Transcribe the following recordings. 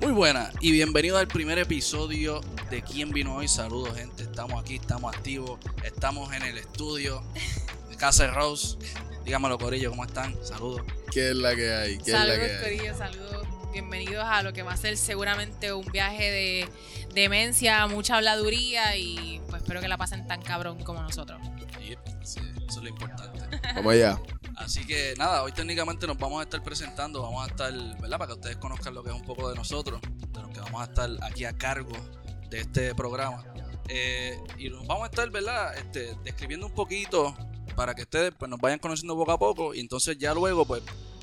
Muy buena y bienvenido al primer episodio de ¿Quién vino hoy? Saludos gente, estamos aquí, estamos activos, estamos en el estudio de Casa de Rose. Dígamelo Corillo, ¿cómo están? Saludos. ¿Qué es la que hay? ¿Qué saludos, es la que hay? Corillo, saludos. Bienvenidos a lo que va a ser seguramente un viaje de demencia, mucha habladuría y pues espero que la pasen tan cabrón como nosotros. Yep, sí, eso es lo importante. Vamos allá. Así que nada, hoy técnicamente nos vamos a estar presentando, vamos a estar, ¿verdad? Para que ustedes conozcan lo que es un poco de nosotros, de los que vamos a estar aquí a cargo de este programa. Eh, y nos vamos a estar, ¿verdad? Este, describiendo un poquito para que ustedes pues, nos vayan conociendo poco a poco y entonces ya luego pues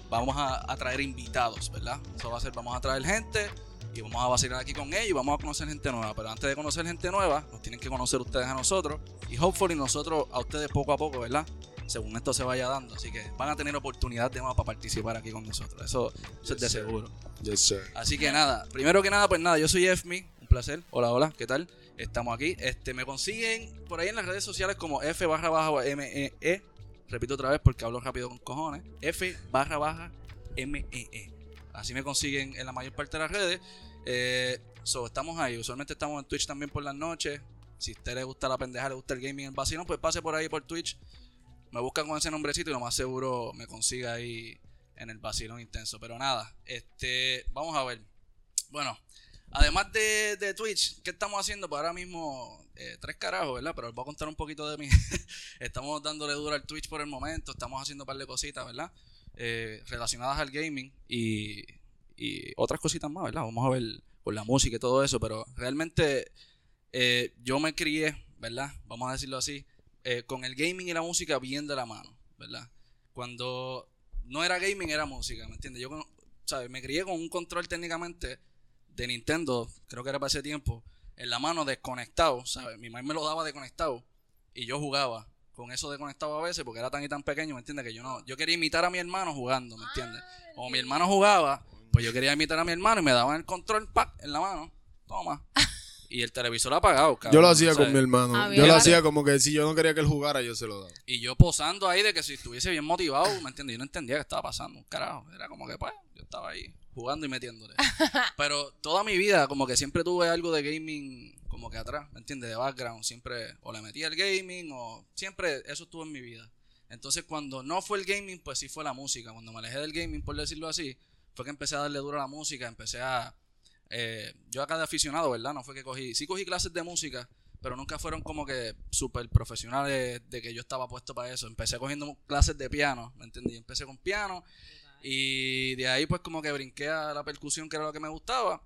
vamos a, a traer invitados, ¿verdad? Eso va a ser, vamos a traer gente y vamos a vacilar aquí con ellos y vamos a conocer gente nueva. Pero antes de conocer gente nueva, nos tienen que conocer ustedes a nosotros y hopefully nosotros a ustedes poco a poco, ¿verdad? Según esto se vaya dando. Así que van a tener oportunidad de más para participar aquí con nosotros. Eso, eso es de sir. seguro. Yes, sir. Así que nada, primero que nada, pues nada, yo soy Efmi, un placer. Hola, hola, ¿qué tal? Estamos aquí. Este, me consiguen por ahí en las redes sociales como F barra baja M E E. Repito otra vez porque hablo rápido con cojones. F barra baja M E E. Así me consiguen en la mayor parte de las redes. Eh, so, estamos ahí. Usualmente estamos en Twitch también por las noches. Si a usted le gusta la pendeja, le gusta el gaming, el vacilón, pues pase por ahí por Twitch. Me buscan con ese nombrecito y lo más seguro me consiga ahí en el vacilón intenso. Pero nada, este, vamos a ver. Bueno, además de, Twitch, ¿qué estamos haciendo? Pues ahora mismo, eh, tres carajos, ¿verdad? Pero les voy a contar un poquito de mí. estamos dándole duro al Twitch por el momento, estamos haciendo un par de cositas, ¿verdad? Eh, relacionadas al gaming y, y otras cositas más, ¿verdad? Vamos a ver con la música y todo eso, pero realmente eh, yo me crié, ¿verdad? Vamos a decirlo así, eh, con el gaming y la música bien de la mano, ¿verdad? Cuando no era gaming, era música, ¿me entiendes? Yo, ¿sabes? Me crié con un control técnicamente de Nintendo, creo que era para ese tiempo, en la mano desconectado, ¿sabes? Mi mamá me lo daba desconectado y yo jugaba con eso desconectado a veces porque era tan y tan pequeño, ¿me entiendes? Que yo no, yo quería imitar a mi hermano jugando, ¿me entiendes? Como mi hermano jugaba, pues yo quería imitar a mi hermano y me daban el control ¡pac! en la mano, toma. Y el televisor apagado, cabrón. Yo lo hacía ¿sabes? con mi hermano. A Yo lo hacía como que si yo no quería que él jugara, yo se lo daba. Y yo posando ahí de que si estuviese bien motivado, ¿me entiendes? Yo no entendía qué estaba pasando, un carajo. Era como que, pues, yo estaba ahí jugando y metiéndole. Pero toda mi vida, como que siempre tuve algo de gaming como que atrás, ¿me entiendes? De background. Siempre, o le metía el gaming, o siempre eso estuvo en mi vida. Entonces, cuando no fue el gaming, pues sí fue la música. Cuando me alejé del gaming, por decirlo así, fue que empecé a darle duro a la música, empecé a... eh, yo acá de aficionado, ¿verdad? No fue que cogí... Sí cogí clases de música, pero nunca fueron como que súper profesionales de que yo estaba puesto para eso. Empecé cogiendo clases de piano, ¿me entendí? Empecé con piano y de ahí pues como que brinqué a la percusión, que era lo que me gustaba.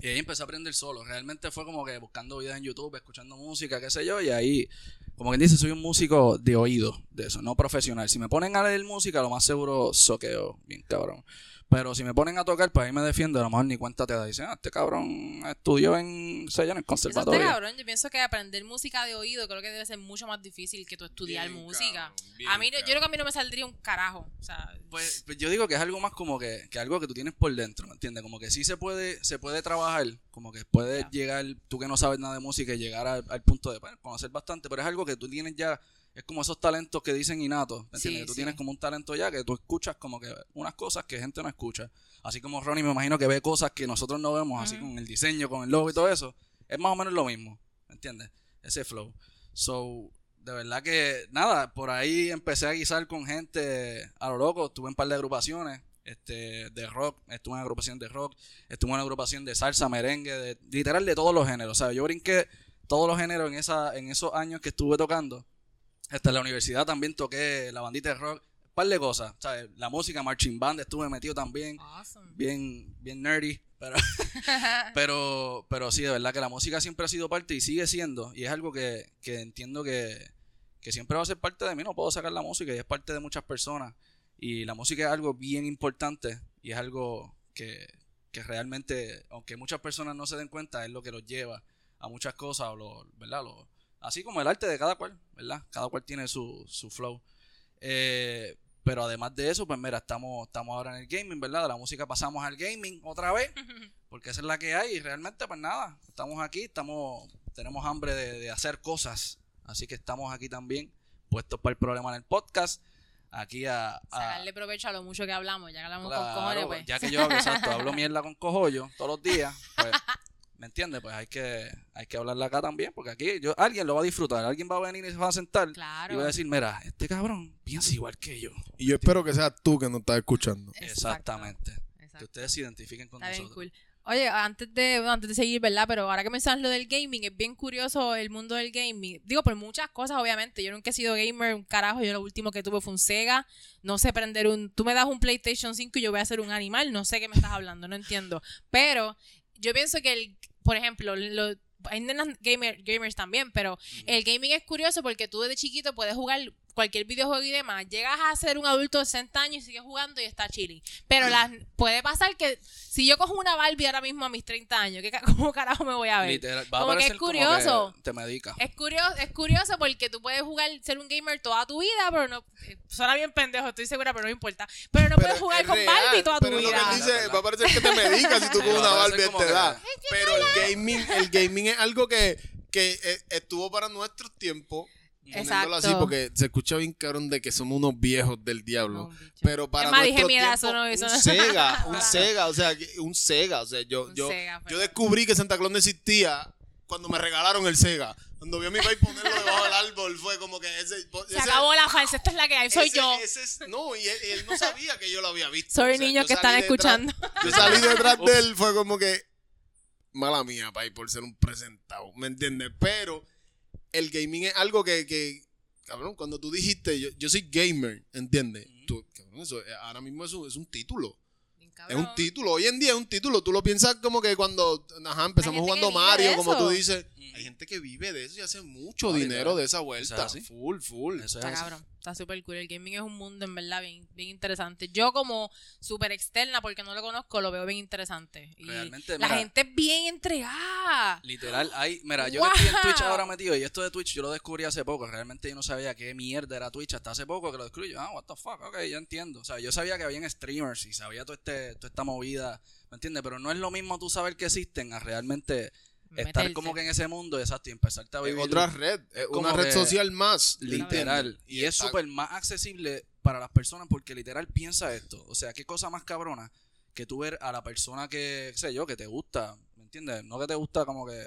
Y ahí empecé a aprender solo. Realmente fue como que buscando videos en YouTube, escuchando música, qué sé yo, y ahí, como quien dice, soy un músico de oído, de eso, no profesional. Si me ponen a leer música, lo más seguro soqueo, bien cabrón. Pero si me ponen a tocar, pues ahí me defiendo, a lo mejor ni cuenta te da. Dicen, ah, este cabrón estudió en, sé yo, en el conservatorio. cabrón. Yo pienso que aprender música de oído creo que debe ser mucho más difícil que tú estudiar Bien música. cabrón, bien a mí, no- yo cabrón. creo que a mí no me saldría un carajo. O sea, Pues, pues yo digo que es algo más como que, que algo que tú tienes por dentro, ¿me entiendes? Como que sí se puede, se puede trabajar, como que puedes llegar, tú que no sabes nada de música, y llegar al, al punto de bueno, conocer bastante, pero es algo que tú tienes ya, es como esos talentos que dicen innatos, ¿me entiendes? Sí, que tú sí. tienes como un talento ya, que tú escuchas como que unas cosas que gente no escucha. Así como Ronnie me imagino que ve cosas que nosotros no vemos, así con el diseño, con el logo y todo eso, es más o menos lo mismo, ¿me entiendes? Ese flow. So, de verdad que, nada, por ahí empecé a guisar con gente a lo loco. Estuve en un par de agrupaciones este, de rock, estuve en agrupación de rock, estuve en una agrupación de salsa, merengue, de, literal de todos los géneros. ¿sabes? Yo brinqué todos los géneros en, esa, en esos años que estuve tocando. Hasta en la universidad también toqué la bandita de rock, un par de cosas. ¿sabes? La música, marching band, estuve metido también awesome. bien, bien nerdy, pero, pero, pero sí, de verdad que la música siempre ha sido parte y sigue siendo, y es algo que, que entiendo que, que siempre va a ser parte de mí, no puedo sacar la música y es parte de muchas personas, y la música es algo bien importante y es algo que, que realmente, aunque muchas personas no se den cuenta, es lo que los lleva a muchas cosas, o lo, ¿verdad? Lo- así como el arte de cada cual, ¿verdad? Cada cual tiene su, su flow. Eh, pero además de eso, pues mira, estamos, estamos ahora en el gaming, ¿verdad? De la música pasamos al gaming otra vez, porque esa es la que hay. Y realmente, pues nada, estamos aquí, estamos, tenemos hambre de, de hacer cosas. Así que estamos aquí también, puestos para el problema en el podcast. aquí a... a- Sacarle provecho a lo mucho que hablamos, ya que hablamos claro, con cojones, pues. ya que yo exacto, hablo mierda con cojollo todos los días, pues, ¿me entiendes? Pues hay que, hay que hablarla acá también, porque aquí yo, alguien lo va a disfrutar, alguien va a venir y se va a sentar Claro. y va a decir, mira, este cabrón piensa igual que yo. Y yo espero que seas tú que nos estás escuchando. Exacto. Exactamente. Que ustedes se identifiquen con Está bien nosotros. cool. Oye, antes de, bueno, antes de seguir, ¿verdad? Pero ahora que mencionas lo del gaming, es bien curioso el mundo del gaming. Digo, por muchas cosas, obviamente. Yo nunca he sido gamer, un carajo. Yo lo último que tuve fue un Sega. No sé prender un... Tú me das un PlayStation 5 y yo voy a hacer un animal. No sé qué me estás hablando, no entiendo. Pero yo pienso que, el, por ejemplo, lo, hay nenas gamer, gamers también, pero el gaming es curioso porque tú desde chiquito puedes jugar cualquier videojuego y demás. Llegas a ser un adulto de 60 años y sigues jugando y está chilling. Pero las, puede pasar que si yo cojo una Barbie ahora mismo a mis 30 años, ¿qué, ¿cómo carajo me voy a ver? Literal, va a Como que es curioso. que te medica. Es curioso, es curioso porque tú puedes jugar, ser un gamer toda tu vida, pero no. eh, Suena bien pendejo, estoy segura, pero no importa. Pero no Pero puedes jugar con real, Barbie toda tu pero lo que vida. él dice, va a parecer que te medicas si tú va una Barbie a como esta edad. Pero el gaming, el gaming es algo que, que eh, estuvo para nuestros tiempos. Así Exacto. porque se escucha bien cabrón de que somos unos viejos del diablo. No. Pero para más, dije edad, tiempos, eso no- un no- Sega, un Sega, o sea, un Sega, o sea, yo, Un yo, Sega, yo descubrí que Santa Claus no existía cuando me regalaron el Sega. Cuando vi a mi país ponerlo debajo del árbol fue como que ese... Se ese- acabó la falsa, esta es la que hay, soy ese- yo. ese es- no, y él, él no sabía que yo lo había visto. Sorry, O sea, niños que están detrás- escuchando. Yo salí detrás de él, fue como que. Mala mía, país, por ser un presentado. ¿Me entiendes? Pero el gaming es algo que. que cabrón, cuando tú dijiste, yo, yo soy gamer, ¿entiendes? Tú- cabrón, eso, eh, ahora mismo eso es un título. Es un título. Hoy en día es un título. Tú lo piensas como que cuando ajá, empezamos jugando Mario, como tú dices. Hay gente que vive de eso y hace mucho No, dinero de esa vuelta. Full, full. Eso es Está cabrón, está súper cool. El gaming es un mundo en verdad bien, bien interesante. Yo como súper externa, porque no lo conozco, lo veo bien interesante. Y Realmente, la mira. gente es bien entregada. Literal, hay, mira, yo estoy en Twitch ahora metido y esto de Twitch yo lo descubrí hace poco, realmente yo no sabía qué mierda era Twitch hasta hace poco que lo descubrí, yo, ah, what the fuck, ok, ya entiendo, o sea, yo sabía que habían streamers y sabía toda, este, toda esta movida, ¿me entiendes? Pero no es lo mismo tú saber que existen a realmente estar como que en ese mundo, exacto, y empezarte a vivir otra red. Una red social más. literal, y es súper más accesible para las personas porque literal piensa esto, o sea, qué cosa más cabrona que tú ver a la persona que, qué sé yo, que te gusta, ¿me entiendes? No que te gusta como que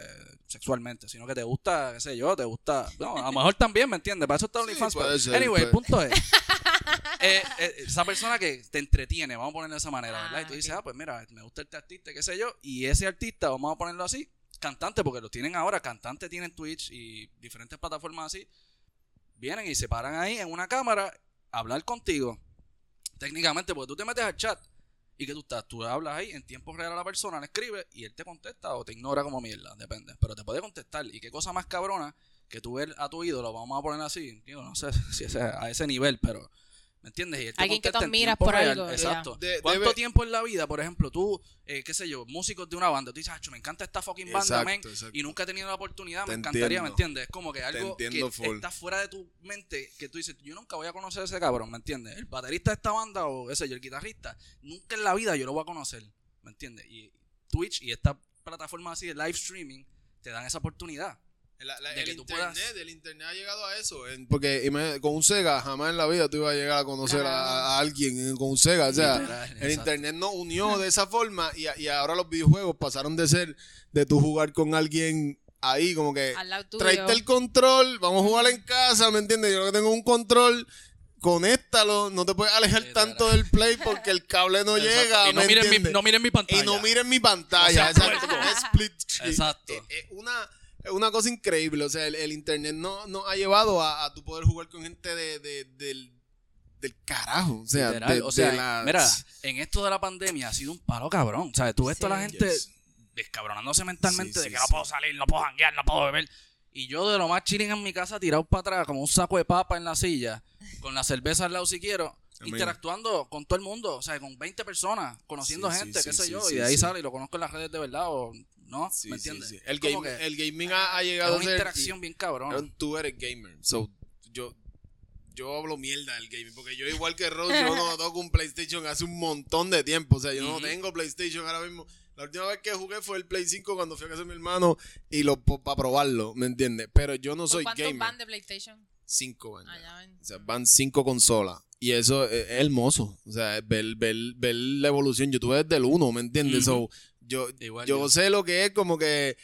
sexualmente, sino que te gusta, qué sé yo, te gusta, no, a lo mejor también, ¿me entiendes? Para eso está Sí, OnlyFans. pero- ser, anyway, el puede- punto es, eh, eh, esa persona que te entretiene, vamos a ponerlo de esa manera, Ah, ¿verdad? Y tú dices, ok. ah, pues mira, me gusta este artista, qué sé yo, y ese artista, vamos a ponerlo así, cantante, porque lo tienen ahora, cantante tienen Twitch y diferentes plataformas así, vienen y se paran ahí en una cámara a hablar contigo. Técnicamente, porque tú te metes al chat y que tú estás, tú hablas ahí en tiempo real a la persona, le escribes y él te contesta o te ignora como mierda, depende. Pero te puede contestar. Y qué cosa más cabrona que tú ver a tu ídolo, vamos a poner así, digo, no sé si es a ese nivel, pero ¿me entiendes? Y él te Alguien que en admiras por real, algo. Exacto. De- ¿Cuánto debe- tiempo en la vida, por ejemplo, tú, eh, qué sé yo, músicos de una banda, tú dices, "Acho, me encanta esta fucking banda, Exacto, men", exacto. y nunca he tenido la oportunidad, Te me encantaría, entiendo. ¿me entiendes? Es como que algo entiendo que full. está fuera de tu mente, que tú dices, yo nunca voy a conocer a ese cabrón, ¿me entiendes? El baterista de esta banda o ese yo, el guitarrista, nunca en la vida yo lo voy a conocer, ¿me entiendes? Y Twitch y esta plataforma así de live streaming te dan esa oportunidad. La- la- de el, que tú internet, puedas- el internet ha llegado a eso. en- porque con un Sega jamás en la vida tú ibas a llegar a conocer a, a alguien eh, con un Sega. O sea, Literal, el exacto. internet nos unió de esa forma y, ahora los videojuegos pasaron de ser de tú jugar con alguien ahí como que tráete el control, vamos a jugar en casa, ¿me entiendes? Yo lo que tengo un control, conéctalo, no te puedes alejar Literal. tanto del play porque el cable no Exacto. llega, Y no ¿me miren, mi, entiendes? no miren mi pantalla. Y no miren mi pantalla, O sea, exacto, puerco. como split screen. Exacto. Es, es una, es una cosa increíble, o sea, el, el internet no, no ha llevado a, a tu poder jugar con gente de, de- del, del carajo, o sea, de, o sea, la- mira, en esto de la pandemia ha sido un palo cabrón. O sea, tú ves toda la Sí. gente Yes. descabronándose mentalmente Sí, de sí, que no sí. puedo salir, no puedo janguear, no puedo beber. Y yo de lo más chilling en mi casa, tirado para atrás, como un saco de papa en la silla, con la cerveza al lado si quiero, interactuando con todo el mundo, o sea, con 20 personas, conociendo Sí, sí, gente, qué sí, sé sí, yo, sí, y de ahí sí. sale y lo conozco en las redes de verdad o no, Sí, ¿me sí, entiendes? sí. El, game- que el gaming ha, ha es llegado a una ser... interacción bien cabrón. Tú eres gamer. So, yo, yo hablo mierda del gaming. Porque yo, igual que Rose, yo no toco un PlayStation hace un montón de tiempo. O sea, yo no tengo PlayStation ahora mismo. La última vez que jugué fue el Play 5 cuando fui a casa de mi hermano y lo para probarlo, ¿me entiendes? Pero yo no ¿Por soy cuántos gamer. van de PlayStation? Cinco van. Ah, ya. ya ven. O sea, van cinco consolas. Y eso es, es hermoso. O sea, es ver, ver, ver la evolución. Yo tuve desde el 1, ¿me entiendes? So, yo, Igual yo yo. sé lo que es como que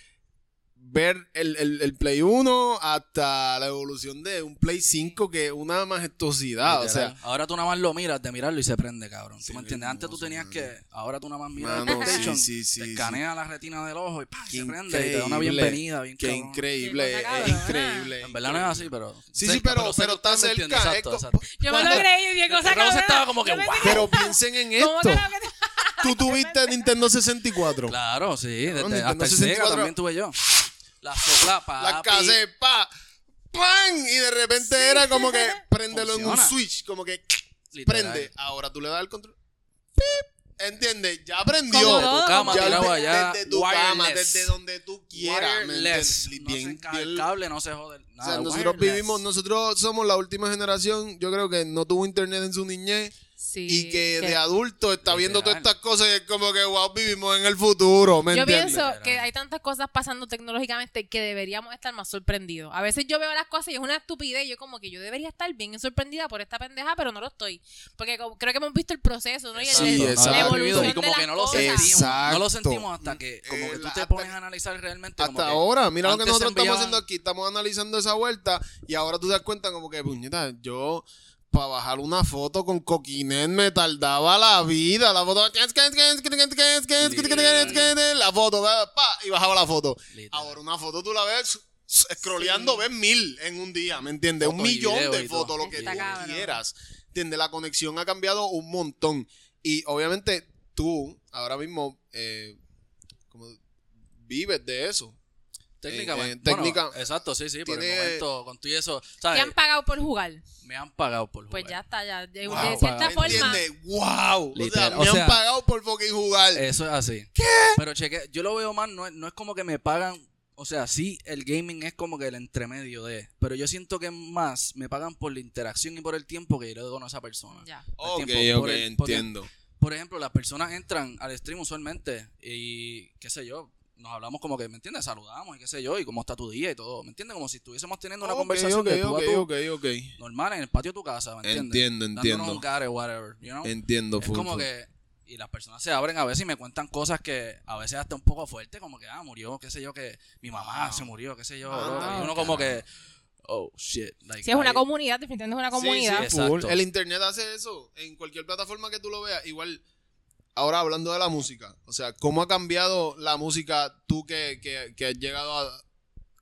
ver el, el- el Play 1 hasta la evolución de un Play 5 que es una majestuosidad. O sea, ahora tú nada más lo miras de mirarlo y se prende, cabrón. Sí, ¿Tú me entiendes? Antes tú tenías mano. que. Ahora tú nada más miras Mano, el PlayStation, sí, sí, te sí, escanea la retina del ojo y. Qué se prende y te da una bienvenida, bien qué cabrón. increíble. Es increíble. En verdad no es así, pero. Sí, sí, pero, pero está cerca. Exacto. Yo me lo Cuando- creí, bien cosa cabrona. estaba como que. Pero piensen en ¿Cómo esto. Tú tuviste Nintendo 64. Claro, sí. desde- Nintendo hasta el 64. Sega también tuve yo. La sopla, papi. La casé, pa, ¡pam! Y de repente era como que préndelo en un switch, como que Literal. prende. Ahora tú le das el control. ¡Pip! ¿Entiendes? Ya aprendió. Como De tu cama, Ya tirado de- allá. desde tu cama, desde donde tú quieras. ¿me Wireless. entiendes? No se Bien- el cable no se jode. o Nada, sea, nosotros wireless. vivimos, nosotros somos la última generación, yo creo que no tuvo internet en su niñez Sí, y que que- de adulto está viendo todas estas cosas y es como que, wow, vivimos en el futuro, ¿me Yo entiendes? pienso Literal. que hay tantas cosas pasando tecnológicamente que deberíamos estar más sorprendidos. A veces yo veo las cosas y es una estupidez. y Yo como que yo debería estar bien sorprendida por esta pendeja, pero no lo estoy. Porque como- creo que hemos visto el proceso, ¿no? Y el- Sí, el- la evolución y como de que no lo cosas. sentimos. No lo sentimos hasta que como Eh, que tú te pones a analizar realmente como Hasta que ahora, mira lo que nosotros estamos haciendo aquí, estamos analizando esa vuelta y ahora tú te das cuenta como que, puñeta, yo para bajar una foto con Coquinet me tardaba la vida, la foto, la foto, pa, y bajaba la foto. Literal. Ahora una foto tú la ves scrolleando, ves mil en un día, ¿me entiendes? Un millón de fotos, lo que Está tú cabrón. quieras. ¿Entiendes? La conexión ha cambiado un montón. Y obviamente tú, ahora mismo, eh, como vives de eso. Técnicamente. eh, bueno, técnica- exacto, sí, sí, por el momento con tú y eso, ¿Te ¿sabes? han pagado por jugar? Me han pagado por Pues jugar. ya está, ya. De, Wow, de cierta ¿me forma. ¿Entiendes? ¡Wow! O sea, Literal, me o sea- han pagado por fucking jugar. Eso es así. ¿Qué? Pero cheque, yo lo veo más, no, es- no es como que me pagan, o sea, sí, el gaming es como que el entremedio de, pero yo siento que más me pagan por la interacción y por el tiempo que yo le doy a esa persona. Ya. ok, tiempo, ok, por el- entiendo. Por ejemplo, las personas entran al stream usualmente y, qué sé yo, nos hablamos como que, ¿me entiendes? Saludamos y qué sé yo, y cómo está tu día y todo, ¿me entiendes? Como si estuviésemos teniendo una conversación ok, de tú ok, a tú, ok, ok. normal en el patio de tu casa, ¿me entiendes? Entiendo, Dándonos entiendo. un care, whatever, you know? Entiendo, Es full, como full. que. Y las personas se abren a veces y me cuentan cosas que a veces hasta un poco fuertes, como que, ah, murió, qué sé yo, que mi mamá Wow. se murió, qué sé yo. Ah, y no, uno como que, oh, shit. Like, Si es una ahí- comunidad, definitivamente es una comunidad. Sí, sí, full. Exacto. El internet hace eso. En cualquier plataforma que tú lo veas. Igual, ahora hablando de la música. O sea, ¿cómo ha cambiado la música tú que, que, que has llegado a...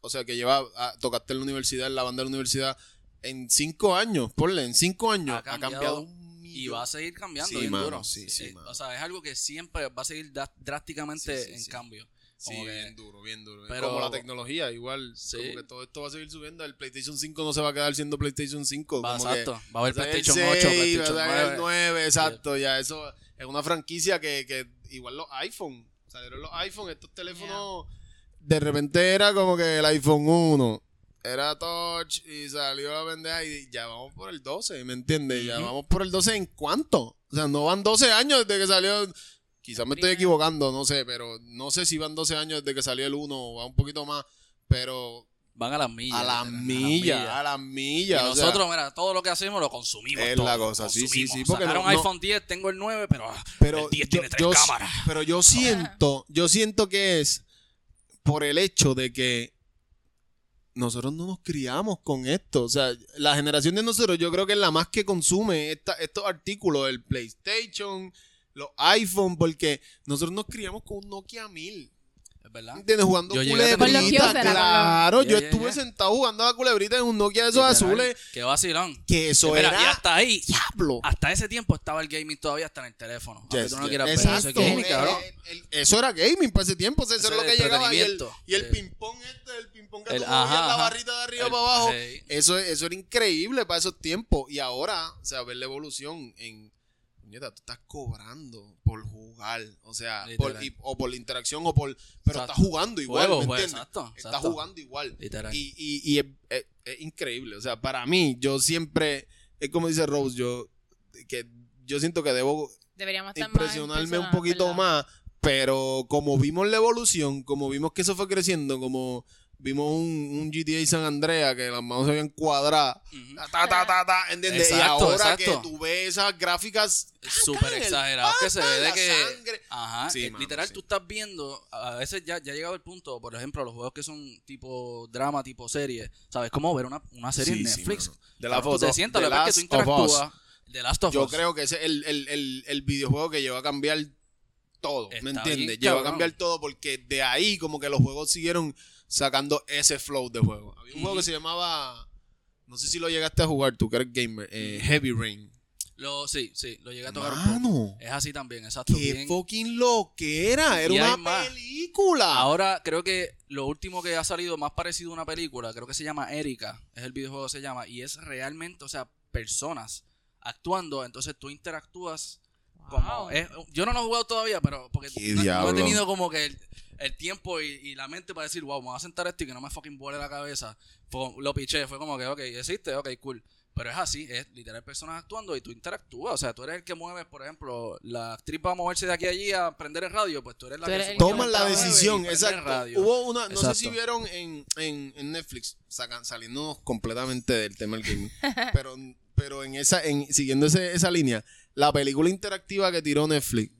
O sea, que lleva a, tocaste en la universidad, en la banda de la universidad, en cinco años, ponle, en cinco años, Ha ha cambiado, cambiado un millón. Y va a seguir cambiando Sí, bien mano, duro. sí, sí, Eh, mano. o sea, es algo que siempre va a seguir drásticamente Sí, sí, en sí. cambio. Sí, bien duro, bien duro. Pero- como la tecnología, igual. Sí. Como que todo esto va a seguir subiendo. El PlayStation 5 no se va a quedar siendo PlayStation 5. Va, como que exacto. Va a haber a PlayStation el 8, 6, PlayStation va a salir 9. el 9, exacto. Ya, eso es una franquicia que, que igual los iPhone. Salieron los iPhone, estos teléfonos. De repente era como que el iPhone 1 era touch y salió la pendeja y ya vamos por el 12, ¿me entiendes? Ya vamos por el 12 en cuánto? O sea, no van 12 años desde que salió. Quizás me estoy equivocando, no sé, pero no sé si van 12 años desde que salió el 1 o va un poquito más, pero Van a las millas. a la literal, milla, a la Y milla. o sea, nosotros, mira, todo lo que hacemos lo consumimos. Es todo, la cosa, sí, sí, sí, porque Sacaron no- no- iPhone 10, tengo el 9, pero, ah, pero el 10 yo, tiene tres yo- cámaras. pero yo siento, yo siento que es por el hecho de que nosotros no nos criamos con esto. O sea, la generación de nosotros yo creo que es la más que consume esta- estos artículos, el PlayStation, los iPhone, porque nosotros nos criamos con un Nokia 1000. Es verdad. ¿Entiendes? Jugando Yo culebrita. Claro, yo ya, estuve sentado jugando a la culebrita en un Nokia de esos Literal. azules. Qué vacilón. Que eso Mira, era y hasta ahí, diablo. hasta ese tiempo estaba el gaming todavía hasta en el teléfono. Yes, tú no yes. ver eso es Exacto. gaming, Eh, cabrón. eh, el- eso era gaming para ese tiempo. o sea, Eso era lo que el llegaba. Y el, y el Sí. ping-pong este, el ping-pong que El- tú movías ajá, la barrita de arriba El- para abajo. sí. Eso, eso era increíble para esos tiempos. Y ahora, o sea, ver la evolución en. Puñeta, tú estás cobrando por jugar. O sea, por- y- o por la interacción, o por. Pero Exacto. estás jugando igual. Juego, ¿me pues, entiendes? exacto, Estás jugando igual. Literal. Y, y, y es, es- es increíble. O sea, para mí, yo siempre. Es como dice Rose, yo. Que yo siento que debo Deberíamos estar impresionarme más un poquito ¿verdad? más, pero como vimos la evolución, como vimos que eso fue creciendo, como vimos un, un GTA San Andrea que las manos se habían cuadradas. Ta, ta, ta, ta, ¿entiendes? y ahora exacto. que tú ves esas gráficas súper el exagerado que se ve de la que sangre. ajá Sí, eh, mano, literal sí. tú estás viendo a veces ya, ya ha llegado el punto por ejemplo los juegos que son tipo drama tipo serie sabes cómo ver una, una serie Sí, en Netflix. De la tú foto, te sientas The lo que tú interactúas de Last of Yo Us creo que ese es el, el, el, el videojuego que lleva a cambiar todo, ¿me entiendes? Lleva a cambiar todo porque de ahí como que los juegos siguieron sacando ese flow de juego. Había un juego que se llamaba, no sé si lo llegaste a jugar, tú que eres gamer, eh, Heavy Rain. lo sí sí lo llegué a tocar un poco es así también exacto qué bien. fucking lo que era, era Y una más. película. Ahora creo que lo último que ha salido más parecido a una película, creo que se llama Erika, es el videojuego que se llama, y es realmente, o sea, personas actuando, entonces tú interactúas como... Wow. es- yo no lo he jugado todavía, pero porque Qué no, no he tenido como que el, el tiempo y, y la mente para decir, wow, me voy a sentar esto y que no me fucking vuele la cabeza. Fue- lo piché, fue como que, ok, existe, ok, cool. Pero es así, es literal personas actuando y tú interactúas. O sea, tú eres el que mueves, por ejemplo, la actriz va a moverse de aquí a allí a prender el radio, pues tú eres la Tú que eres que Toman la decisión, exacto. radio. Hubo una, no sé si vieron en, en, en Netflix, sacan, saliéndonos completamente del tema del gaming, pero, pero en esa, en, siguiendo ese- esa línea, la película interactiva que tiró Netflix,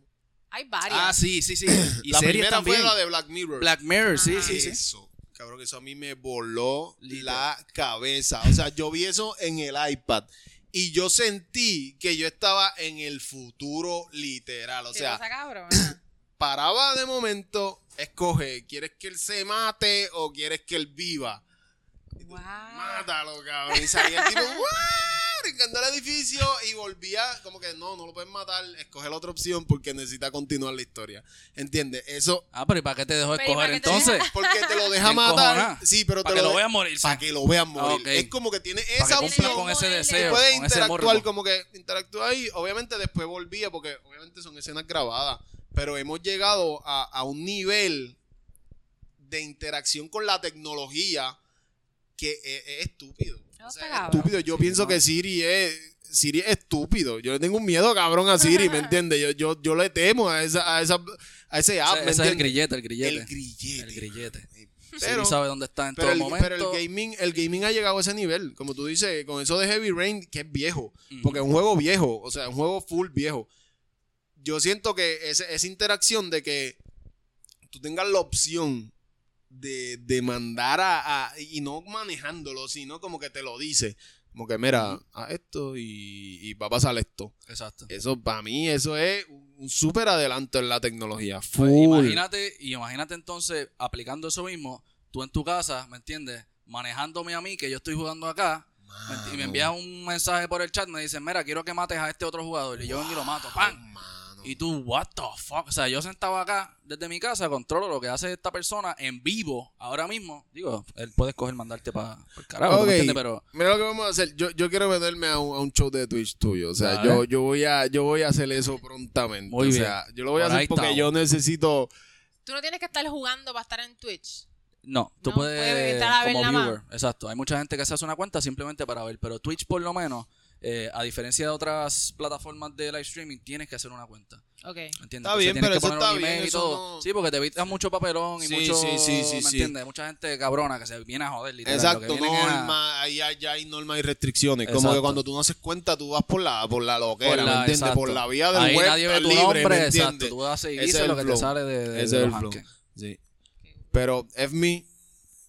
Hay varias. Ah, sí, sí, sí. Y la series primera también. fue la de Black Mirror. Black Mirror, sí, Ajá. sí, sí. Eso, cabrón, que eso a mí me voló la cabeza. O sea, yo vi eso en el iPad y yo sentí que yo estaba en el futuro literal. O ¿Qué sea, cosa, cabrón? Paraba de momento, escoge, ¿quieres que él se mate o quieres que él viva? Wow. Mátalo, cabrón. Y salía el tipo, ¡guau! Brincando el edificio y volvía como que no, no lo puedes matar, escoge la otra opción porque necesita continuar la historia. ¿Entiendes? Eso, Ah, pero ¿y para qué te dejó Pero, ¿y escoger te entonces? porque te lo deja matar. Sí, pero te Para que lo veas morir. Para que lo vean morir. Ok. Es como que tiene esa que opción. con ese Puede deseo. puede con ese interactuar como que interactúa ahí. Obviamente después volvía porque obviamente son escenas grabadas. Pero hemos llegado a, a un nivel de interacción con la tecnología que es, es estúpido. No, O sea, está es cabrón. estúpido. Yo Sí, pienso no. que Siri es... Siri es estúpido. Yo le tengo un miedo cabrón a Siri, ¿me entiendes? Yo, yo, yo le temo a, esa, a, esa, a ese app, Ese, ¿me ese es el grillete, el grillete. El grillete. El grillete. Pero- sí sabe dónde está en Pero todo el, momento. pero el gaming, el gaming ha llegado a ese nivel, como tú dices, con eso de Heavy Rain, que es viejo, porque es un juego viejo, o sea, un juego full viejo. Yo siento que ese- esa interacción de que tú tengas la opción de, de mandar a, a- y no manejándolo, sino como que te lo dice, como que mira, a esto y, y va a pasar esto. Exacto. Eso, para mí, eso es un súper adelanto en la tecnología. Pues, Full. imagínate, y imagínate entonces aplicando eso mismo, tú en tu casa, ¿me entiendes? Manejándome a mí, que yo estoy jugando acá, ¿me enti- y me envías un mensaje por el chat, me dicen, mira, quiero que mates a este otro jugador, y yo vengo y lo mato, ¡pam! Y tú, what the fuck? O sea, yo sentado acá desde mi casa, controlo lo que hace esta persona en vivo, ahora mismo. Digo, él puede escoger mandarte para el carajo, ¿tú Ok. me entiendes? Pero Mira lo que vamos a hacer. Yo, yo quiero meterme a un, a un show de Twitch tuyo. O sea, yo, yo voy a, yo voy a hacer eso prontamente. Muy o bien. sea, yo lo voy a hacer porque yo necesito. Tú no tienes que estar jugando para estar en Twitch. no, tú No, puedes, puedes estar a ver como viewer, exacto. Hay mucha gente que se hace una cuenta simplemente para ver, pero Twitch por lo menos, eh, a diferencia de otras plataformas de live streaming, tienes que hacer una cuenta. Ok. ¿Entiendes? Está Entonces bien, tienes pero que eso poner está un email bien, y eso todo. no- Sí, porque te evitas mucho papelón y Sí, mucho. sí, sí, sí, ¿Me sí. entiendes? Mucha gente cabrona que se viene a joder, literal. lo que Exacto, vienen es a- norma, ahí hay- ya hay normas y restricciones. Como que Exacto. cuando tú no haces cuenta, tú vas por la, por la loquera, Por la- ¿me entiendes? exacto. Por la vía del Ahí web nadie ve tu libre, nombre, ¿me exacto. entiendes? Tú haces y Ese dices es lo el que flow. te sale de, de, Ese de es el los flow. Sí. Pero FME,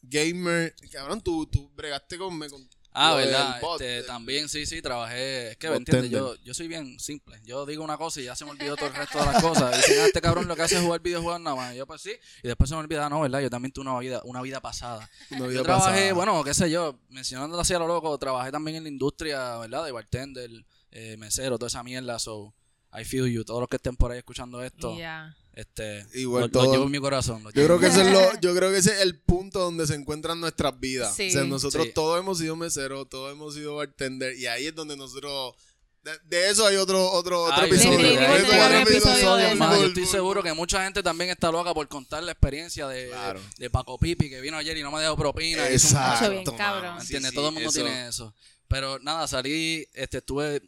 gamer, cabrón, tú, tú bregaste con, me- con Ah, verdad. bot, este, también, sí, sí, trabajé. Es que, ¿me entiendes? Yo, yo soy bien simple. Yo digo una cosa y ya se me olvidó todo el resto de las cosas. Y dicen, ah, este cabrón lo que hace es jugar videojuegos nada más. Y yo, pues sí. Y después se me olvida, no, ¿verdad? Yo también tuve una vida, una vida pasada. Una vida Yo trabajé, pasada. bueno, qué sé yo, mencionando así a lo loco, trabajé también en la industria, ¿verdad? De bartender, eh, mesero, toda esa mierda. So, I feel you. Todos los que estén por ahí escuchando esto, Ya. Este, Igual lo, lo todo- llevo en mi corazón. lo Yo creo que ese es lo, yo creo que ese es el punto donde se encuentran nuestras vidas. Sí. O sea, nosotros Sí. todos hemos sido meseros, todos hemos sido bartender y ahí es donde nosotros de, de eso hay otro otro otro Ay, episodio. Más, yo estoy seguro que mucha gente también está loca por contar la experiencia de, Claro. de Paco Pipi que vino ayer y no me dejó propina. y hizo un- Exacto, bien, cabrón. Sí, ¿Entiendes? sí, Todo el mundo eso- tiene eso. Pero nada, salí, este, estuve,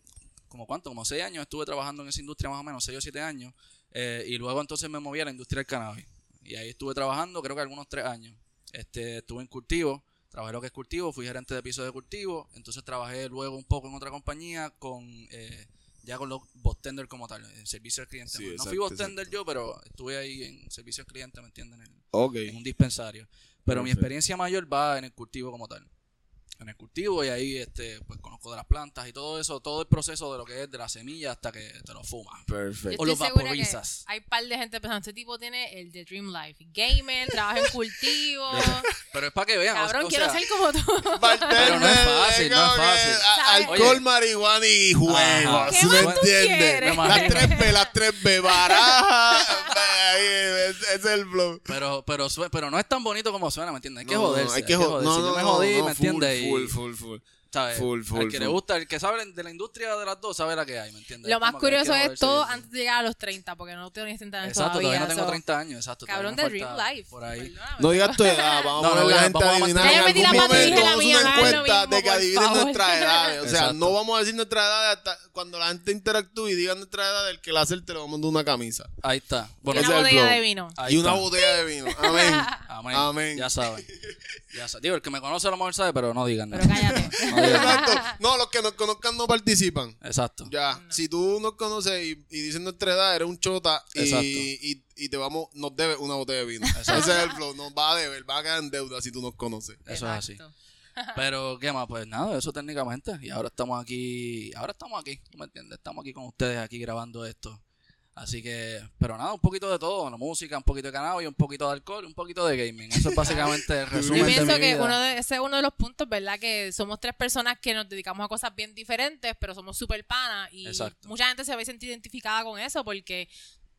como cuánto, como seis años estuve trabajando en esa industria más o menos, seis o siete años. Eh, y luego entonces me moví a la industria del cannabis. Y ahí estuve trabajando, creo que algunos tres años. Este, estuve en cultivo, trabajé lo que es cultivo, fui gerente de piso de cultivo, entonces trabajé luego un poco en otra compañía con eh, ya con los bostender como tal, en servicio al cliente. Sí, no exacto, fui bostender exacto. yo, pero estuve ahí en servicio al cliente, ¿me entienden? En, un dispensario. Pero mi experiencia mayor va en el cultivo como tal. En el cultivo y ahí este pues conozco de las plantas y todo eso, todo el proceso de lo que es de la semilla hasta que te lo fumas. Perfecto. O que vaporizas. hay par de gente pensando, este tipo tiene el de Dream Life. Gamer, trabaja en cultivo. Pero es para que vean, Cabrón, o quiero sea, ser como tú. Bartender, no es fácil, no es fácil. ¿Sabes? Alcohol, marihuana y juegos. Ajá. ¿Qué ¿Me entiendes? Las tres B, las tres B. Baraja. ese es el flow. Pero, pero, pero no es tan bonito como suena, ¿me entiendes? Hay que joderse. Hay que jo- joderse. no, Yo no, me jodí, no, ¿me full, entiendes? Full, full, full. ¿Sabes? full, full, Al que le gusta, el que sabe de la industria de las dos, sabe la que hay, ¿me entiendes? Lo más curioso es todo y- antes de llegar a los 30, porque no tengo ni 30 años Exacto, todavía. todavía no tengo so, 30 años, exacto. Cabrón de Dream falta Life. Por ahí. Perdóname. No digas tu edad, vamos No, a poner la gente vamos a adivinar. En Ya metí algún y momento la vamos a hacer una lo encuesta mismo, de que adivinen favor. nuestras edades. O sea, Exacto. no vamos a decir nuestra edad hasta cuando la gente interactúe y diga nuestra edad, el que la acepte le vamos a dar una camisa. Ahí está. Y Bueno, ese una el botella de vino. y una botella de vino. Amén. Amén. Amén. Ya saben. Ya saben. Digo, el que me conoce a lo mejor sabe, pero no digan Pero nada. cállate. No. Exacto. Los que nos conozcan no participan. Exacto. Ya, si tú nos conoces y, y dices nuestra edad, eres un chota y, Exacto. y, y te vamos, nos debes una botella de vino. Ese es el flow, nos va a deber, va a quedar en deuda si tú nos conoces. Eso es así. Exacto. Pero, ¿qué más? Pues nada, eso técnicamente. Y ahora estamos aquí, ahora estamos aquí, ¿tú me entiendes? Estamos aquí con ustedes, aquí grabando esto. Así que, pero nada, un poquito de todo, la música, un poquito de cannabis, un poquito de alcohol, un poquito de gaming. Eso es básicamente el resumen Yo de pienso mi que vida. uno de, ese es uno de los puntos, ¿verdad? Que somos tres personas que nos dedicamos a cosas bien diferentes, pero somos súper panas. Y Exacto. mucha gente se va a sentir identificada con eso porque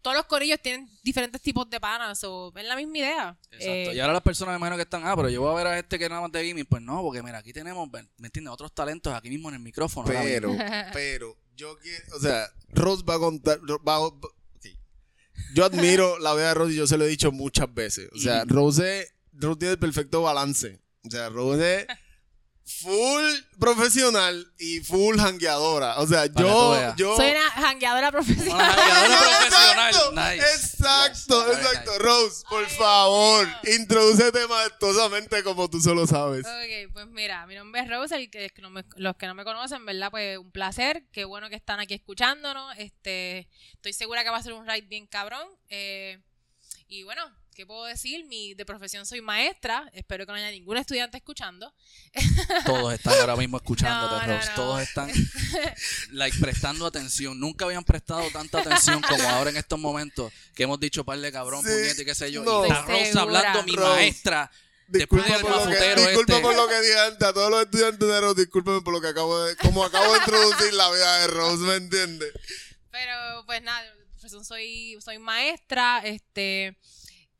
todos los corillos tienen diferentes tipos de panas. O es la misma idea. Exacto. Eh, y ahora las personas me imagino que están, ah, pero yo voy a ver a este que nada más de gaming. Pues no, porque mira, aquí tenemos, ¿me entiendes? Otros talentos aquí mismo en el micrófono. Pero, pero, yo quiero, o sea, Rose va a contar, va a-. Yo admiro la vida de Rose y yo se lo he dicho muchas veces. O sea, Rose, Rose tiene el perfecto balance. O sea, Rose full profesional y full jangueadora. O sea, yo, yo. Soy una jangueadora profesional. Una profesional. Exacto, Nice. exacto, Nice. exacto. Rose, por favor, introdúcete majestuosamente como tú solo sabes. Ok, pues mira, mi nombre es Rose, el que, que no me- los que no me conocen, ¿verdad? Pues un placer, qué bueno que están aquí escuchándonos. Este, estoy segura que va a ser un ride bien cabrón. Eh, y bueno, ¿qué puedo decir? Mi de profesión soy maestra, espero que no haya ningún estudiante escuchando. Todos están ahora mismo escuchándote, No, no, Rose. no. Todos están like, prestando atención. Nunca habían prestado tanta atención como ahora en estos momentos que hemos dicho par de cabrón, Sí, puñete y qué sé yo. no. Y está segura. hablando, mi Rose. maestra. Disculpa, por lo, que, disculpa este. por lo que dije antes a todos los estudiantes de Rose, discúlpeme por lo que acabo de, como acabo de introducir la vida de Rose, ¿me entiendes? Pero pues nada, soy, soy maestra, este...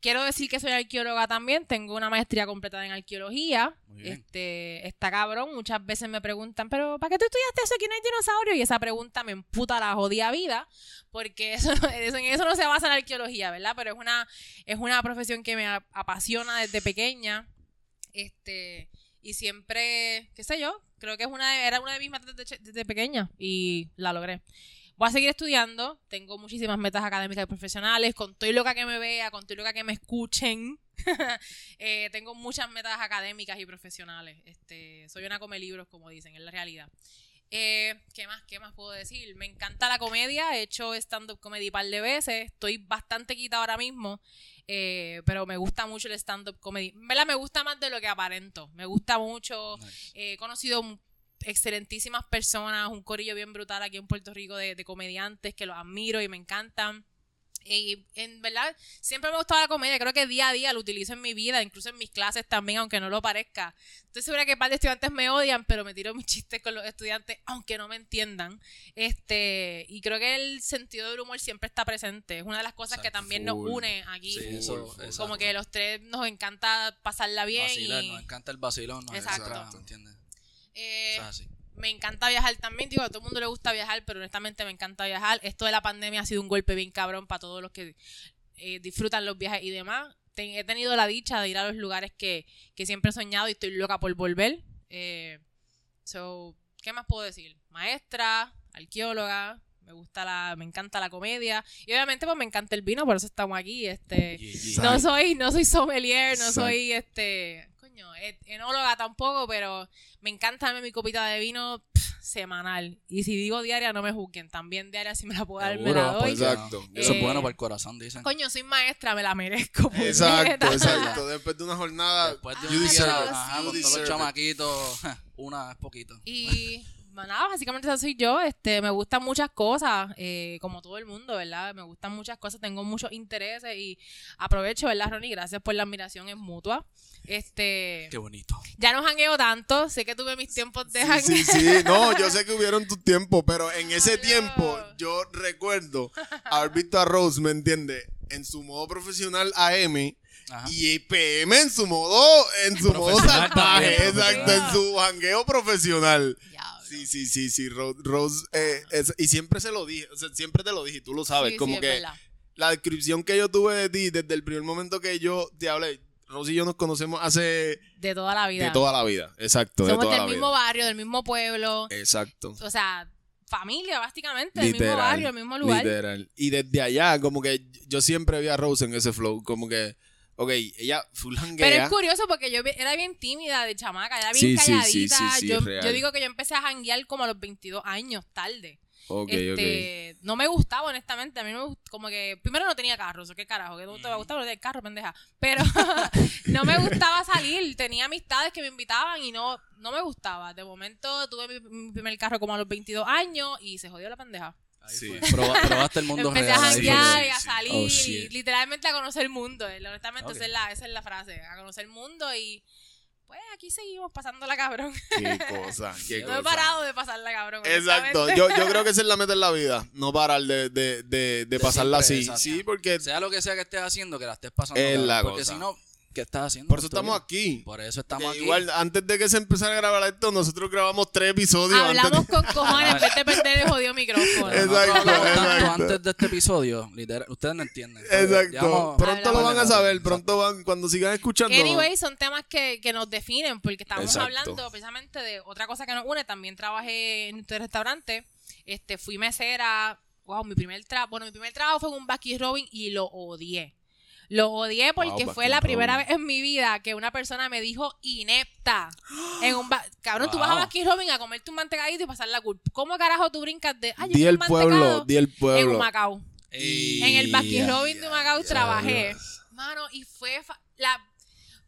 Quiero decir que soy arqueóloga también, tengo una maestría completada en arqueología. Muy bien. Este, está cabrón, muchas veces me preguntan, pero ¿para qué tú estudiaste eso? Aquí no hay dinosaurios. Y esa pregunta me emputa la jodida vida, porque eso, no- eso- en eso no se basa la arqueología, ¿verdad? Pero es una, es una profesión que me apasiona desde pequeña. Este, y siempre, qué sé yo, creo que es una de- era una de mis metas desde, desde pequeña y la logré. Voy a seguir estudiando, tengo muchísimas metas académicas y profesionales, con todo y loca que me vea, con todo y loca que me escuchen. Eh, tengo muchas metas académicas y profesionales. Este, soy una come libros, como dicen, es la realidad. Eh, ¿Qué más? ¿Qué más puedo decir? Me encanta la comedia, he hecho stand-up comedy un par de veces, estoy bastante quita ahora mismo, eh, pero me gusta mucho el stand-up comedy. En verdad me gusta más de lo que aparento, me gusta mucho, Nice. eh, he conocido excelentísimas personas, un corillo bien brutal aquí en Puerto Rico de, de comediantes que los admiro y me encantan. Y en verdad, siempre me ha gustado la comedia. Creo que día a día lo utilizo en mi vida, incluso en mis clases también, aunque no lo parezca. Estoy segura que un par de estudiantes me odian, pero me tiro mis chistes con los estudiantes, aunque no me entiendan. Este, y creo que el sentido del humor siempre está presente. Es una de las cosas que Exacto, también nos une aquí. Sí, eso, Full, full. exacto. Como que los tres nos encanta pasarla bien. Vacilar, y, nos encanta el vacilón, nos Exacto. encanta, ¿entiendes? Eh, así. me encanta viajar también. Digo, a todo el mundo le gusta viajar, pero honestamente me encanta viajar. Esto de la pandemia ha sido un golpe bien cabrón para todos los que eh, disfrutan los viajes y demás. Ten- he tenido la dicha de ir a los lugares que, que siempre he soñado y estoy loca por volver. Eh, so, ¿qué más puedo decir? Maestra, arqueóloga, Me gusta la, me encanta la comedia. Y obviamente, pues me encanta el vino, por eso estamos aquí. Este, no soy, no soy sommelier, no Exacto. soy este, coño, et- enóloga tampoco, pero me encanta darme mi copita de vino pff, semanal. Y si digo diaria, no me juzguen. También diaria, si me la puedo dar, me la doy. Exacto. Eso Eh, es bueno para el corazón, dicen. Coño, soy maestra, me la merezco. Exacto, puñeta. exacto. Después de una jornada, Después de un día, ajá, con todos los deserve it. chamaquitos, una es poquito. Y nada, básicamente eso soy yo. Este, me gustan muchas cosas, eh, como todo el mundo, ¿verdad? Me gustan muchas cosas, tengo muchos intereses y aprovecho, ¿verdad, Ronnie? Gracias por la admiración, es mutua. Este, Qué bonito. ya no jangueo tanto, sé que tuve mis tiempos de jangueo. Sí, sí, sí. No, yo sé que hubieron tus tiempos, pero en ese tiempo yo recuerdo haber visto a Rose, ¿me entiendes? En su modo profesional AM Ajá. y PM en su modo, en su modo salvaje, exacto, en su jangueo profesional. Diablo. Sí, sí, sí, sí, Ro- Rose, eh, es- y siempre se lo dije, o sea, siempre te lo dije, y tú lo sabes, Sí, como sí, que la descripción que yo tuve de ti desde el primer momento que yo te hablé, Rose y yo nos conocemos hace De toda la vida. de toda la vida, exacto, de Somos toda del la mismo vida. barrio, del mismo pueblo. Exacto. O sea, familia, básicamente, del mismo barrio, del mismo lugar. Literal. Y desde allá, como que yo siempre vi a Rose en ese flow, como que, ok, ella full Pero es curioso porque yo era bien tímida de chamaca, era bien sí, calladita. sí, sí, yo, digo que yo empecé a janguear como a los 22 años, tarde. Ok, ok. este, No me gustaba, honestamente. A mí no me gust- como que. Primero no tenía carro, eso qué carajo, que no te va a gustar, no tenía carro, pendeja. Pero no me gustaba salir. Tenía amistades que me invitaban y no, no me gustaba. De momento tuve mi, mi primer carro como a los 22 años y se jodió la pendeja. Ahí Sí. fue. Proba- probaste el mundo Empecé real. a ahí fue. janguear y a salir Oh, y literalmente a conocer el mundo. eh, Honestamente, esa, es la, esa es la frase. A conocer el mundo y. Pues aquí seguimos pasándola cabrón. Qué cosa, qué No he parado de pasarla cabrón. Exacto, yo, yo creo que esa es la meta en la vida, no parar de, de, de, de pasarla así. Sí, porque Sea lo que sea que estés haciendo, que la estés pasando. Es cabrón, la Porque cosa. si no, ¿qué estás haciendo? por eso estamos aquí. Por eso estamos aquí. Igual, antes de que se empezara a grabar esto, nosotros grabamos tres episodios. antes Hablamos de- con cojones en vez de perder el jodido micrófono. Exacto, Nosotros hablamos tanto exacto. antes de este episodio, literal, ustedes no entienden. Exacto. Pronto lo van a saber, Exacto. pronto van, cuando sigan escuchando. Anyway, son temas que, que nos definen, porque estábamos Exacto. hablando precisamente de otra cosa que nos une. También trabajé en este restaurante. Este, fui mesera. Wow, mi primer trabajo. Bueno, mi primer trabajo fue en un Bucky Robin y lo odié. Lo odié porque Wow, fue Baskin la primera vez en mi vida que una persona me dijo inepta. En un ba- Cabrón, tú vas a Wow. Bucky Robin a comerte un mantecadito y pasar la culpa. ¿Cómo carajo tú brincas de. Ay, Di el un pueblo, di el En pueblo. Humacao. Ey, En el Baskin. Robin de Macao trabajé. Mano, y fue. fa- la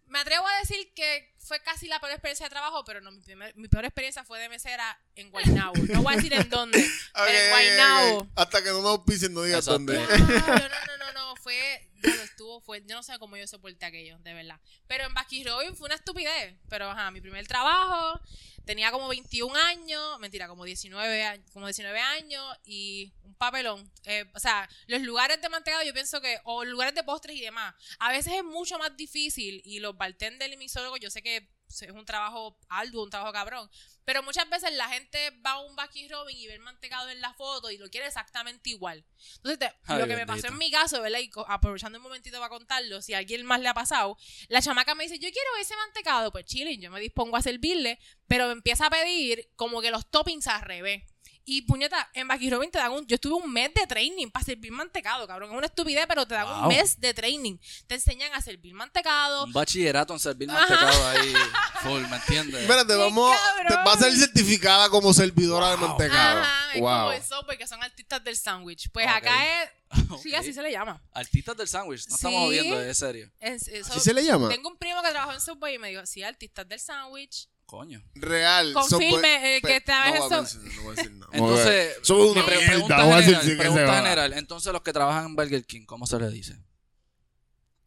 Me atrevo a decir que fue casi la peor experiencia de trabajo, pero no, mi, primer- mi peor experiencia fue de mesera en Guaynabo. No voy a decir en dónde, pero en Guaynabo. Hasta que no me auspicien, no digas dónde. No, no, no, no, no, fue, ya lo estuvo, fue, yo no sé cómo yo soporté aquello, de verdad. Pero en Baskin Robin fue una estupidez, pero ajá, mi primer trabajo, tenía como 21 años, mentira, como 19, a- como 19 años y un papelón. Eh, o sea, los lugares de mantecado yo pienso que, o lugares de postres y demás, a veces es mucho más difícil y los bartenders y misólogos, yo sé que es un trabajo arduo, un trabajo cabrón, pero muchas veces la gente va a un Baskin Robin y ve el mantecado en la foto y lo quiere exactamente igual. Entonces, te- Ay, lo que me pasó en mi caso, ¿verdad? Y aprovechando un momentito para contarlo, si a alguien más le ha pasado, la chamaca me dice, yo quiero ese mantecado, pues chilling, yo me dispongo a servirle, pero empieza a pedir como que los toppings al revés. Y puñeta, en Baskin Robin te dan un. Yo estuve un mes de training para servir mantecado, cabrón. Es una estupidez, pero te dan un mes de training. Te enseñan a servir mantecado. Un bachillerato en servir Ajá. mantecado ahí full, ¿me entiendes? Espérate, ¡Qué vamos. cabrón! te- Va a ser certificada como servidora de mantecado. Ajá, es wow. como eso, porque son artistas del sándwich. Pues acá es. Sí, así se le llama. Artistas del sándwich, no estamos Sí. jodiendo, es serio. Es- eso- ¿Así se le llama? Tengo un primo que trabajó en Subway y me dijo, sí, artistas del sándwich. Coño. Real. Confirme, so- eh, que pe- esta vez no voy a eso- no voy a decir nada. Entonces, una mierda, pregunta voy a decir general, que se pregunta general. Entonces, los que trabajan en Burger King, ¿cómo se les dice?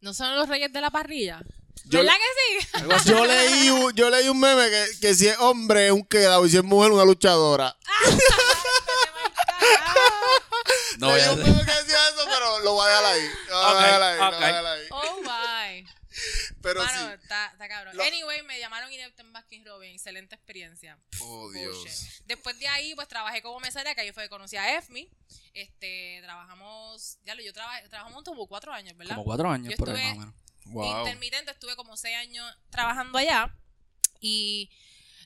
¿No son los reyes de la parrilla? Yo- ¿Verdad que sí? Yo leí, un, yo leí un meme que, que si es hombre es un quedado y si es mujer una luchadora. No voy a decía eso, pero lo voy a dejar ahí. Lo voy a dejar ahí, lo voy a dejar ahí. oh my. Pero Mano, sí. está, está cabrón. Lo- Anyway, me llamaron inepta en Baskin Robin. Excelente experiencia. Oh, Bullshit. Dios. Después de ahí, pues trabajé como mesera, que ahí fue que conocí a EFMI. Este, trabajamos, ya lo, yo trabajé, trabajamos como cuatro años, ¿verdad? Como cuatro años Yo por ahí, estuve- más o menos. Wow. intermitente, estuve como seis años trabajando allá y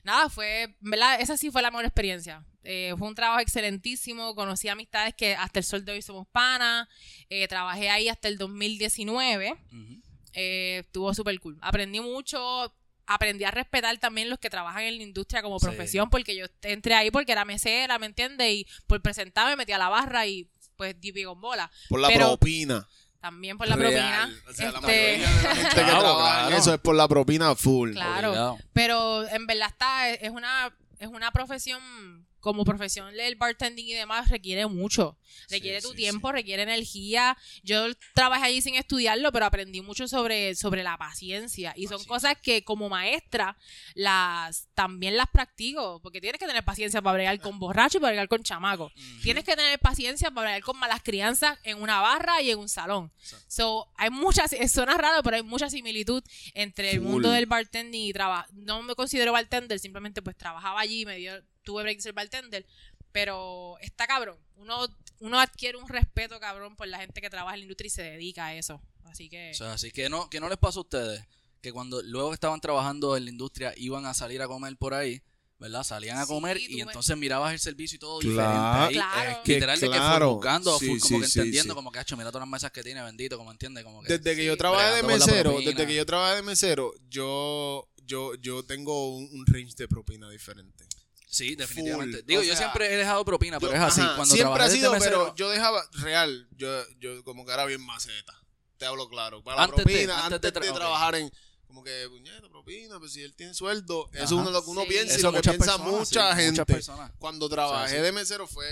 nada, fue, ¿verdad? Esa sí fue la mejor experiencia. Eh, fue un trabajo excelentísimo, conocí amistades que hasta el sol de hoy somos panas, eh, trabajé ahí hasta el 2019, Ujú. eh, estuvo súper cool. Aprendí mucho, aprendí a respetar también los que trabajan en la industria como Sí. profesión, porque yo entré ahí porque era mesera, ¿me entiendes? Y por presentarme metí a la barra y pues di bola. Por la Pero- propina. También por la Real. propina. O sea, la Este, mayoría de la gente que trabaja claro. eso es por la propina full. Claro. Obligado. Pero en verdad está, es una, es una profesión, como profesión el bartending y demás, requiere mucho. Requiere Sí, tu sí, tiempo, requiere energía. Yo trabajé allí sin estudiarlo, pero aprendí mucho sobre, sobre la paciencia. Y son cosas que como maestra las también las practico. Porque tienes que tener paciencia para bregar con borracho y para bregar con chamaco. Tienes que tener paciencia para bregar con malas crianzas en una barra y en un salón. Exacto. So, hay muchas, suena raro, pero hay mucha similitud entre el mundo del bartending y trabajo. No me considero bartender, simplemente pues trabajaba allí, me dio, tuve break de ser bartender, pero está cabrón. Uno, uno adquiere un respeto cabrón por la gente que trabaja en la industria y se dedica a eso. Así que O sea, así que no, que no les pasa a ustedes que cuando luego que estaban trabajando en la industria iban a salir a comer por ahí, ¿verdad? Salían a comer y ves. entonces mirabas el servicio y todo Claro. diferente. Ahí, Claro. eh, literal de que Claro. fue buscando, Sí, full, como sí, que entendiendo, sí. como que hacho, mira todas las mesas que tiene, bendito, como entiende, como que Desde que Sí. yo trabajé de mesero, desde que yo trabajé de mesero, yo, yo, yo tengo un, un range de propina diferente. Sí, definitivamente. Full. Digo, O yo sea, siempre he dejado propina, pero Yo- es así. ajá, Cuando siempre ha trabajé de sido, mesero, pero yo dejaba real, yo, yo como que era bien maceta. Te hablo claro. Para la Antes de- propina, antes antes, de de, tra- ok. trabajar en como que puñeta, propina, pues si él tiene sueldo, eso es Ajá. uno de lo que uno Sí. piensa y lo que piensa personas, mucha sí, gente. Muchas personas. Cuando trabajé O sea, sí. de mesero fue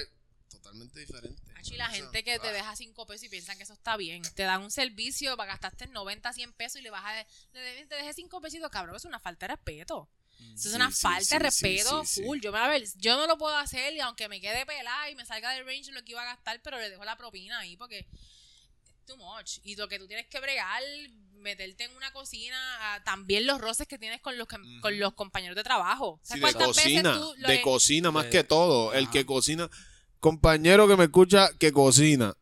totalmente diferente. Hacho, y la gente que te ah. deja cinco pesos y piensan que eso está bien. Te dan un servicio para gastarte 90, 100 pesos y le bajas de, de- te dejé cinco pesitos, cabrón. Es una falta de respeto. Eso es una sí, falta sí, de respeto sí, sí. full. Yo, me, a ver, yo no lo puedo hacer y aunque me quede pelada y me salga del range lo que iba a gastar, pero le dejo la propina ahí porque es too much. Y lo que tú tienes que bregar, meterte en una cocina, también los roces que tienes con los, que- con los compañeros de trabajo. Sí, ¿Sabes de cocina, tú lo de cocina más Eh, que todo. El que cocina, compañero que me escucha que cocina,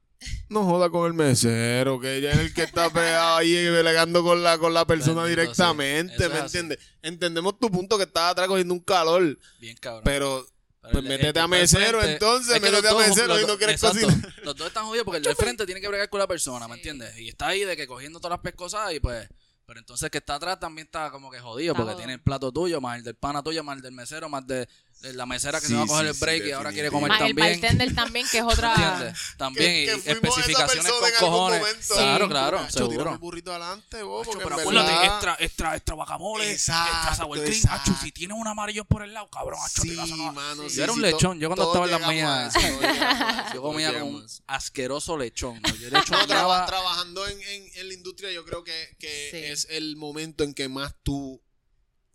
no joda con el mesero, que ella es el que está pegado ahí delegando con la, con la persona Bendito, directamente, ¿me entiendes? Entendemos tu punto que estás atrás cogiendo un calor, Bien cabrón. pero Pero pues el- métete el a mesero, frente- entonces, es que métete a mesero los y no quieres exacto. cocinar. Los dos están jodidos porque el del frente tiene que bregar con la persona, ¿me entiendes? Y está ahí de que cogiendo todas las pescosas y pues... Pero entonces el que está atrás también está como que jodido porque tiene el plato tuyo, más el del pana tuyo, más el del mesero, más de, de la mesera que Sí, se va a coger sí, el sí, break y ahora quiere comer Más el también. bartender también, que es otra... ¿Entiendes? También Que- y que esa especificaciones persona con en algún cojones. momento. Claro, Sí. claro, el seguro. burrito adelante, vos, porque pero en acuérdate, verdad- extra, extra, extra guacamole, Exacto, extra sour cream, exacto. Nacho, si tienes un amarillo por el lado, cabrón, Nacho, Sí, te vas a no- mano, Sí. sí, Yo era un sí, lechón, yo cuando estaba en las mías, Yo comía con un asqueroso lechón. Yo traba- trabajando en, en, en la industria, yo creo que, que Sí. es el momento en que más tú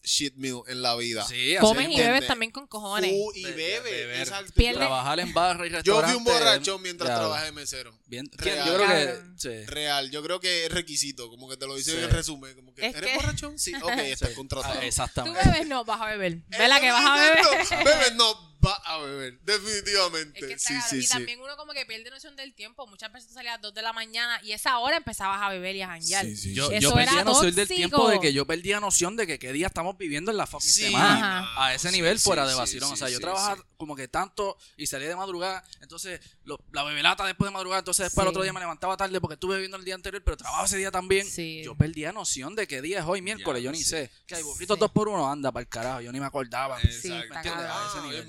shit meal en la vida. Sí, así Comes y bebes también con cojones. Tú y Be- bebe. beber. exacto. Pierde- Trabajar en barra y Yo fui un borrachón mientras ya, trabajé de mesero. Bien, Real. yo creo que sí. Real, yo creo que es requisito, como que te lo dice Sí. en resumen, como que Es ¿eres que- borrachón? Sí, ok, estás contratado. Ah, Tú exactamente. bebes, no, vas a beber. Vela que vas a beber. Bebes no, va a beber, definitivamente. Es que está sí, sí, y sí. también uno como que pierde noción del tiempo. Muchas veces tú salías a las 2 de la mañana y esa hora empezabas a beber y a janguear. Sí, sí, Yo, sí. yo Eso era perdía noción del tiempo de que yo perdía noción de que qué día estamos viviendo en la fucking Sí, semana. Ajá. A ese nivel Sí, fuera sí, de vacilón. sí, o sea, yo sí, trabajaba sí. como que tanto y salía de madrugada. Entonces, lo- la bebelata después de madrugada. Entonces, después Sí. el otro día me levantaba tarde porque estuve bebiendo el día anterior, pero trabajaba ese día también. Sí. Yo perdía noción de qué día es hoy, miércoles. Ya, yo ni sí. sé. Que hay burritos Sí. dos por uno, anda para el carajo. Yo ni me acordaba. Sí, Exacto. entiendes? cabrón. A ese nivel. es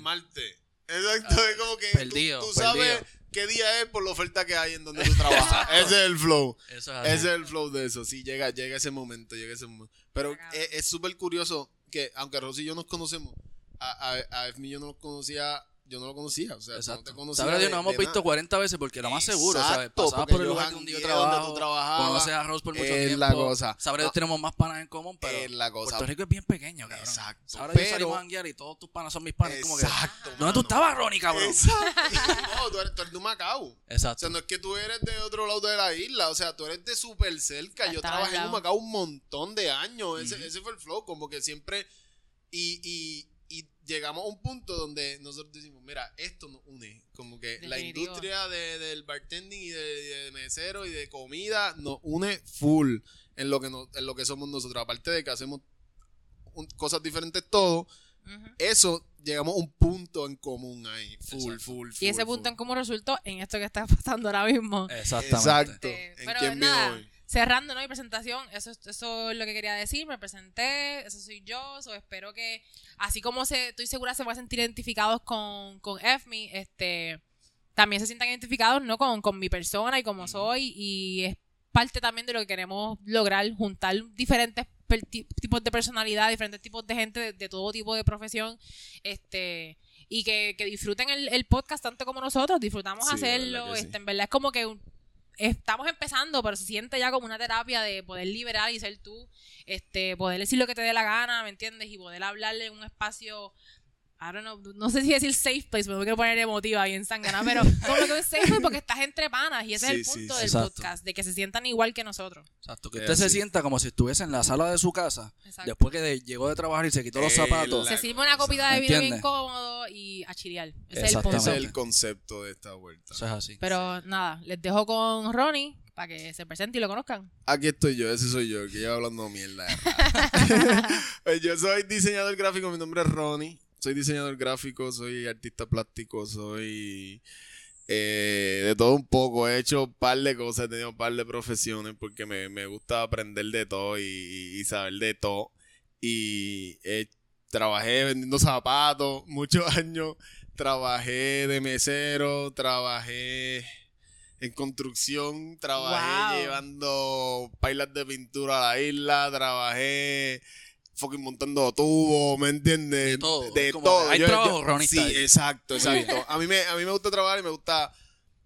Exacto, es como que tú- Perdido, tú, sabes qué día es por la oferta que hay en donde tú trabajas. Ese es el flow. Eso es así. Ese es el flow de eso. Sí, llega, llega ese momento, llega ese momento. Pero es súper curioso que, aunque Rosy y yo nos conocemos, a, a, a yo no lo conocía, yo no lo conocía. O sea, no te conocía. Sabrá Dios, de- nos hemos visto nada. 40 veces porque lo más seguro, ¿sabes? Exacto, Pasabas porque por el yo lugar que un día yo donde trabajo, tú trabajabas. conoces a Rose por mucho Es tiempo. la cosa. Sabrá Dios, Ah. tenemos más panas en común, pero Es la cosa. Puerto Rico es bien pequeño, cabrón. Exacto. Sabrá Pero- salimos a janguear y todos tus panas son mis panas. Como que, Exacto. ¿Dónde tú estabas, Ronnie, cabrón? Exacto. No, tú eres, tú eres de Macao. O Exacto. sea, no es que tú eres de otro lado de la isla, o sea, tú eres de súper cerca. Yo trabajé en. Humacao un montón de años. Ese, ese fue el flow, como que siempre. Y llegamos a un punto donde nosotros decimos, mira, esto nos une. Como que la industria de- del bartending y de, de mesero y de comida nos une full en lo que, nos- en lo que somos nosotros. Aparte de que hacemos un- cosas diferentes todos, Ujú. Eso, llegamos a un punto en común ahí. Full, Exacto. full, Y ese full, punto en full. cómo resultó en esto que está pasando ahora mismo. Exactamente. Exacto. Este, ¿En pero quién vino nada, hoy? Cerrando ¿no? mi presentación, eso, es- eso es lo que quería decir, me presenté, eso soy yo, so espero que, así como se, estoy segura se van a sentir identificados con, con FME, este, también se sientan identificados ¿no? con, con mi persona y como soy, y es parte también de lo que queremos lograr, juntar diferentes tipos de personalidad, diferentes tipos de gente de, de todo tipo de profesión, este y que, que disfruten el, el podcast tanto como nosotros, disfrutamos Sí, hacerlo, sí. este, en verdad es como que un- estamos empezando, pero se siente ya como una terapia de poder liberar y ser tú, este, poder decir lo que te dé la gana, ¿me entiendes? Y poder hablarle en un espacio, I don't know, no sé si decir safe place, pero no quiero poner emotiva bien sangana, pero como que es safe place porque estás entre panas y ese Sí, es el punto sí. del Exacto. podcast, de que se sientan igual que nosotros. Exacto. Que usted se sienta como si estuviese en la sala de su casa. Exacto. Después que de- llegó de trabajar y se quitó los Eh, zapatos. la- se sirve una copita de vino bien y a chilear. Ese es el. Ese es el concepto de esta vuelta. Eso es así. Pero nada, les dejo con Ronnie para que se presente y lo conozcan. Aquí estoy yo, ese soy yo, que lleva hablando mierda. Yo soy diseñador gráfico, mi nombre es Ronnie. Soy diseñador gráfico, soy artista plástico, soy eh, de todo un poco. He hecho un par de cosas, he tenido un par de profesiones porque me, me gusta aprender de todo y, y saber de todo. Y eh, trabajé vendiendo zapatos muchos años. Trabajé de mesero, trabajé en construcción, trabajé Wow. llevando pailas de pintura a la isla, trabajé fucking montando tubos, ¿me entiendes? De todo, De todo. hay trabajo, Ronnie Sí, ahí. exacto, exacto. A mí, me, a mí me gusta trabajar y me gusta...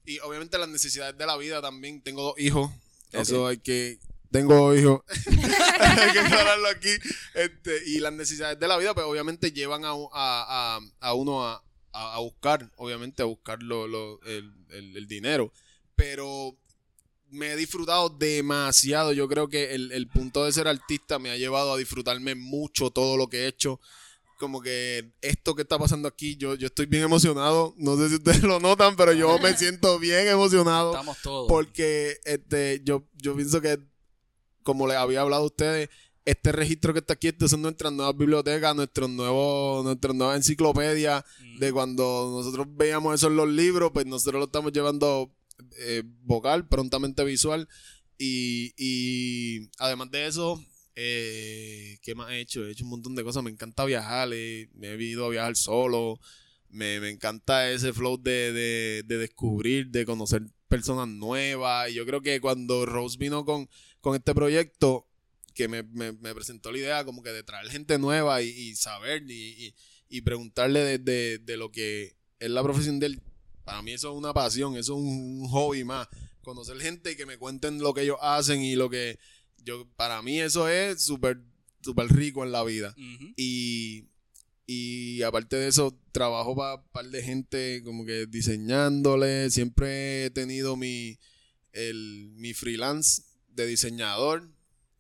Y obviamente las necesidades de la vida también. Tengo dos hijos. Eso hay que... Tengo dos hijos. hay que aclararlo aquí. Este, y las necesidades de la vida, pues obviamente llevan a, a, a, a uno a, a, a buscar, obviamente a buscar lo, lo- el, el- el dinero. Pero me he disfrutado demasiado. Yo creo que el, el punto de ser artista me ha llevado a disfrutarme mucho todo lo que he hecho. Como que esto que está pasando aquí, yo, yo estoy bien emocionado. No sé si ustedes lo notan, pero yo me siento bien emocionado. Estamos todos. Porque este, yo, yo pienso que, como les había hablado a ustedes, este registro que está aquí, estas son nuestras nuevas bibliotecas, nuestros nuevos, nuestras nuevas enciclopedias, Mm. de cuando nosotros veíamos eso en los libros, pues nosotros lo estamos llevando eh, vocal, prontamente visual. Y, y además de eso, eh, ¿qué más he hecho? He hecho un montón de cosas. Me encanta viajar, eh, me he ido a viajar solo. Me, me encanta ese flow de, de, de descubrir, de conocer personas nuevas. Y yo creo que cuando Rose vino con, con este proyecto, que me, me- me presentó la idea como que de traer gente nueva y, saber y, y- y preguntarle de, de- de lo que es la profesión de él. Para mí eso es una pasión, eso es un, un hobby más. Conocer gente y que me cuenten lo que ellos hacen y lo que yo, para mí eso es súper, súper rico en la vida. Y, y aparte de eso, trabajo para un par de gente como que diseñándole. Siempre he tenido mi, el, mi freelance de diseñador,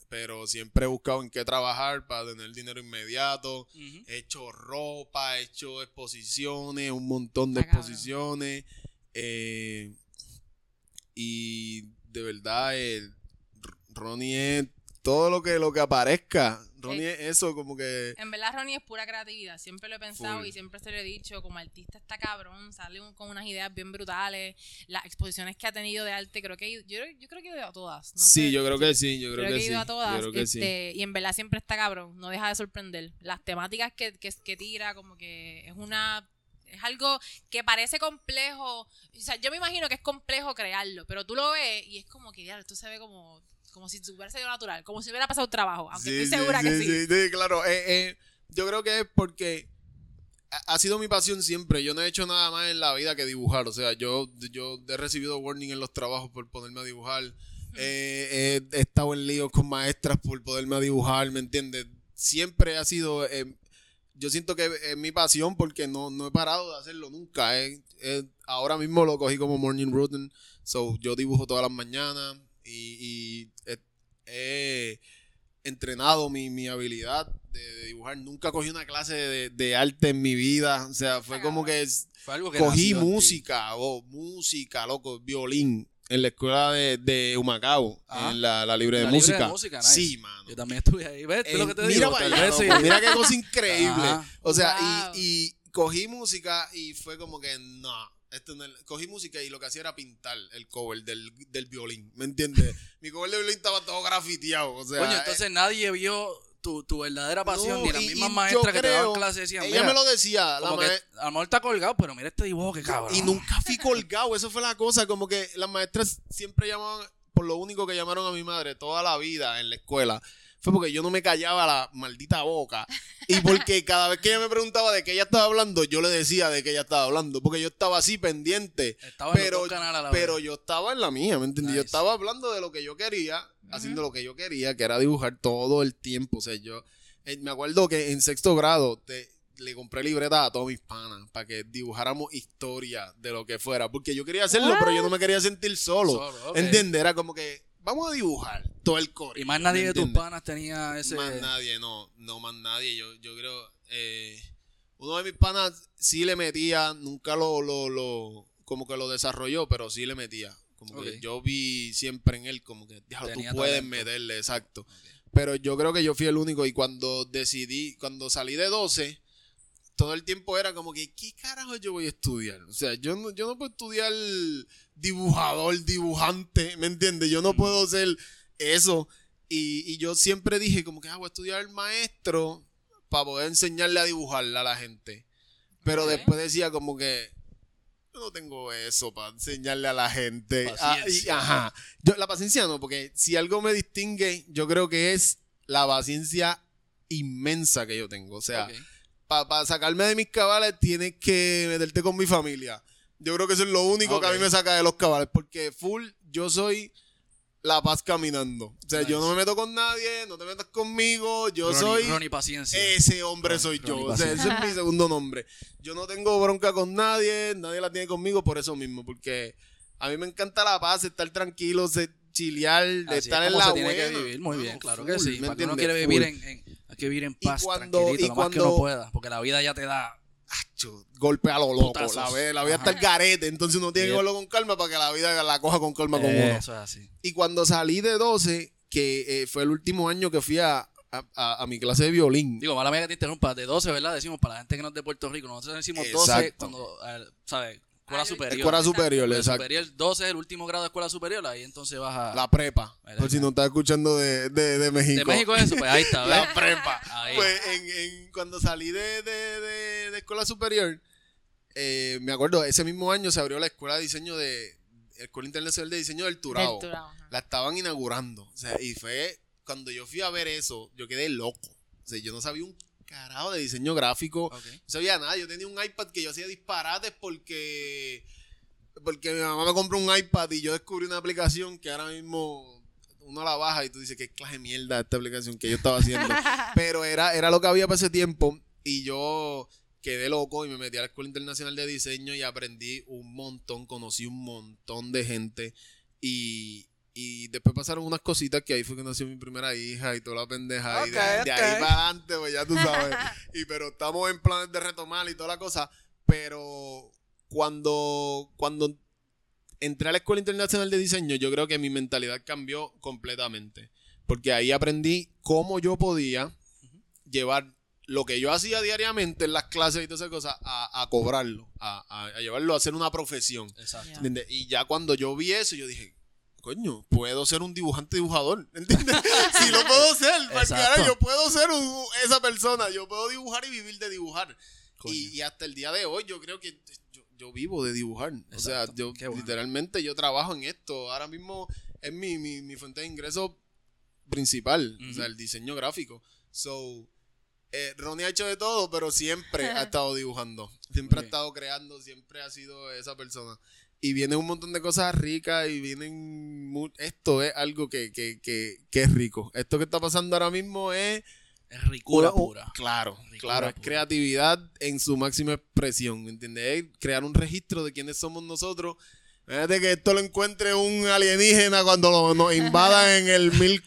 pero siempre he buscado en qué trabajar para tener dinero inmediato. He hecho ropa, he hecho exposiciones, un montón de exposiciones. eh, y de verdad, el Ronnie es todo lo que, lo que aparezca. Ronnie es eso, como que. En verdad, Ronnie es pura creatividad. Siempre lo he pensado Full. y siempre se lo he dicho. Como artista está cabrón, sale un- con unas ideas bien brutales. Las exposiciones que ha tenido de arte, creo que he ido- yo, yo creo que he ido a todas. no sí, yo creo que sí, yo creo, Creo que, que, he sí. ido a todas. Yo creo que sí. este, Y en verdad siempre está cabrón. No deja de sorprender. Las temáticas que, que, que tira, como que es una. Es algo que parece complejo. O sea, yo me imagino que es complejo crearlo, pero tú lo ves y es como que, ya, esto se ve como, como si hubiera sido natural, como si hubiera pasado trabajo. Aunque Sí, estoy sí, segura que sí. sí, sí, claro. Eh, eh, yo creo que es porque ha sido mi pasión siempre. Yo no he hecho nada más en la vida que dibujar. O sea, yo, yo he recibido warning en los trabajos por ponerme a dibujar. Eh, he estado en líos con maestras por poderme a dibujar, ¿me entiendes? Siempre ha sido... yo siento que es mi pasión porque no, no he parado de hacerlo nunca. eh. Eh, ahora mismo lo cogí como morning routine. So, yo dibujo todas las mañanas y, y he, he entrenado mi, mi habilidad de, de dibujar. Nunca cogí una clase de, de arte en mi vida. O sea, fue como que es- Fue algo que cogí música, o música, loco, violín. en la escuela de, de Humacao, en la, la libre de La libre música. de música, nice. Sí, mano. Yo también estuve ahí. ¿Ves? ¿Tú En- lo que te mira digo? allá, sí. mira qué cosa increíble. Ajá. O sea, Wow. y, y cogí música y fue como que no. Esto no es- cogí música y lo que hacía era pintar el cover del, del violín. ¿Me entiendes? Mi cover de violín estaba todo grafiteado. O sea, Coño, entonces nadie vio tu, tu verdadera pasión, No, ni las mismas maestras que te daban clases decían, ella mira, me lo decía. La que a lo mejor está colgado, pero mira este dibujo que cabrón. y nunca fui colgado. Eso fue la cosa. Como que las maestras siempre llamaban, por lo único que llamaron a mi madre toda la vida en la escuela, fue porque yo no me callaba la maldita boca. Y porque cada vez que ella me preguntaba de qué ella estaba hablando, yo le decía de qué ella estaba hablando. Porque yo estaba así pendiente. Estaba en pero, canales a la pero vez. yo estaba en la mía, ¿me entiendes? Yo estaba hablando de lo que yo quería, haciendo lo que yo quería, que era dibujar todo el tiempo. O sea, yo eh, me acuerdo que en sexto grado te, le compré libretas a todos mis panas para que dibujáramos historia de lo que fuera. Porque yo quería hacerlo, pero yo no me quería sentir solo. Solo. ¿Entiendes? Era como que vamos a dibujar todo el core. Y más nadie ¿me de tus panas tenía ese... Más nadie, no, no más nadie. Yo, yo creo, eh, uno de mis panas sí le metía, nunca lo, lo, lo, como que lo desarrolló, pero sí le metía. Como que yo vi siempre en él como que, "Diablo, tú puedes talento. meterle, exacto. Pero yo creo que yo fui el único y cuando decidí, cuando salí de 12, todo el tiempo era como que, ¿qué carajo yo voy a estudiar? O sea, yo no, yo no puedo estudiar dibujador, dibujante, ¿me entiendes? Yo no puedo ser eso. Y, y yo siempre dije como que, ah, voy a estudiar maestro para poder enseñarle a dibujarle a la gente. Pero después decía como que, yo no tengo eso para enseñarle a la gente. Ah, y- ajá. Yo, la paciencia no, porque si algo me distingue, yo creo que es la paciencia inmensa que yo tengo. O sea. Para sacarme de mis cabales tienes que meterte con mi familia. Yo creo que eso es lo único que a mí me saca de los cabales. Porque full, yo soy la paz caminando. O sea, yo no me meto con nadie, no te metas conmigo. Yo Ronnie- soy. Ronnie Paciencia. Ese hombre soy yo. Ronnie O sea, ese es mi segundo nombre. Yo no tengo bronca con nadie, nadie la tiene conmigo por eso mismo. Porque a mí me encanta la paz, estar tranquilo, se- chilear, Así es estar en como la se tiene que vivir, muy bien, claro full, que sí. ¿me uno quiere vivir en, en- hay que vivir en Y paz, cuando- tranquilito, y lo más que cuando- uno pueda, porque la vida ya te da Acho, golpe a lo loco. Putazos. La, vida está el garete. Entonces uno tiene que verlo con calma para que la vida la coja con calma con uno. Eso es así. Y cuando salí de 12, que eh, fue el último año que fui a, a- a- a mi clase de violín. Digo, mala mía que te interrumpa, de 12, ¿verdad? Decimos para la gente que no es de Puerto Rico, nosotros decimos 12 Exacto. cuando, eh, ¿sabes? Escuela Ay, superior. Escuela superior, Escuela exacto. superior, 12 es el último grado de escuela superior, ahí entonces vas a... La prepa. Mira, Por si no estás escuchando de, de, de México. de México es eso, pues ahí está, ¿ves? La prepa. Ahí. Pues en, en- cuando salí de, de- de- de escuela superior, eh, me acuerdo, ese mismo año se abrió la escuela de diseño de. Escuela Internacional de Diseño del ajá. La estaban inaugurando. O sea, y fue cuando yo fui a ver eso, yo quedé loco. O sea, yo no sabía un carajo de diseño gráfico. No sabía nada. Yo tenía un iPad que yo hacía disparates porque. Porque mi mamá me compró un iPad y yo descubrí una aplicación que ahora mismo uno la baja y tú dices, ¿qué clase de mierda esta aplicación que yo estaba haciendo? Pero era, era lo que había para ese tiempo y yo quedé loco y me metí a la Escuela Internacional de Diseño y aprendí un montón, conocí un montón de gente y, y después pasaron unas cositas que ahí fue que nació mi primera hija y toda la pendeja y de, ahí para adelante, pues ya tú sabes. y pero estamos en planes de retomar y toda la cosa, pero cuando, cuando entré a la Escuela Internacional de Diseño, yo creo que mi mentalidad cambió completamente. Porque ahí aprendí cómo yo podía llevar lo que yo hacía diariamente en las clases y todas esas cosas a, a cobrarlo, a, a- a llevarlo a ser una profesión. Exacto. Y ya cuando yo vi eso, yo dije, coño, puedo ser un dibujante dibujador. ¿Entiendes? si lo puedo ser, porque ahora yo puedo ser un- esa persona. Yo puedo dibujar y vivir de dibujar. Y, y hasta el día de hoy yo creo que yo, yo vivo de dibujar. O sea, yo bueno. literalmente yo trabajo en esto. Ahora mismo es mi, mi, mi fuente de ingreso principal. O sea, el diseño gráfico. So, eh, Ronnie ha hecho de todo, pero siempre ha estado dibujando. Siempre ha estado creando, siempre ha sido esa persona. Y vienen un montón de cosas ricas y vienen... Esto es algo que, que, que, que es rico. Esto que está pasando ahora mismo es... Es ricura pura. Claro, Ricura claro. Es creatividad en su máxima expresión, ¿me entiendes? Es crear un registro de quiénes somos nosotros. Fíjate que esto lo encuentre un alienígena cuando lo, nos invada en el mil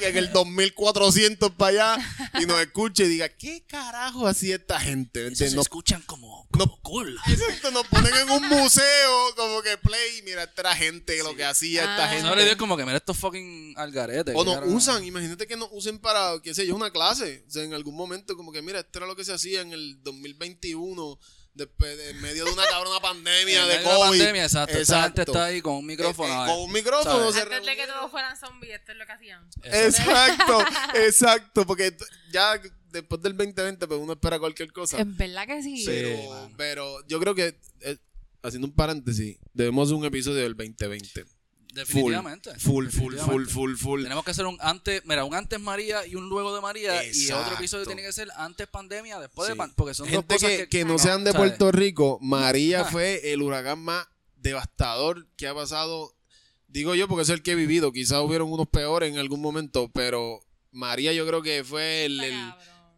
en el 2400 para allá y nos escuche y diga, ¿qué carajo hacía esta gente? Se Nos, escuchan como, no- cool. exacto, nos ponen en un museo como que play, mira, esta era gente, lo que hacía esta Ah. gente. Sobre Dios como que mira estos fucking algaretes. O nos usan, imagínate que nos usen para, qué sé yo, una clase. O sea, en algún momento, como que, mira, esto era lo que se hacía en el 2021, después de, en medio de una cabrona pandemia En de medio de COVID. pandemia, exacto. Esta gente está ahí con un micrófono. Eh, eh, eh. con un micrófono se Antes de que todos fueran zombies, esto es lo que hacían. Exacto, exacto, porque ya después del 2020 pues uno espera cualquier cosa. En verdad que sí. Sí. pero, mano. pero yo creo que, eh, haciendo un paréntesis, debemos hacer un episodio del 2020. Definitivamente. Full, full, full, definitivamente. full, full. Tenemos que hacer un antes, mira, un antes María y un luego de María. Y otro episodio tiene que ser antes pandemia, después de Sí. pan- porque son dos cosas que, que, que no sean de ¿sabes? Puerto Rico, María Ah. fue el huracán más devastador que ha pasado. Digo yo porque es el que he vivido. Quizás hubieron unos peores en algún momento, pero María yo creo que fue el,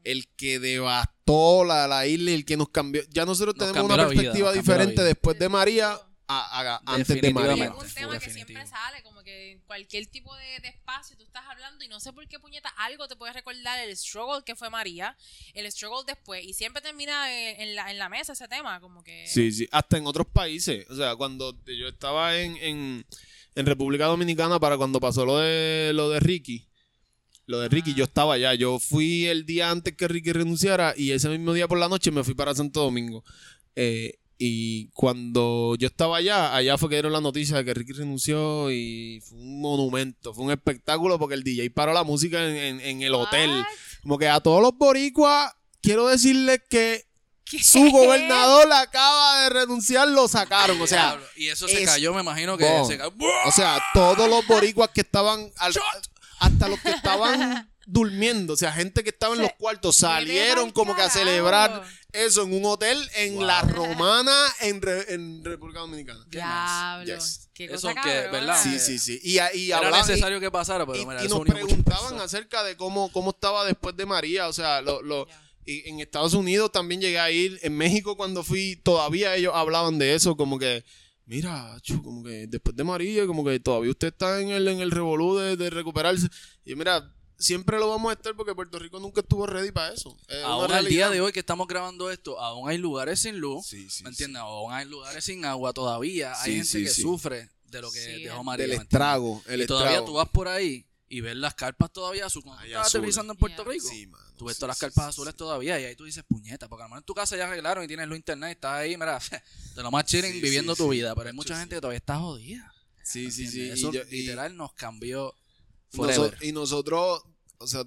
el, que devastó la, la isla y el que nos cambió. Ya nosotros Nos tenemos cambió una vida, perspectiva diferente después de María a, a- antes de. María. es un tema que siempre sale, como que en cualquier tipo de, de espacio tú estás hablando y no sé por qué puñeta algo te puede recordar el struggle que fue María, el struggle después y siempre termina en, en la, en la mesa ese tema, como que... Sí, sí, hasta en otros países. O sea, cuando yo estaba en, en, en República Dominicana para cuando pasó lo de lo de Ricky. Lo de Ricky, Ah. yo estaba allá. Yo fui el día antes que Ricky renunciara y ese mismo día por la noche me fui para Santo Domingo. Eh, y cuando yo estaba allá, allá fue que dieron la noticia de que Ricky renunció y fue un monumento, fue un espectáculo porque el DJ paró la música en, en- en el hotel. What? Como que a todos los boricuas quiero decirles que ¿Qué? su gobernador acaba de renunciar, lo sacaron. O sea, y eso se es- cayó, me imagino que se cayó. o sea, todos los boricuas que estaban al- hasta los que estaban durmiendo, o sea, gente que estaba en los cuartos salieron como que a celebrar eso en un hotel en Wow. La Romana en, Re- en República Dominicana. Diablo. Yes. Qué Eso que. ¿verdad? Sí, sí, sí. Y, y Era hablaban- necesario que pasara, pero y, mira, y eso nos preguntaban acerca de cómo, cómo estaba después de María. O sea, lo, lo- y en Estados Unidos también llegué a ir. En México cuando fui, todavía ellos hablaban de eso, como que, mira, chu, como que después de María, como que todavía usted está en el, en el revolú de, de recuperarse. Y mira, siempre lo vamos a estar porque Puerto Rico nunca estuvo ready para eso. Es Aún al día de hoy que estamos grabando esto, aún hay lugares sin luz, Sí, sí, ¿me sí. entiendes? Aún hay lugares sin agua todavía. Sí, hay gente sí, que sí. sufre de lo que Sí, dejó el- María. Del estrago, el y todavía estrago. tú vas por ahí y ves las carpas todavía su cuando estás azules. aterrizando en Puerto Yeah. Rico. Sí, mano, Tú ves sí, todas las carpas sí, azules sí. todavía y ahí tú dices, puñeta, porque a lo mejor en tu casa ya arreglaron y tienes luz internet y estás ahí, mira, de lo más chilling Sí, viviendo sí, tu sí. vida. Pero hay mucha Sí, gente que todavía está jodida. Sí, sí, sí. ¿entiendes? Y Eso yo- y- literal nos cambió Y nosotros, o sea,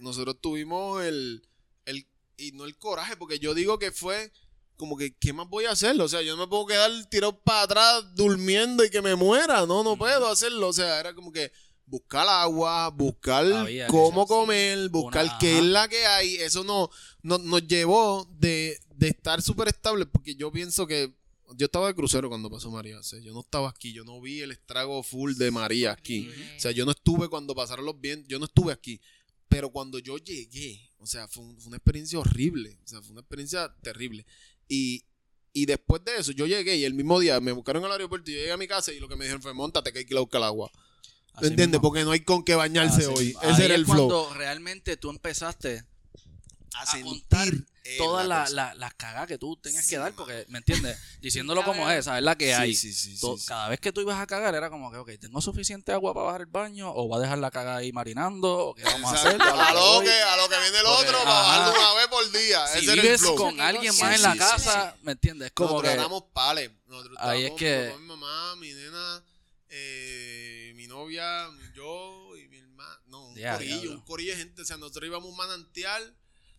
nosotros tuvimos el, el, y no el coraje, porque yo digo que fue como que, ¿qué más voy a hacer? O sea, yo no me puedo quedar tirado para atrás durmiendo y que me muera, no, no puedo hacerlo. O sea, era como que buscar agua, buscar Había cómo comer, buscar Una- qué es la que hay. Eso no, no- nos llevó de, de estar súper estable, porque yo pienso que yo estaba de crucero cuando pasó María. O sea, yo no estaba aquí, yo no vi el estrago full de María aquí. O sea, yo no estuve cuando pasaron los vientos, yo no estuve aquí. Pero cuando yo llegué, o sea, fue, un- fue una experiencia horrible. O sea, fue una experiencia terrible. Y, y después de eso, yo llegué y el mismo día me buscaron al aeropuerto y yo llegué a mi casa y lo que me dijeron fue, montate que hay que ir a buscar agua. Así ¿Entiendes? Porque no hay con qué bañarse Así hoy. Ese era es el flow. cuando realmente tú empezaste A a contar sentir todas la las cosa. la, cagas que tú tenías Sí, que dar, porque, ¿me entiendes? Diciéndolo como es, ¿sabes la que Sí, hay? sí. Cada vez que tú ibas a cagar era como que, ok, ¿tengo suficiente agua para bajar el baño? ¿O voy a dejar la caga ahí marinando? ¿O qué vamos a hacer? A lo, que, a lo que viene el Porque, otro, para bajarlo una vez por día. Si Ese era el vives flow. con alguien más en la casa, ¿me entiendes? Como Nosotros que... éramos pales. Nosotros Ahí es que- mi mamá, mi nena, eh, mi novia, yo y mi hermana. No, un Ya, corillo, un corillo de gente. O sea, nosotros íbamos a un manantial,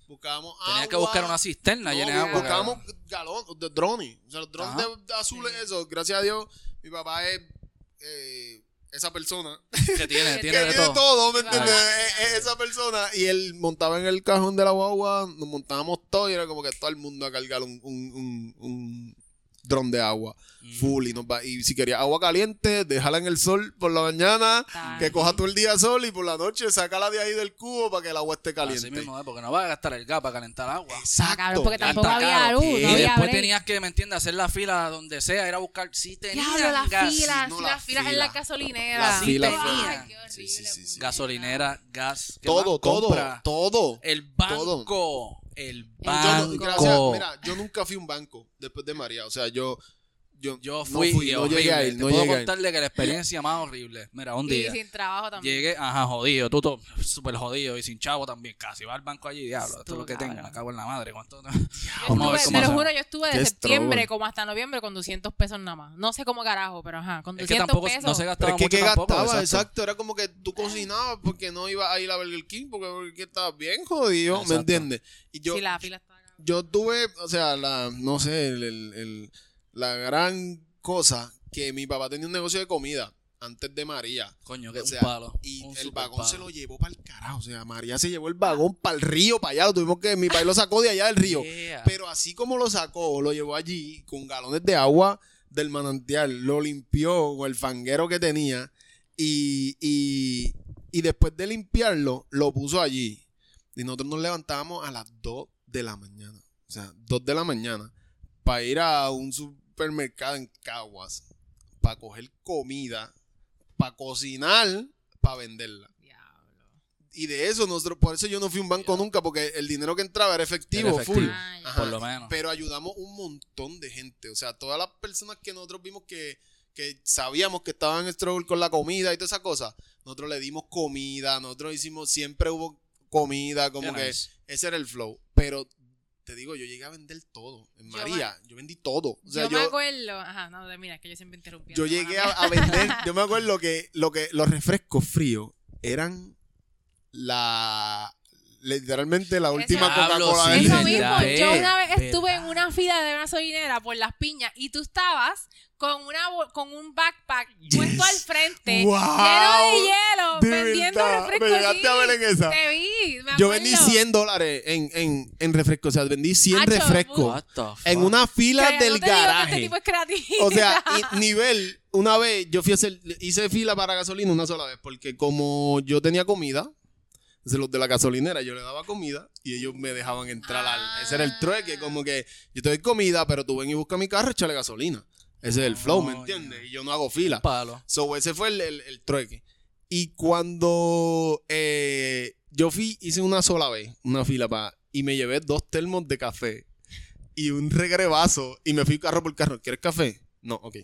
buscábamos agua. Tenías que buscar una cisterna no, llena de agua. Buscábamos galón, de drones. O sea, los drones Ajá. de, de azules, Sí. eso. Gracias a Dios, mi papá es eh, esa persona Que tiene, Que tiene que de tiene todo. todo, ¿me entiendes? Es- es esa persona. Y él montaba en el cajón de la guagua, nos montábamos todo y era como que todo el mundo a cargar un, un, un, un, dron de agua. Mm. Full. Y, nos va- y si quería agua caliente, déjala en el sol por la mañana. Que coja todo el día sol y por la noche sácala de ahí del cubo para que el agua esté Así caliente. mismo, ¿eh? porque no vas a gastar el gas para calentar agua. Ah, Exacto. cabrón, porque tampoco había caro. luz, Y no había después break. tenías que, ¿me entiendes? Hacer la fila donde sea, ir a buscar. Sí, tenían Diablo, las gas. filas, no, las filas en la gasolinera. La Sí, fila, ay, fila. qué horrible, Sí, sí, sí, sí. Gasolinera, gas. ¿qué Todo, todo, Compra. todo. El banco. El Yo no- banco. gracias, mira, yo nunca fui un banco después de María. O sea, yo, yo, Yo no fui, y no horrible. llegué a ir, Te puedo llegué a ir. contarle que la experiencia más horrible. Mira, un Y día sin trabajo también. llegué, ajá, jodido, tú todo súper jodido y sin chavo también casi. Va al banco allí, diablo, esto es lo que tengo, me cago en la madre. ¿Cuánto? Yo Vamos a ver cómo te lo juro, yo estuve de Qué septiembre struggle. como hasta noviembre con 200 pesos nada más. No sé cómo carajo, pero ajá, con Es que 200 tampoco pesos. no se Pero gastaba es que mucho ¿qué tampoco, gastaba? exacto. Exacto. Era como que tú cocinabas porque no ibas a ir a Burger King porque Burger King estaba bien jodido, ¿me entiendes? Y yo, sí, la fila está yo tuve, o sea, la, no sé, el, el- el- la gran cosa que mi papá tenía un negocio de comida antes de María. Coño, que O sea, un palo. Y un el vagón palo. se lo llevó para el carajo. O sea, María se llevó el vagón para el río, para allá. Lo tuvimos que, mi país lo sacó de allá del río. Yeah. Pero así como lo sacó, lo llevó allí con galones de agua del manantial, lo limpió con el fanguero que tenía y, y, y después de limpiarlo, lo puso allí. Y nosotros nos levantábamos a las 2 de la mañana. O sea, 2 de la mañana para ir a un supermercado en Caguas, para coger comida, para cocinar, para venderla. Diablo. Y de eso, nosotros, por eso yo no fui a un banco nunca, porque el dinero que entraba era efectivo, Era efectivo. full. Ah. Ajá. Por lo menos. Pero ayudamos un montón de gente. O sea, todas las personas que nosotros vimos que, que sabíamos que estaban en struggle con la comida y todas esas cosas, nosotros le dimos comida, nosotros hicimos, siempre hubo comida, como Qué que nice. ese era el flow. Pero te digo, yo llegué a vender todo. En Yo María, yo vendí todo. O sea, yo, yo, me acuerdo. Ajá, no, mira, es que yo siempre interrumpí. yo llegué a, a vender, yo me acuerdo que, lo que los refrescos fríos eran la literalmente la última Coca-Cola sí, del Eso mismo, yo eh, una vez estuve en una fila de gasolinera por las piñas y tú estabas con una con un backpack puesto al frente, Wow. lleno de hielo, De vendiendo refrescos. me llegaste a ver en esa. Te vi, me Yo vendí 100 dólares en, en, en refrescos. O sea, vendí 100 Hacho, refrescos en una fila del no te digo que garaje. Este tipo es creativo. O sea, y nivel, una vez yo fui a hacer, hice fila para gasolina una sola vez, porque como yo tenía comida, los de la gasolinera yo le daba comida y ellos me dejaban entrar al. Ese era el trueque, como que yo te doy comida, pero tú ven y busca mi carro, échale gasolina. Ese es el flow, ¿me entiendes? Y yo no hago fila. Palo. So, ese fue el, el, el trueque. Y cuando eh, yo fui, hice una sola vez, una fila para. Y me llevé dos termos de café y un regrevazo. Y me fui carro por carro. ¿Quieres café? No, ok.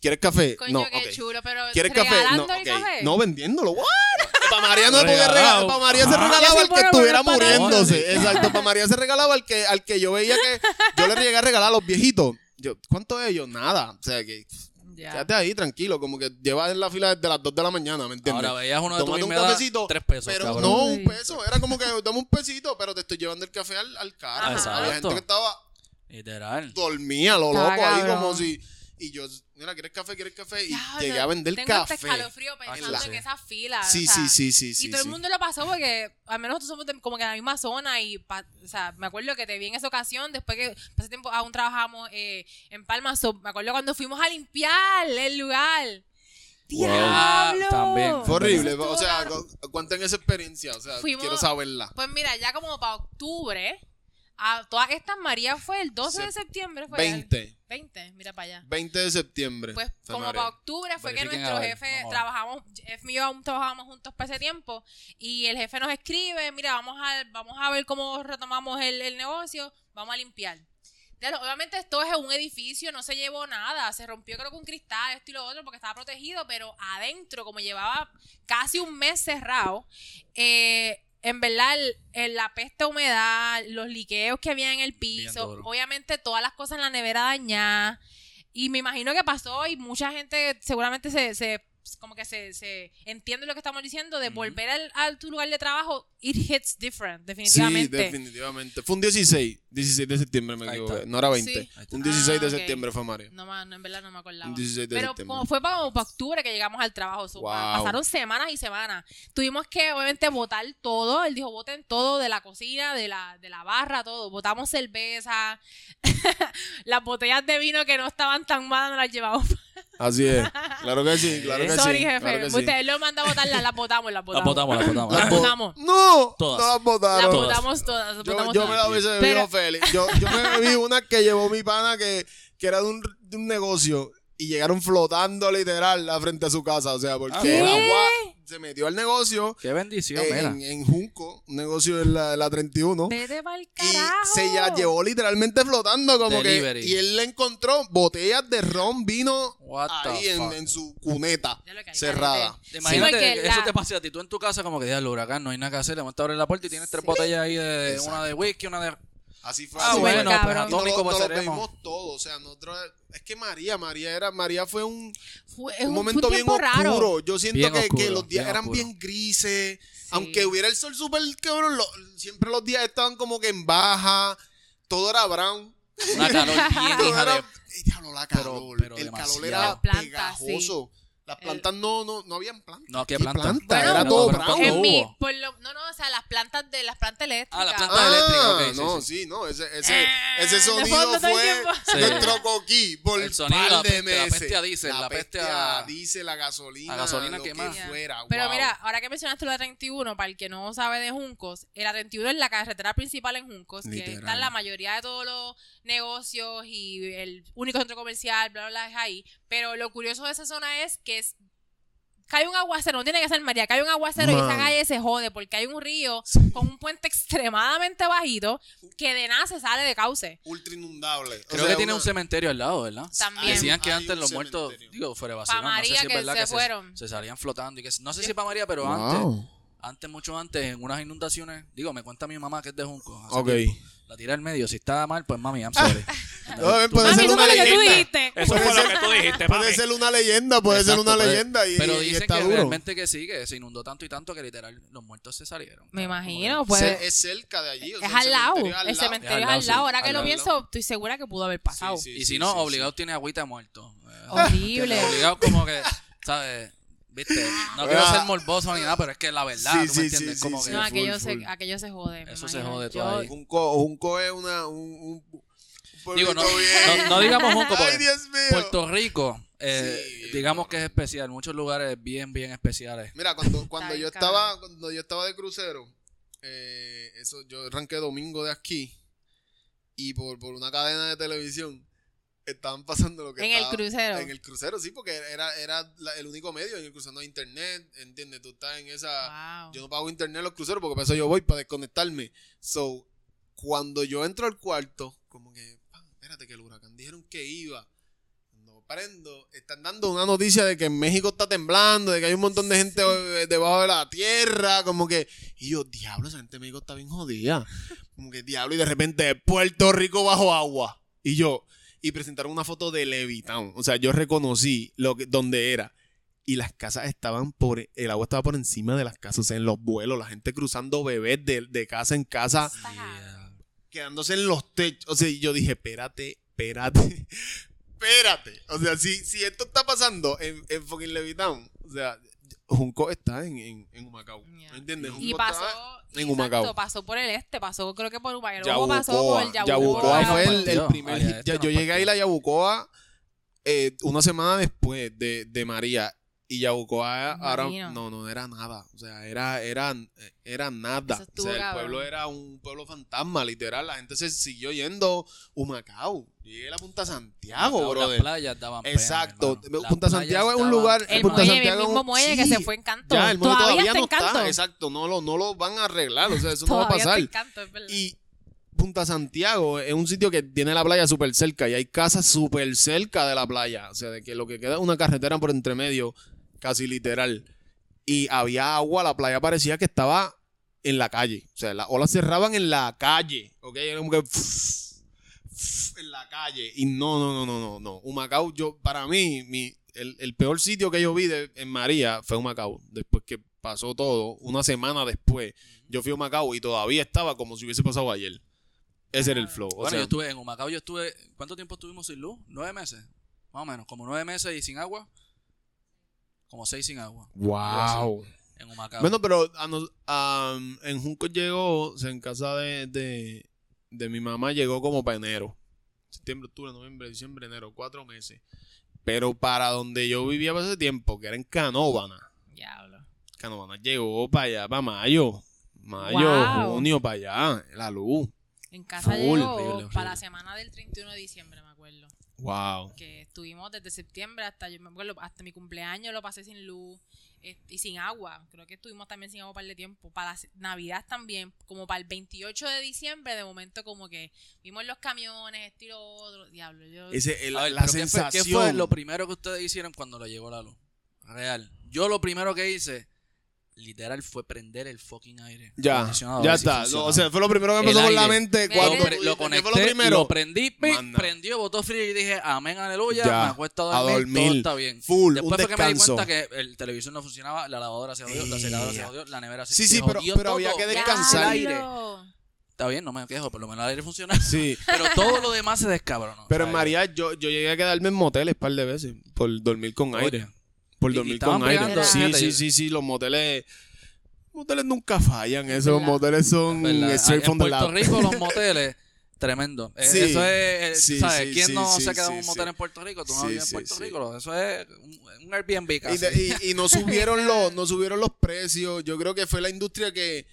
¿Quieres café? Coño, no, qué ok. chulo, pero ¿Quieres café? No, regalando el ok. café. No, vendiéndolo. ¿What? Para María no se podía Regalado. regalar. Para María se Ajá. regalaba al que estuviera muriéndose. Exacto. Para María se regalaba al que, al que yo veía que. Yo le llegué a regalar a los viejitos. Yo, ¿Cuánto es ellos? Nada. O sea, que Ya. quédate ahí tranquilo. Como que llevas en la fila desde las 2 de la mañana, ¿me entiendes? Ahora veías uno de tu Tómate un cafecito, tres pesos, Pero cabrón. no, un peso. Era como que dame un pesito, pero te estoy llevando el café al, al carro. Ajá. Había gente que estaba Literal. dormía, lo loco ahí, como si. Y yo, mira, ¿quieres café? ¿Quieres café? Y Diablo, llegué a vender tengo café. este escalofrío pensando la- en esa fila. Sí, o sea, sí, sí, sí, sí. y todo sí. el mundo lo pasó porque al menos nosotros somos de- como que en la misma zona y, pa- o sea, me acuerdo que te vi en esa ocasión, después que pasé tiempo aún trabajamos eh, en Palma, so, me acuerdo cuando fuimos a limpiar el lugar. ¡Diablo! también. Fue horrible. O sea, cuenten esa experiencia. O sea, Fuimos- quiero saberla. Pues mira, ya como para octubre, a todas estas María fue el 12 de Se- septiembre, fue 20. 20, mira para allá. 20 de septiembre. Pues como María. para octubre fue que nuestro ver, jefe trabajamos, Jeff y yo aún trabajábamos juntos para ese tiempo y el jefe nos escribe, mira, vamos a, vamos a ver cómo retomamos el, el negocio, vamos a limpiar. Lo- Obviamente esto es un edificio, no se llevó nada, se rompió creo que un cristal, esto y lo otro, porque estaba protegido, pero adentro, como llevaba casi un mes cerrado, eh, en verdad el- el- la peste humedad, los liqueos que había en el piso, obviamente todas las cosas en la nevera dañadas, y me imagino que pasó y mucha gente seguramente se, se como que se, se entiende lo que estamos diciendo, de volver al, a tu lugar de trabajo, it hits different, Sí, definitivamente. definitivamente. Fue un 16, 16 de septiembre me equivoqué. No era 20. Sí. Un 16 de Ah, septiembre fue Mario. no, en verdad no me acordaba. Un 16 de Pero septiembre. como fue para, como para octubre que llegamos al trabajo. so, Wow. pa- Pasaron semanas y semanas. Tuvimos que, obviamente, votar todo. Él dijo, voten todo de la cocina, de la, de la barra, todo. Votamos cerveza. las botellas de vino que no estaban tan malas, nos las llevamos. Así es. Claro que sí, claro que Sorry, sí. jefe. claro que sí. Usted lo manda a votar, las, las votamos, las Las votamos. votamos, las votamos. Las Las vo- votamos. No, Todas. las Las votamos todas. las Yo, votamos yo me la hubiese Pero- bebido Yo, yo me bebí una que llevó mi pana que, que era de un, de un negocio y llegaron flotando literal a frente a su casa. O sea, porque ¿Qué? el agua se metió al negocio Qué bendición, mira. en, en Junco, un negocio en la, la 31. Vete pa'l Y carajo. se la llevó literalmente flotando como Delivery. que... Y él le encontró botellas de ron, vino What ahí en, su cuneta cerrada. carete. Imagínate porque que eso la- te pasa a ti. Tú en tu casa, como que ya el huracán, no hay nada que hacer. Le montas a abrir la puerta y tienes tres botellas ahí de una de whisky, una de. Así fue. Ah, así bueno, pues atómico lo, no lo seremos. todo, o sea, nosotros, es que María, María era, María fue un, Fue, un un, momento fue bien raro. oscuro. Yo siento Bien que, oscuro, que los días bien eran oscuro. bien grises, aunque hubiera el sol súper cabrón, lo- siempre los días estaban como que en baja, todo era brown. Una calor bien, hija era, de. Diablo, la Pero- calor, pero el calor demasiado. era Las plantas, pegajoso. Las plantas no, no, no habían plantas. No, ¿qué ¿Qué planta? planta? Bueno, era no, todo brown. ¿cuándo En mi, por lo- no, no, o sea, las plantas de las plantas eléctricas. Ah, las plantas eléctricas, ok, sí, no, sí. sí, no, ese, ese, Eh, ese de sonido fue. Sí. nuestro coquí por El sonido, par la de la peste a diésel, la peste a- diésel, la gasolina, a gasolina lo que Ya. fuera. Pero wow. mira, ahora que mencionaste la 31, para el que no sabe de Juncos, la 31 es la carretera principal en Juncos, que Literal. están la mayoría de todos los negocios y el único centro comercial, bla, bla, bla, es ahí. Pero lo curioso de esa zona es que es, cae un aguacero, no tiene que ser María, cae un aguacero y esa Man. calle se jode porque hay un río con un puente extremadamente bajito que de nada se sale de cauce. ultra inundable. O Creo sea, que tiene una- un cementerio al lado, ¿verdad? También. Decían que Hay antes los muertos, digo, fuera de vacilón, no sé si es que verdad se que fueron. se, se salían flotando y que no sé si para María, pero antes, Wow. antes mucho antes en unas inundaciones, digo, me cuenta mi mamá que es de Junco. hace Ok. tiempo, La tira al medio, si está mal, pues mami, I'm sorry. No, Tú- puede ser eso una fue lo que tú leyenda. dijiste. Eso fue lo que tú dijiste, Puede ser una leyenda, puede ser una puede- leyenda y, Pero y dicen está que duro. realmente que sí, que se inundó tanto y tanto que literal los muertos se salieron. Me imagino, pues. Es cerca de allí. o sea, Es al lado, el cementerio Es al lado. Ahora que lo pienso, estoy segura que pudo haber pasado. Sí, sí, Y si sí, no, obligado tiene agüita muerto. Horrible. Obligado como que, ¿sabes? Viste, no quiero Ah. ser morboso ni nada, pero es que la verdad, Sí, tú sí, me entiendes, sí, como sí. que... No, full, aquello, full. se, aquello se jode. Eso se jode todo Yo- ahí. Junco, Junco es una, un, un, un Digo, no, no, no digamos Junco, Ay, porque Dios mío. Puerto Rico, eh, Sí, digamos que es especial, muchos lugares bien, bien especiales. Mira, cuando, cuando yo estaba, cuando yo estaba de crucero, eh, eso, yo arranqué domingo de aquí y por, por una cadena de televisión estaban pasando lo que En el crucero. En el crucero, sí, porque era, era la- el único medio. En el crucero no hay internet, ¿entiendes? Tú estás en esa... Wow. Yo no pago internet en los cruceros porque para eso yo voy, para desconectarme. So, cuando yo entro al cuarto, como que, "Pan, espérate que el huracán dijeron que iba. Cuando prendo, están dando una noticia de que en México está temblando, de que hay un montón de gente debajo de la tierra, como que... Y yo, diablo, esa gente de México está bien jodida. Como que, diablo, y de repente, Puerto Rico bajo agua. Y yo, y presentaron una foto de Levitown. O sea, yo reconocí lo que, donde era. Y las casas estaban por. El agua estaba por encima de las casas. O sea, en los vuelos, la gente cruzando bebés de, de casa en casa, quedándose en los techos. O sea, yo dije, espérate, espérate, espérate. O sea, si, si esto está pasando en, en fucking Levitown, o sea, Junco está en, en, en Humacao. ¿Me entiendes? Y Junco pasó, está en exacto, Humacao. pasó por el este, pasó creo que por Humacao, luego pasó por Yabucoa. Yabucoa. Yabucoa fue el, el primer hit. este Ya- nos yo llegué ahí partió. a Yabucoa eh, una semana después de, de María. Y Yabucoa ahora no, no era nada. O sea, era, era, era nada. Eso O sea, el cabrón. pueblo era un pueblo fantasma, literal. La gente se siguió yendo Humacao. Llegué a la Punta Santiago, brother. Las playas daban pena, Exacto. Las Punta Santiago es un lugar. El Punta muelle, Santiago el es un- mismo muelle que sí. se fue Encanto. Ya, el muelle todavía, todavía, está no Encanto. está. Exacto, no lo, no lo van a arreglar. O sea, eso no va a está pasar. Encanto, es verdad. Y Punta Santiago es un sitio que tiene la playa súper cerca y hay casas súper cerca de la playa. O sea, de que lo que queda es una carretera por entre medio, casi literal. Y había agua, la playa parecía que estaba en la calle. O sea, las olas cerraban en la calle. ¿Ok? Era como que. en la calle. Y no, no, no, no, no, no. Humacao, yo, para mí, mi, el, el peor sitio que yo vi de- en María fue Macao. Después que pasó todo, una semana después, yo fui a Macao y todavía estaba como si hubiese pasado ayer. Ese era el flow. O bueno, sea, yo estuve en Humacao, yo estuve. ¿Cuánto tiempo estuvimos sin luz? ¿Nueve meses? Más o menos, como nueve meses y sin agua. Como seis sin agua. wow. En Humacao. Bueno, pero a nos- a, um, en Junco llegó, o sea, en casa de, de, de mi mamá llegó como para enero. Septiembre, octubre, noviembre, diciembre, enero, cuatro meses. Pero para donde yo vivía para ese tiempo, que era en Canóvana. Diablo. Canóvana llegó para allá, para mayo. Mayo, Wow. junio, para allá. La luz. En casa Full. llegó Horrible, horrible. para la semana del 31 de diciembre, me acuerdo. Wow. Que estuvimos desde septiembre hasta, yo me acuerdo, hasta mi cumpleaños lo pasé sin luz eh, y sin agua. Creo que estuvimos también sin agua para el tiempo. Para las- Navidad también, como para el 28 de diciembre, de momento como que vimos los camiones, esto y lo otro. Diablo, yo... Ese, el- A ver, la pero ¿qué fue- sensación. ¿qué fue, lo primero que ustedes hicieron cuando le llegó la luz? Real. Yo lo primero que hice, literal, fue prender el fucking aire. ya, ya si está. o sea, fue lo primero que me pasó por la mente cuando lo, Lo pre- tú lo dijiste, ¿qué conecté, fue lo primero? lo prendí, Manda. prendió, botó frío y dije, amén, aleluya, Ya, me acuesto a a dormir, dormir. todo está bien. Full, Después un fue que me di descanso. cuenta que el televisor no funcionaba, la lavadora se jodió, la secadora se jodió, la nevera se Sí, sí, se pero- jodió pero había que Ya, descansar. el aire. Está bien, no me quejo, por lo menos el aire funciona. Sí. Pero todo lo demás se descabronó. Pero O en María yo, yo llegué a quedarme en moteles un par de veces por dormir con aire. Por Y- y dormir con aire. Sí, sí, sí, sí, los moteles... Moteles nunca fallan, Es esos verdad. moteles son straight en from the Puerto lab. Rico los moteles, tremendo. Eh, Sí. Eso es, eh, Sí, ¿sabes? sí, ¿Quién sí, no sí, se queda en un motel sí. en Puerto Rico? Tú no Sí, vives en Puerto sí. Rico. Eso es un, Airbnb Y, casi. de- y- y no subieron los, no subieron los precios. Yo creo que fue la industria que,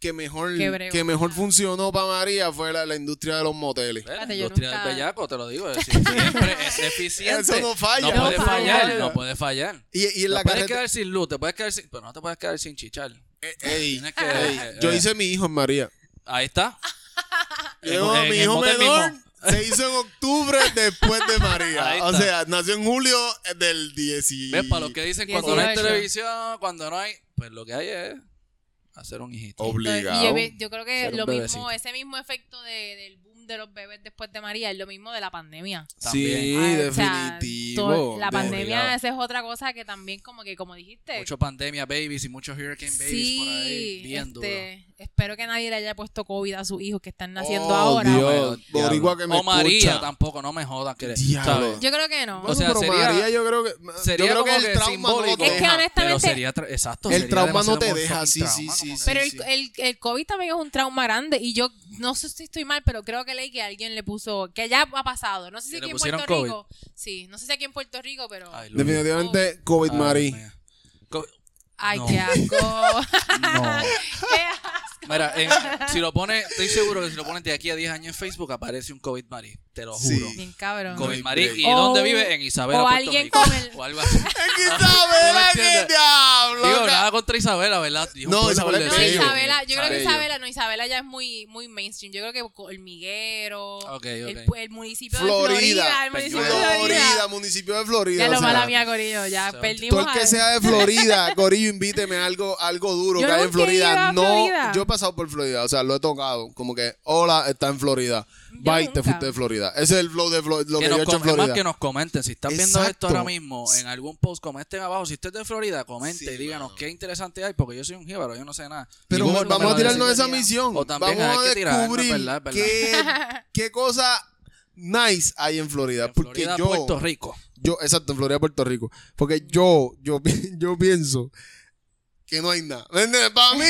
que mejor, Que mejor funcionó para María fue la, la industria de los moteles. La industria nunca- del bellaco, te lo digo. es- siempre es eficiente. Eso no falla. No No puede falla. fallar, no puede fallar. Y, y en Te la puedes quedar sin luz, te puedes quedar sin... Pero no te puedes quedar sin chichar. Ey, que- ey, eh, yo eh. hice mi hijo en María. Ahí está. Yo, En- en mi hijo menor mismo. se hizo en octubre después de María. O sea, nació en julio del 10. y- ¿Ves? Para los que dicen cuando no hay 18. televisión, cuando no hay... Pues lo que hay es hacer un hijito. Obligado. Y yo, creo que Ser lo mismo, ese mismo efecto de- del boom de los bebés después de María es lo mismo de la pandemia. Sí. Ah, o sea, definitivo. la De- pandemia, esa es otra cosa que también, como que, como dijiste. Mucho pandemia babies y muchos hurricane babies por ahí. sí, Bien duro. Espero que nadie le haya puesto COVID a sus hijos que están naciendo Oh, ahora. Dios. Pero, que me o María tampoco, no me jodan. Que. Yo creo que no. O sea, pero sería- María yo creo que Sería yo creo que que el trauma no lo simbólico. Es que deja. honestamente- Pero sería, tra- exacto. El sería trauma no te deja, sí, trauma, sí, sí, que- sí. Pero el, el, el COVID también es un trauma grande y yo no sé si estoy mal, pero creo que leí que alguien le puso, que ya ha pasado, no sé si ¿Que aquí en Puerto COVID? Rico, sí, no sé si aquí en Puerto Rico, pero, Ay. Definitivamente COVID Ay, Marí. Dios mío. Co- ay, No. qué asco, No. qué asco. Mira, en- si lo pones, estoy seguro que si lo pones de aquí a 10 años en Facebook aparece un COVID Mari. Te lo Sí. juro. Bien cabrón. COVID break. ¿Y O- dónde vive? En Isabela, o Puerto alguien Rico. con el- O algo así. Que Isabela, ¿No me qué diablo. Digo, nada contra Isabela, ¿verdad? No, Isabela No, de. Isabela, yo creo que. Isabela, no, Isabela ya es muy, muy mainstream. Yo creo que Hormiguero, Ok, El, ok. el municipio Florida. de Florida, el municipio de Peñuelas. Florida. Florida, municipio de Florida. Ya lo mala mía, Corillo, ya perdimos. Todo el que sea de Florida, Corillo, invíteme a algo, algo duro Yo que hay en Florida. a No, Florida. yo he pasado por Florida, o sea, lo he tocado. Como que, hola, está en Florida. Bye, te nunca. fuiste de Florida. Ese es el flow de Flo- lo que, que yo he nos, hecho en más Florida. que nos comenten. Si están viendo esto ahora mismo en algún post, comenten abajo. Si usted es de Florida, comente Sí, y díganos mano. qué interesante hay, porque yo soy un jíbaro, yo no sé nada. Pero Google vamos a tirarnos decir. esa misión. O también vamos hay a que descubrir ¿verdad? ¿verdad? Qué, qué cosa nice hay en Florida. En porque Florida, yo, Puerto Rico. yo, exacto, en Florida, Puerto Rico. Porque yo, yo, yo pienso que no hay nada. Para mí,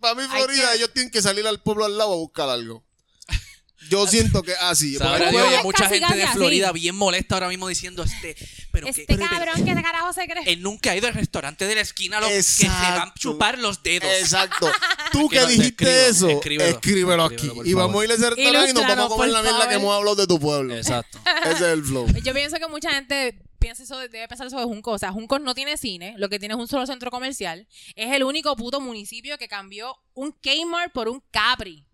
para mí Florida, que- ellos tienen que salir al pueblo al lado a buscar algo. Yo siento que así. Dios, es hay mucha gente de así. Florida bien molesta ahora mismo diciendo este, pero que Este cabrón, ¿qué carajo se cree? él nunca ha ido al restaurante de la esquina lo que se van a chupar los dedos. Exacto. Tú Que que dijiste eso, escríbelo. escríbelo, aquí. Escríbelo, y vamos a ir a ese restaurante y nos vamos a comer la mierda que hemos hablado de tu pueblo. Exacto. Ese es el flow. Yo pienso que mucha gente piensa eso, de- debe pensar eso de Junco. O sea, Junco no tiene cine, lo que tiene es un solo centro comercial. Es el único puto municipio que cambió un Kmart por un Capri.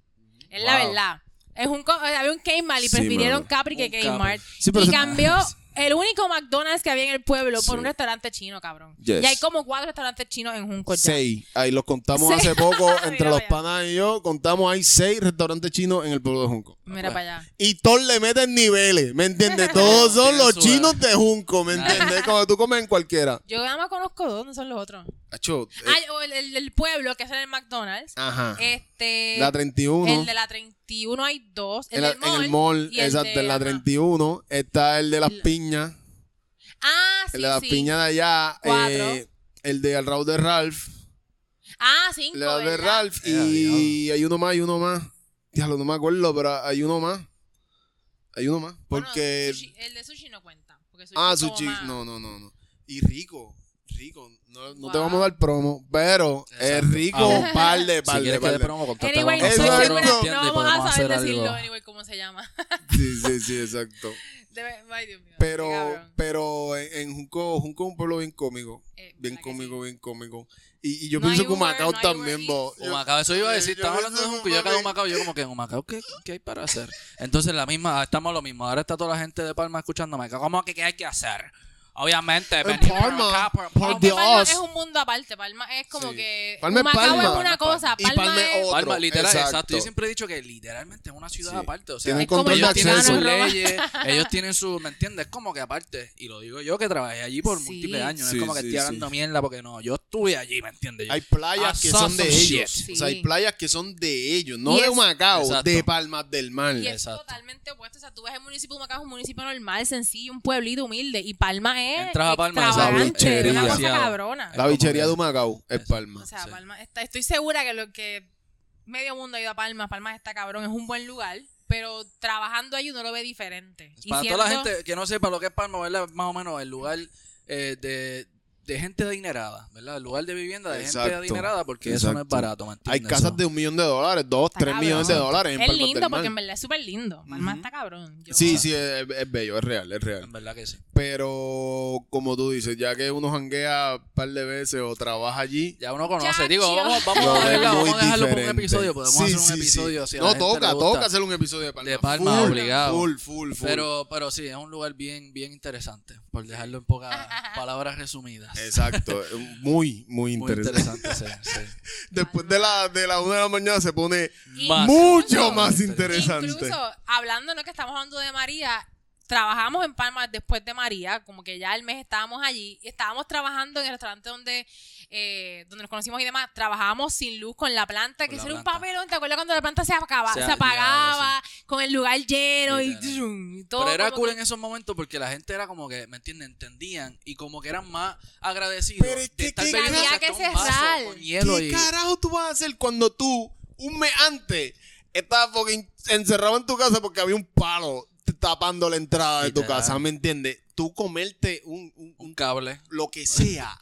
Es la verdad. Es un, eh, había un Kmart y Sí, prefirieron. Capri que Un Capri. Kmart. Sí, y cambió el único McDonald's que había en el pueblo por Sí. un restaurante chino, cabrón. Yes. Y hay como cuatro restaurantes chinos en Junco ya. Seis. Ahí los contamos Seis. hace poco entre los panas y yo. Contamos, hay seis restaurantes chinos en el pueblo de Junco. Mira para allá. Y todos le meten niveles, ¿me entiendes? Todos son los su- chinos de Junco, ¿me entiendes? Como tú comes en cualquiera. Yo nada más conozco dos, no son los otros. Acho, eh, Ah, o el, el, el pueblo, que es el McDonald's. ajá. Este. La 31. El de la 31 hay dos. El en, la- del mall, en el mall, y el exacto, de- en la ajá. 31 está el de las La- piñas. Ah, sí, el de las sí. piñas de allá. Cuatro. eh, el de al Raúl de Ralph. Ah, cinco. El de Raúl de. Ralph. Eh, Y hay uno más, hay uno más. Diablo, no me acuerdo, pero hay uno más. Hay uno más. Bueno, Porque. sushi- el de sushi no cuenta. Porque sushi ah, sushi. más- No, no, no, no. Y rico. Rico. No, no te vamos a dar promo, pero es rico. Ah. Par de, Si par de, quieres que par de. promo, Anyway, no vamos a saber hacer decirlo, algo. anyway, cómo se llama. Sí, sí, sí, exacto. Debe- ay, Dios mío. qué Pero, pero en, en Junco, Junco es un pueblo bien cómico. Eh, Bien ¿verdad que cómico, sí? bien cómico. Y, y yo No pienso que Uber, Humacao también. Yo- Humacao, eso iba a decir, estamos hablando de Junco, y yo acá de Humacao, yo como que en Humacao, ¿qué, qué hay para hacer? Entonces la misma, estamos lo mismo, ahora está toda la gente de Palma escuchándome, ¿cómo que qué hay que hacer? Obviamente, Palma, por- Es Palma un mundo aparte. Palma es como Sí. que. Palma es Humacao Palma. es una cosa. Y Palma, Palma es es. otra. Palma, literal, exacto. exacto. Yo siempre he dicho que literalmente es una ciudad Sí. aparte. O sea, Tienen Es como control de ellos tienen acceso. sus leyes, ellos tienen su, ¿me entiendes? Es como que aparte, y lo digo yo que trabajé allí por Sí. múltiples años, no Sí, es como que sí, estoy hablando sí. mierda porque no, yo estuve allí, ¿me entiendes? Yo- Hay playas I que saw son de some shit. ellos. O sea, hay Sí. playas que son de ellos, no Y de es- Humacao, Exacto. de Palmas del Mar. Y es Exacto. totalmente opuesto. O sea, tú ves el municipio de Humacao, es un municipio normal, sencillo, un pueblito humilde. Y Palma es. Entras a Palma, esa extravagante, bichería. una cosa Demasiado. cabrona. La bichería de Humacao es. Palma. O sea, Sí. Palma está, estoy segura que lo que medio mundo ha ido a Palma, Palma está cabrón, es un buen lugar, pero trabajando ahí uno lo ve diferente. Y Para toda la siendo- gente que no sepa lo que es Palma, ¿verdad? Más o menos el lugar eh, de, de gente adinerada, ¿verdad? El lugar de vivienda de Exacto. gente adinerada porque eso no es barato, ¿me Hay entiendes? casas Eso- de un millón de dólares, dos, Está tres cabrón. millones de dólares en Es Palmas lindo porque en verdad es súper lindo. Palma está cabrón. Yo- Sí, sí, es, es bello, es real, es real. En verdad que sí. Pero, como tú dices, ya que uno janguea un par de veces o trabaja allí, Ya uno conoce. Digo, vamos, vamos, a, ves dejarlo, muy vamos a dejarlo por un episodio. Podemos Sí, hacer un sí, sí. episodio. Si a no, toca, toca hacer un episodio de Palma. De Palma, Full, obligado. Full, full, full. Pero, pero sí, es un lugar bien, bien interesante. Por dejarlo en pocas palabras resumidas. Exacto, muy, muy Muy interesante. interesante, sí, sí. Después de la, de la una de la mañana se pone Más. mucho más interesante. Incluso, hablando, ¿no? Que estamos hablando de María, trabajamos en Palma después de María, como que ya el mes estábamos allí, y estábamos trabajando en el restaurante donde, eh, donde nos conocimos y demás, trabajábamos sin luz con la planta, que eso era un papelón, ¿te acuerdas cuando la planta se, acaba, Se se, apagaba, con el lugar lleno y, todo? Pero era cool que- en esos momentos porque la gente era como que, ¿me entiendes? Entendían y como que eran más agradecidos. Pero es de que Había que hasta un vaso cerrar. con hielo ¿Qué y... carajo tú vas a hacer cuando tú, un mes antes, estabas encerrado en tu casa porque había un palo tapando la entrada de tu casa? ¿Me entiendes? Tú comerte un, un- Un cable. lo que sea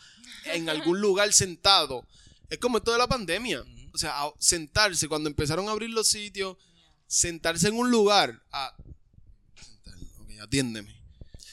en algún lugar sentado. Es como esto de la pandemia. O sea, a- sentarse, cuando empezaron a abrir los sitios, sentarse en un lugar. A, ok, atiéndeme.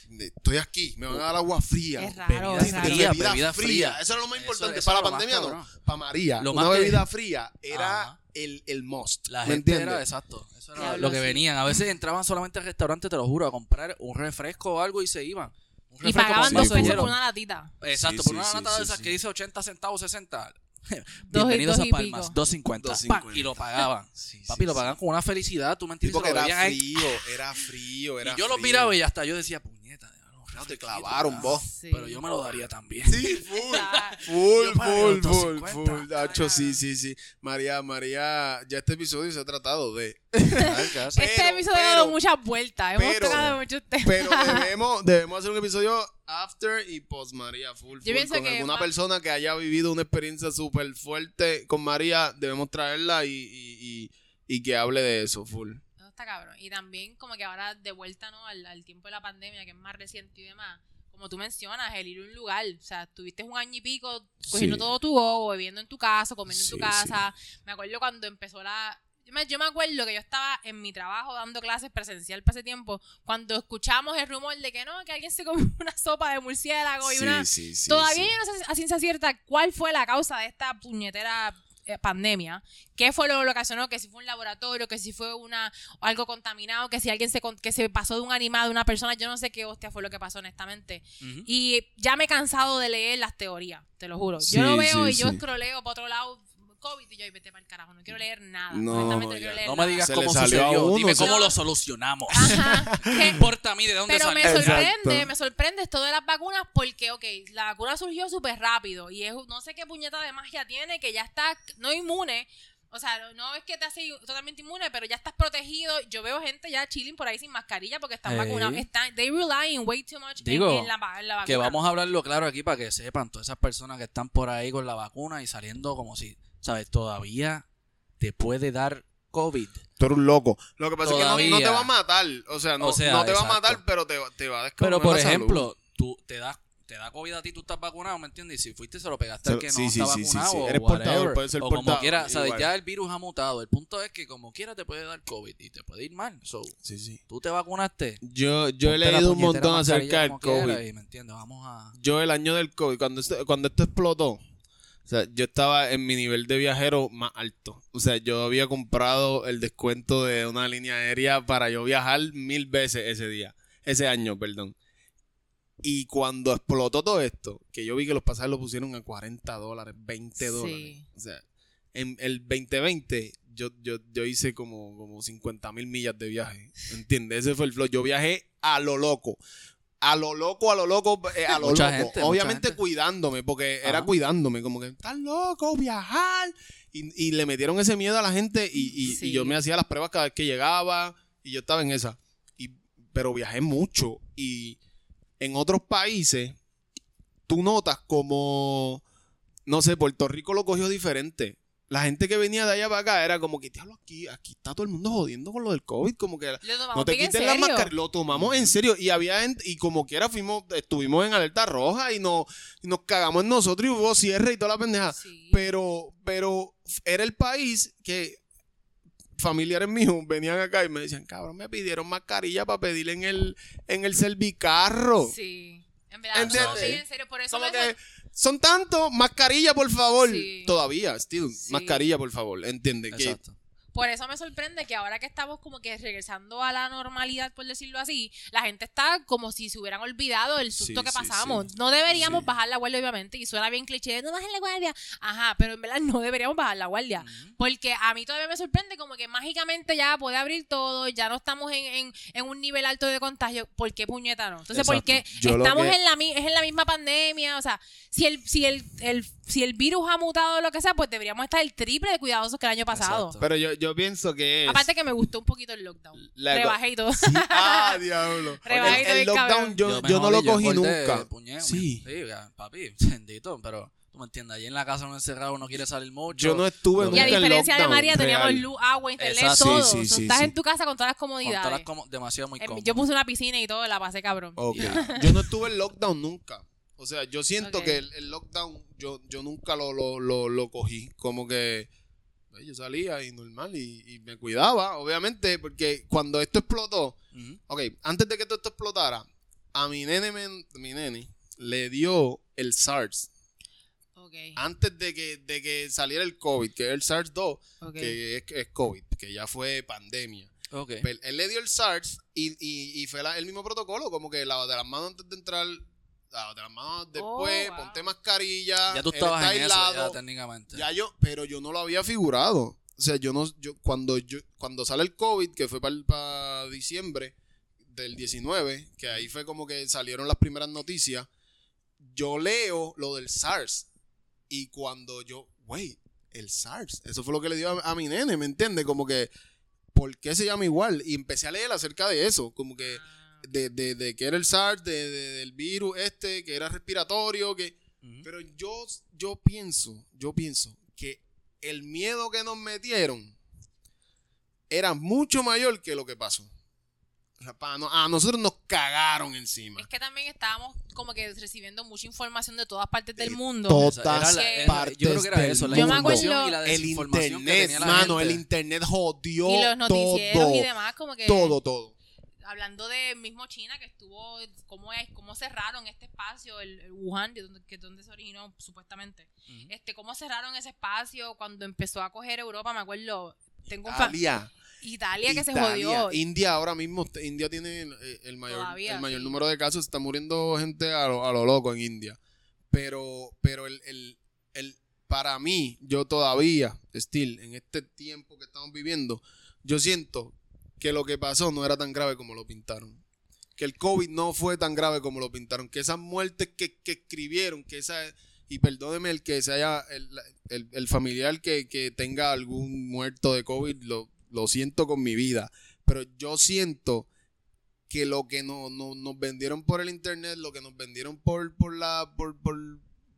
De- Estoy aquí, me van a dar agua fría. Es raro, Bebida es raro. fría, bebida, bebida fría. fría. Eso era lo más importante. eso para la pandemia no. Para María. Lo una más que- bebida fría era Ajá. el, el must. La ¿Me gente entiendes? era exacto. Eso era Diablo, lo que sí. venían. A veces entraban solamente al restaurante, te lo juro, a comprar un refresco o algo y se iban. Un Y pagaban dos pesos por una latita. Exacto, Sí, por una sí, lata sí, de esas sí. que dice 80 centavos, 60. Dos y- Bienvenidos dos a y Palmas, pico. 250. 2.50. Pa, Y lo pagaban. Sí, Papi, sí, lo sí. pagaban con una felicidad, tú me Sí, entiendes. porque era frío, era frío, era Y yo lo miraba y hasta yo decía, puñeta. No, te clavaron ¿verdad? vos. Sí. Pero yo me lo daría también. Sí, full. Ah, Full, full, full, 250. full. Hacho, sí, sí, sí. María, María, ya este episodio se ha tratado de. Este Pero, episodio ha dado muchas vueltas. Hemos pero- tocado muchos temas. Pero debemos, debemos hacer un episodio after y post María, full, full. Yo pienso con que alguna más- persona que haya vivido una experiencia súper fuerte con María, debemos traerla y, y, y, y que hable de eso, full. Está cabrón. Y también como que ahora de vuelta, ¿no? Al, al tiempo de la pandemia, que es más reciente y demás. Como tú mencionas, el ir a un lugar. O sea, tuviste un año y pico cogiendo Sí. todo tu gogo, bebiendo en tu casa, comiendo en tu casa. Me acuerdo cuando empezó la... Yo me, yo me acuerdo que yo estaba en mi trabajo dando clases presencial para ese tiempo, cuando escuchamos el rumor de que no, que alguien se comió una sopa de murciélago y una... Todavía yo no sé a ciencia cierta cuál fue la causa de esta puñetera pandemia. ¿Qué fue lo que ocasionó? Que si fue un laboratorio, que si fue una algo contaminado, que si alguien se, que se pasó de un animal, de una persona, yo no sé qué hostia fue lo que pasó honestamente. Y ya me he cansado de leer las teorías, te lo juro. Sí, yo lo veo sí, y yo sí. scrolleo para otro lado, COVID, y yo, "Ay, vete para el carajo, no quiero leer nada. No, no, no quiero ya. leer No me nada. digas Se cómo le salió a sucedió. uno, Dime cómo lo solucionamos. Ajá. ¿Qué importa a mí de dónde Pero me? Exacto. sorprende, me sorprende esto de las vacunas porque, ok, la vacuna surgió súper rápido y es no sé qué puñeta de magia tiene que ya está no inmune. O sea, no- es que te hace totalmente inmune, pero ya estás protegido. Yo veo gente ya chilling por ahí sin mascarilla porque están vacunados. Están, they relying way too much en- Digo, en, la, va- en la vacuna. Que vamos a hablarlo claro aquí para que sepan todas esas personas que están por ahí con la vacuna y saliendo como si, ¿sabes? Todavía te puede dar COVID. Tú eres un loco. Lo que pasa es que no, te va a matar. O sea, no, O sea, no te va a matar, pero te, va- te va a Pero descabronar por la salud. ejemplo, tú te das te da COVID a ti, tú estás vacunado, ¿me entiendes? Y si fuiste, se lo pegaste al que no sí, sí, está sí, sí, vacunado sí. o Eres portador, puede ser o como portador, quiera, ¿sabes? Ya el virus ha mutado. El punto es que como quiera te puede dar COVID y te puede ir mal. So, Sí, sí. tú te vacunaste. Yo, yo he leído un montón acerca del como quiera COVID. y, ¿Me entiendes? Vamos a... Yo el año del COVID, cuando esto, cuando esto explotó, o sea, yo estaba en mi nivel de viajero más alto. O sea, yo había comprado el descuento de una línea aérea para yo viajar mil veces ese día, ese año, perdón. Y cuando explotó todo esto, que yo vi que los pasajes lo pusieron a 40 dólares, 20 Sí. dólares. O sea, en el 2020 yo, yo, yo hice como, como 50 mil millas de viaje. ¿Entiendes? Ese fue el flow. Yo viajé a lo loco. A lo loco, a lo loco, eh, a lo Mucha loco. gente, Obviamente cuidándome, porque era cuidándome, como que, estás loco, viajar. Y, y le metieron ese miedo a la gente y, y- Sí. y yo me hacía las pruebas cada vez que llegaba y yo estaba en esa. Y, pero viajé mucho y en otros países tú notas como, no sé, Puerto Rico lo cogió diferente. La gente que venía de allá para acá era como que, diablo, aquí, aquí está todo el mundo jodiendo con lo del COVID, como que no te quiten las mascarillas. Lo tomamos en serio. Y había gente, y como quiera fuimos, estuvimos en alerta roja y nos, y nos cagamos en nosotros y hubo cierre y toda la pendeja. Sí. Pero, pero era el país que familiares míos venían acá y me decían, cabrón, me pidieron mascarilla para pedir en el, en el servicarro. Sí. En verdad, tomamos bien en serio. Por eso Como me que son tantos, mascarilla, por favor. Sí. Todavía, still, Sí. mascarilla, por favor. Entiende que Exacto. Por eso me sorprende que ahora que estamos como que regresando a la normalidad, por decirlo así, la gente está como si se hubieran olvidado el susto Sí, que pasamos. sí. No deberíamos bajar la guardia, obviamente, y suena bien cliché, no bajen la guardia. Ajá, pero en verdad no deberíamos bajar la guardia. Porque a mí todavía me sorprende como que mágicamente ya puede abrir todo, ya no estamos en, en, en un nivel alto de contagio. ¿Por qué puñeta no? Entonces, ¿por qué Exacto. Yo lo estamos que- en, la, es en la misma pandemia? O sea, si el, si el, el- si el virus ha mutado o lo que sea, pues deberíamos estar el triple de cuidadosos que el año pasado. Exacto. Pero yo, yo pienso que es... Aparte que me gustó un poquito el lockdown. La- Rebajé y todo. Sí. Ah, diablo. Rebajito el, el bien lockdown yo, yo no lo cogí nunca. Sí. Sí, ya, papi, bendito, pero tú me entiendes, allí en la casa uno encerrado, uno quiere salir mucho. Yo no estuve Y a Y a nunca en diferencia de María, teníamos real. luz, agua, internet, Exacto. todo. Sí, sí, O sea, sí, estás sí. en tu casa con todas las con todas comodidades. las demasiado muy cómodo. Yo puse una piscina y todo, la pasé cabrón. Ok. Yo no estuve en lockdown nunca. O sea, yo siento que el, el lockdown yo, yo nunca lo, lo, lo, lo cogí. Como que pues, yo salía y normal y, y me cuidaba, obviamente, porque cuando esto explotó, Ujú. ok, antes de que todo esto explotara, a mi nene, men- mi nene le dio el SARS. Ok, Antes de que, de que saliera el COVID, que es el SARS-2, ok. que es, es COVID, que ya fue pandemia. Ok. Pero él le dio el SARS y, y, y fue la- el mismo protocolo, como que lávate las manos antes de entrar, lávate las manos después, Oh, wow. ponte mascarilla. Ya tú estabas está en eso, aislado. ya técnicamente. Ya yo, pero yo no lo había figurado. O sea, yo no, yo, cuando yo, cuando sale el COVID, que fue para diciembre del 19, que ahí fue como que salieron las primeras noticias, yo leo lo del SARS. Y cuando yo, güey, el SARS, eso fue lo que le dio a, a mi nene, ¿me entiendes? Como que, ¿por qué se llama igual? Y empecé a leer acerca de eso, como que Ah, de, de, de que era el SARS, de, de- del virus este, que era respiratorio, que... Pero yo, yo pienso, yo pienso que el miedo que nos metieron era mucho mayor que lo que pasó. A nosotros nos cagaron encima. Es que también estábamos como que recibiendo mucha información de todas partes del De mundo. Todas era- partes yo creo que era del eso, la mundo. Yo me información y la El desinformación que internet, tenía la mano, el internet jodió y los noticieros todo. y demás, como que. Todo, todo. Hablando de mismo China, que estuvo, cómo es, cómo cerraron este espacio, el, el Wuhan, de donde, que es donde se originó, supuestamente. Este, cómo cerraron ese espacio cuando empezó a coger Europa, me acuerdo. Tengo un Italia. Italia que se jodió. India ahora mismo, India tiene eh, el mayor, Todavía, el mayor sí. número de casos. Está muriendo gente a lo, a lo loco en India. Pero, pero el, el, el- para mí, yo todavía, still, en este tiempo que estamos viviendo, yo siento que lo que pasó no era tan grave como lo pintaron. Que el COVID no fue tan grave como lo pintaron. Que esas muertes que, que escribieron, que esa y perdóneme el que se haya, el, el- el familiar que, que tenga algún muerto de COVID, lo, lo siento con mi vida. Pero yo siento que lo que no, no- nos vendieron por el internet, lo que nos vendieron por, por la, por, por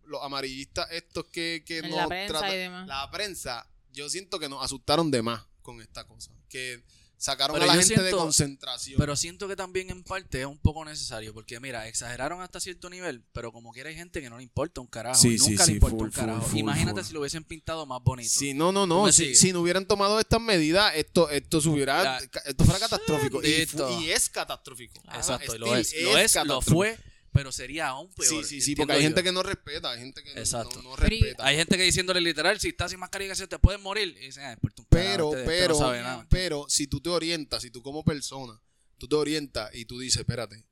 los amarillistas estos que, que nos la prensa tratan- y demás. la prensa, yo siento que nos asustaron de más con esta cosa. Que sacaron Pero a la gente de concentración. Pero siento que también en parte es un poco necesario, porque mira, exageraron hasta cierto nivel, pero como quiera hay gente que no le importa un carajo, Sí, y sí, nunca sí, le importa full, un carajo. full, full, Imagínate si lo hubiesen pintado más bonito. Sí, no, no, ¿Tú no. Si, no hubieran tomado estas medidas, esto, esto se hubiera, La- esto fuera catastrófico. Y, es catastrófico. Exacto, y lo Still es, lo es, lo fue, pero sería aún peor. Sí, sí, sí, porque hay yo. gente que no respeta, hay gente que no- Exacto. no, respeta. Hay gente que diciéndole literal, si estás sin mascarilla, se te puedes morir. Y dicen, Pero, este- este pero, no sabe nada. pero, si tú te orientas, si tú como persona, tú te orientas y tú dices, espérate,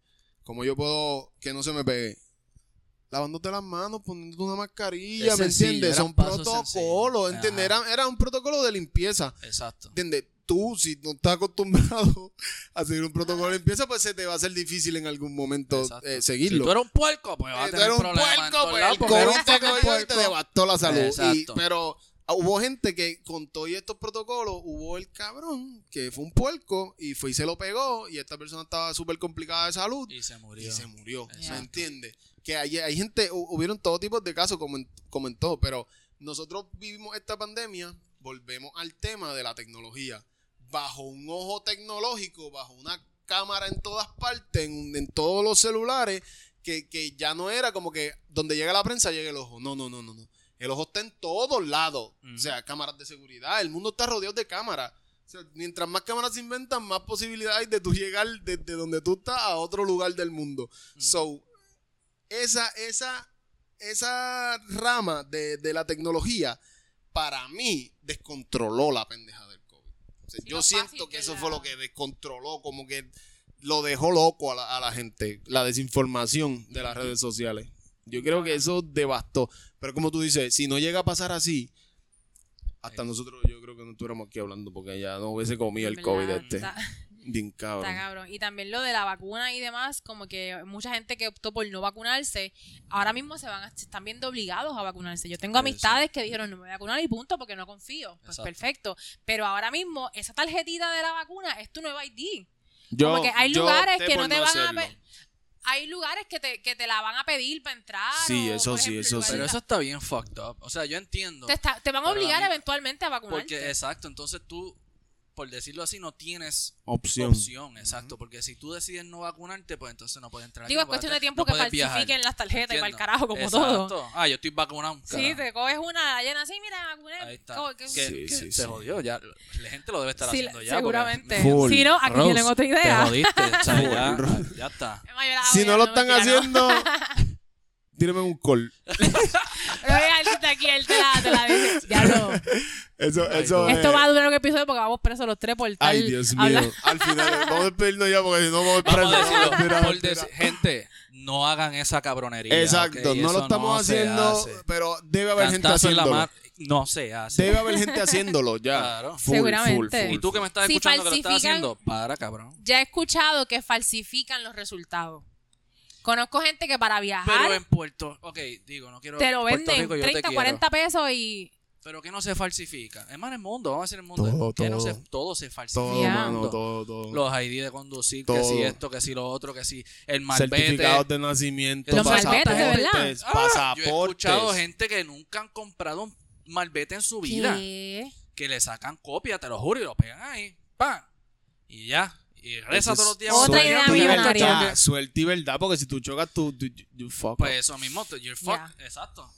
¿cómo yo puedo que no se me pegue? Lavándote las manos, poniéndote una mascarilla, Es ¿me sencillo, entiendes? Son protocolos. ¿entiendes? Era, era un protocolo de limpieza. Exacto. ¿Entiendes? Tú, si no estás acostumbrado a seguir un protocolo de limpieza, pues se te va a hacer difícil en algún momento eh, Si seguirlo. tú eres un puerco, pues vas a Eh, tú tener un puerco, pues el COVID te y devastó la salud. Y- Exacto. pero ah, hubo gente que con todos estos protocolos, hubo el cabrón que fue un puerco y fue y se lo pegó y esta persona estaba súper complicada de salud Y se murió. y se murió. ¿Me Exacto. entiendes? Que hay, hay gente, hu- hubieron todo tipo de casos como en, como en todo, pero nosotros vivimos esta pandemia, volvemos al tema de la tecnología. Bajo un ojo tecnológico, bajo una cámara en todas partes, en, en todos los celulares, que, que ya no era como que donde llega la prensa llega el ojo. No, no, no, no, no. El ojo está en todos lados. O sea, cámaras de seguridad. El mundo está rodeado de cámaras. O sea, mientras más cámaras se inventan, más posibilidades hay de tú llegar desde donde tú estás a otro lugar del mundo. So, esa, esa, esa rama de, de la tecnología, para mí, descontroló la pendeja del COVID. O sea, Sí, yo siento que que eso la- fue lo que descontroló, como que lo dejó loco a la, a la gente, la desinformación de las redes sociales. Yo creo que eso devastó. Pero como tú dices, si no llega a pasar así, hasta nosotros yo creo que no estuviéramos aquí hablando porque ya no hubiese comido el. COVID este. Está- Bien cabrón. Está cabrón. Y también lo de la vacuna y demás, como que mucha gente que optó por no vacunarse, ahora mismo se van a- se están viendo obligados a vacunarse. Yo tengo Eso. amistades que dijeron no me voy a vacunar y punto porque no confío. Pues Exacto. perfecto. Pero ahora mismo esa tarjetita de la vacuna es tu nueva ID. Yo, como que hay lugares que no te van a hacerlo. Hay lugares que te, que te la van a pedir para entrar. Sí, o, eso sí, ejemplo, eso sí. Pero eso está bien fucked up. O sea, yo entiendo. te, está- te van a obligar mí- eventualmente a vacunarte. Porque, exacto, entonces tú, por decirlo así, no tienes Opción. opción. exacto. Porque si tú decides no vacunarte, pues entonces no puedes entrar. Digo, es cuestión de tiempo no que viajar. falsifiquen las tarjetas y para el carajo, como Exacto. todo. Ah, yo estoy vacunado. Sí, carajo. te coges una llena así, mira, me vacuné. Ahí está. Sí, sí, se sí. jodió. Ya, la gente lo debe estar Sí, haciendo ya. seguramente. Full. Si no, aquí Rose, tienen otra Te idea. jodiste. o sea, ya, ya está. Si no lo están haciendo, tíreme un call. Él está aquí, él te la, te la dice. Ya lo. Eso, Ay, eso no. es- Esto va a durar un episodio porque vamos presos los tres por tal. Ay, Dios mío. hablar- Al final, vamos a despedirnos ya porque si no vamos Vamos a decirlo. Por gente, no hagan esa cabronería. Exacto, no lo estamos no haciendo, pero debe haber gente Cantazo haciéndolo. mar no se hace. Debe haber gente haciéndolo ya. Claro. Full, Seguramente. full, full, Y tú que me estás Si escuchando que lo estás haciendo, para, cabrón. Ya he escuchado que falsifican los resultados. Conozco gente que para viajar Pero en Puerto, ok, digo, no quiero. te lo Puerto venden Rico, yo te 30, quiero. 40 pesos y. Pero que no se falsifica. Es más, en el mundo, vamos a decir el mundo. Todo, que no todo. se, todo se falsifica. Todo, mano, todo, todo. Los ID de conducir, que si esto, que si lo otro, que si el malvete. Certificados de nacimiento, Los malbetes, de verdad. pasaportes, Ah, Yo he pasaportes. escuchado gente que nunca han comprado un malvete en su vida. ¿Qué? Que le sacan copia, te lo juro, y lo pegan ahí. ¡Pam! Y ya. Y reza Eso todos los días. Otra idea millonaria. verdad, Suerte y verdad, porque si tú chocas, tú, tú you- fuck Pues eso mismo, you're fuck. Exacto.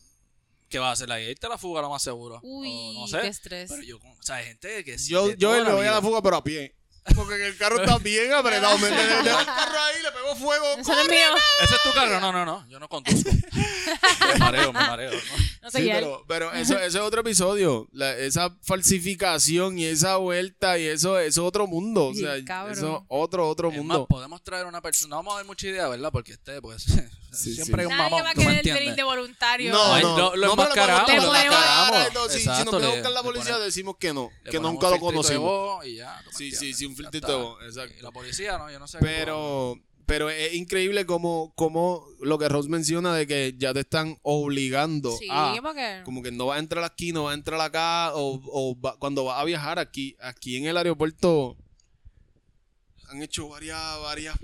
¿Qué vas a hacer ahí? Irte a la fuga lo más seguro. Uy, O no sé. qué estrés. Pero yo, o sea, hay gente que sí. Yo, yo me voy a la fuga, pero a pie. Porque en el carro está bien apretado. Me, el carro ahí, le pego fuego. Eso no es mío. ¿Ese es tu carro? No, no, no. Yo no conduzco. me mareo, me mareo. ¿no? No sé Sí, pero, pero eso, eso es otro episodio. La- esa falsificación y esa vuelta y eso, eso es otro mundo. O Sí, sea, cabrón. eso es otro, otro Es más, mundo. podemos traer una persona. No vamos a dar mucha idea, ¿verdad? Porque este, pues, Sí, siempre sí. hay un Nadie mamón. va a ¿tú me querer venir de voluntario. No, no, lo- lo no, pero enmascaramos, podemos lo enmascaramos. todo. Si- Si, nos le- buscar la le policía, ponemos- decimos que no, Le que nunca lo conocimos. Y ya, ¿tú me Sí, sí, sí, un filtrito de voz, exacto. La policía, ¿no? Yo no sé. Pero, pero es increíble como, como lo que Rose menciona de que ya te están obligando Sí, a porque. como que no vas a entrar aquí, no vas a entrar acá, o, o va- cuando vas a viajar aquí, aquí en el aeropuerto han hecho varias, varias.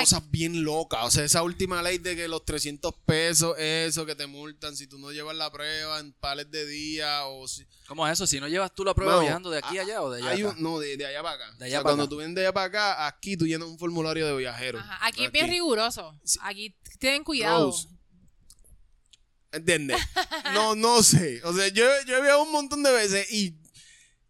Cosas bien locas. O sea, esa última ley de que los 300 pesos, eso que te multan si tú no llevas la prueba en pales de día o si... ¿Cómo es eso? Si no llevas tú la prueba Mano, viajando de aquí a allá o de allá. Hay acá? un- no, de, de allá para acá. De O allá sea, para cuando acá. tú vienes de allá para acá, aquí tú llenas un formulario de viajero. Ajá, Aquí es bien riguroso. Aquí tienen cuidado. Rose. ¿Entiendes? No, no sé. O sea, yo, yo he viajado un montón de veces y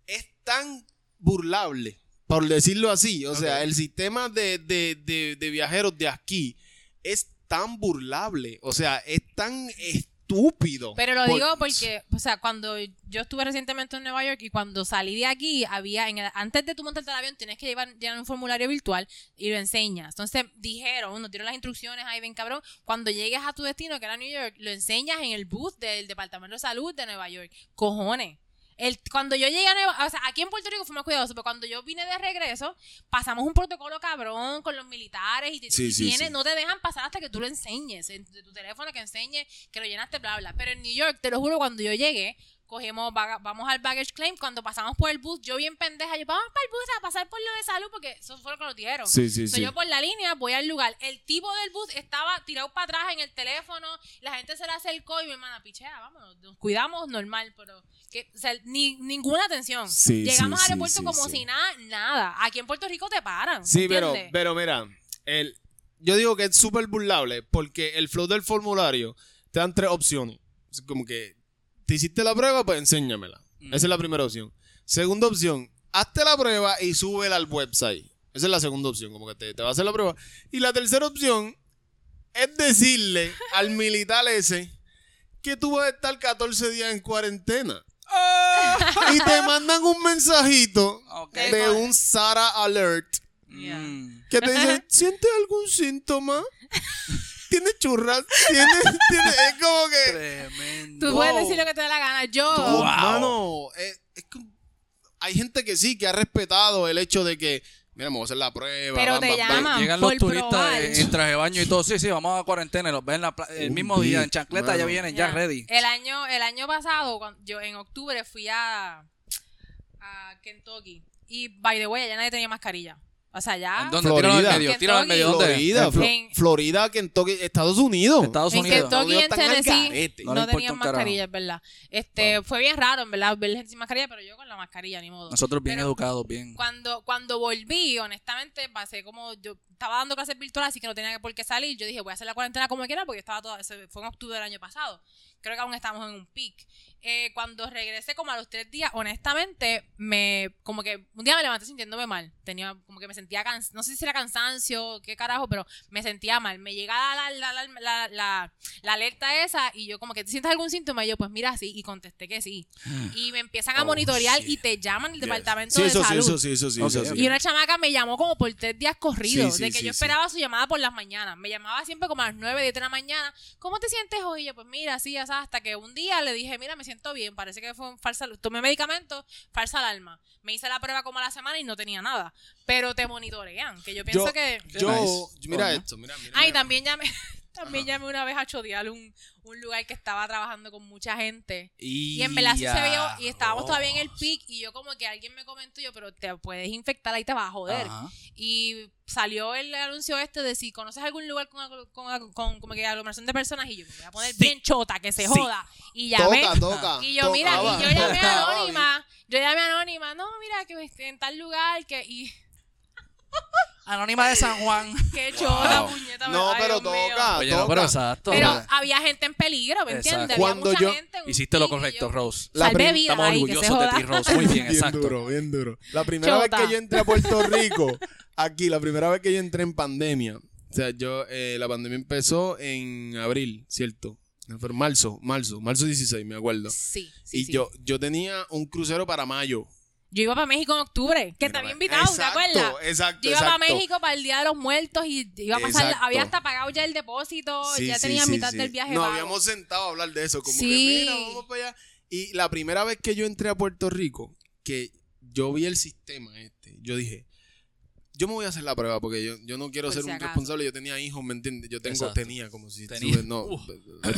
es tan burlable, por decirlo así. O sea, el sistema de, de, de, de viajeros de aquí es tan burlable. O sea, es tan estúpido. Pero lo Por- digo porque, o sea, cuando yo estuve recientemente en Nueva York y cuando salí de aquí, había, en el- antes de tú montarte al avión, tienes que llevar, llenar un formulario virtual y lo enseñas. Entonces dijeron, nos dieron las instrucciones ahí, ven cabrón, cuando llegues a tu destino, que era New York, lo enseñas en el booth del Departamento de Salud de Nueva York. Cojones. El, cuando yo llegué a Nueva o sea, aquí en Puerto Rico fue más cuidadoso, pero cuando yo vine de regreso, pasamos un protocolo cabrón con los militares y, te- Sí, y sí, tienes- sí. no te dejan pasar hasta que tú lo enseñes, en tu teléfono que enseñe que lo llenaste, bla, bla. Pero en New York, te lo juro, cuando yo llegué, cogemos, vamos al baggage claim, cuando pasamos por el bus, yo bien pendeja, yo, vamos para el bus a pasar por lo de salud, porque eso fue lo que nos dijeron. Sí, sí, So, sí. yo por la línea voy al lugar. El tipo del bus estaba tirado para atrás en el teléfono. La gente se le acercó y mi hermana, pichea, vámonos, nos cuidamos normal, pero que, o sea, ni, ninguna atención. Sí, Llegamos sí, al aeropuerto sí, como si nada, nada. Aquí en Puerto Rico te paran. Sí, pero, pero mira, el, yo digo que es súper burlable porque el flow del formulario te dan tres opciones. Es como que te hiciste la prueba, pues enséñamela. Mm. Esa es la primera opción. Segunda opción, hazte la prueba y súbela al website. Esa es la segunda opción, como que te, te va a hacer la prueba. Y la tercera opción es decirle al militar ese que tú vas a estar 14 días en cuarentena. y te mandan un mensajito de un Sara Alert Mm. que te dice, ¿sientes algún síntoma? ¿Tienes churras? ¿Tienes, tienes? Es como que... Tremendo. Tú puedes decir lo que te dé la gana. Yo. Wow. Mano, es, es que hay gente que sí, que ha respetado el hecho de que, mira, voy a hacer la prueba. Pero bam, te bam, bam. llaman. Llegan los turistas probar. en, en traje de baño y todo. Sí, sí, vamos a cuarentena. y Los ven la el Un mismo día en chancleta. mano. Ya vienen, ya Ya. ready. El año, el año pasado, cuando yo en octubre fui a, a Kentucky. Y by the way, allá nadie tenía mascarilla. O sea, ya. ¿En ¿Dónde? Florida. Tíralo al medio. Tíralo al medio. ¿Dónde? Florida, En Flo- En- Florida, Kentucky, Estados Unidos. Estados En Unidos. Kentucky y en Están al Tennessee garete. No no, le importa tenían un carajo. mascarilla, es verdad. Este, fue bien raro, en verdad, ver gente sin mascarilla, pero yo con la mascarilla, ni modo. Nosotros bien Pero educados, bien. Cuando, cuando volví, honestamente, pasé como yo estaba dando clases virtuales, así que no tenía por qué salir. Yo dije, voy a hacer la cuarentena como quiera, porque estaba toda, fue en octubre del año pasado. Creo que aún estamos en un peak. Eh, cuando regresé como a los tres días, honestamente, me, como que un día me levanté sintiéndome mal. Tenía, como que me sentía cansancio, no sé si era cansancio, qué carajo, pero me sentía mal. Me llegaba la, la, la, la, alerta esa y yo como que, ¿te sientes algún síntoma? Y yo, pues mira, sí, y contesté que sí. Y me empiezan a Oh, monitorear. Y te llaman del Yes. departamento Sí, de eso sí, salud. eso sí, eso sí, eso ok. sí. Y una chamaca me llamó como por tres días corridos, Sí, sí, de que sí, yo sí. esperaba su llamada por las mañanas. Me llamaba siempre como a las 9, 10 de la mañana. ¿Cómo te sientes hoy? Y yo, pues mira, así, hasta que un día le dije, mira, me siento bien, parece que fue un falsa, tomé medicamentos, falsa alarma. Me hice la prueba como a la semana y no tenía nada. Pero te monitorean, que yo pienso Yo, que... yo, Nice. mira esto, mira, mira. Ay, mira. también llamé, también llamé una vez a chodear un, un lugar que estaba trabajando con mucha gente. Y en verdad sí se vio, y estábamos todavía en el peak, y yo como que alguien me comentó, yo, pero te puedes infectar ahí te vas a joder. Ajá. Y salió el anuncio este de si conoces algún lugar con, con, con como que aglomeración de personas, y yo me voy a poner bien chota, que se Sí. joda. Y llamé. Toca, toca. Y yo, mira, y yo llamé Tocaba, anónima, yo llamé anónima, no, mira, que en tal lugar, que, y Anónima de San Juan. qué chota, Wow. puñeta. No, ay, pero Dios mío. toca. Oye, no, pero exacto. Pero había gente en peligro, ¿me Exacto. entiendes? Cuando había mucha yo- gente Hiciste lo correcto, yo- Rose. La Estamos ahí, que se orgullosos de ti, Rose. Muy bien, bien exacto. duro, bien duro. La primera Chota. vez que yo entré a Puerto Rico, aquí, la primera vez que yo entré en pandemia, o sea, yo, eh, la pandemia empezó en abril, ¿cierto? Fue en marzo, marzo, marzo 16, me acuerdo. Sí, sí, y sí. yo, yo tenía un crucero para mayo. Yo iba para México en octubre, que te había invitado, ¿te acuerdas? Exacto, Yo iba para. México para el Día de los Muertos y iba a pasar, Exacto. había hasta pagado ya el depósito, Sí, ya sí, tenía sí, mitad del viaje Nos pago. habíamos sentado a hablar de eso, como que mira, vamos para allá. Y la primera vez que yo entré a Puerto Rico, que yo vi el sistema este, yo dije, yo me voy a hacer la prueba porque yo, yo no quiero Por ser si un acaso. responsable. Yo tenía hijos, ¿me entiendes? Yo tengo, Exacto. tenía como si Tenía. no, Uh.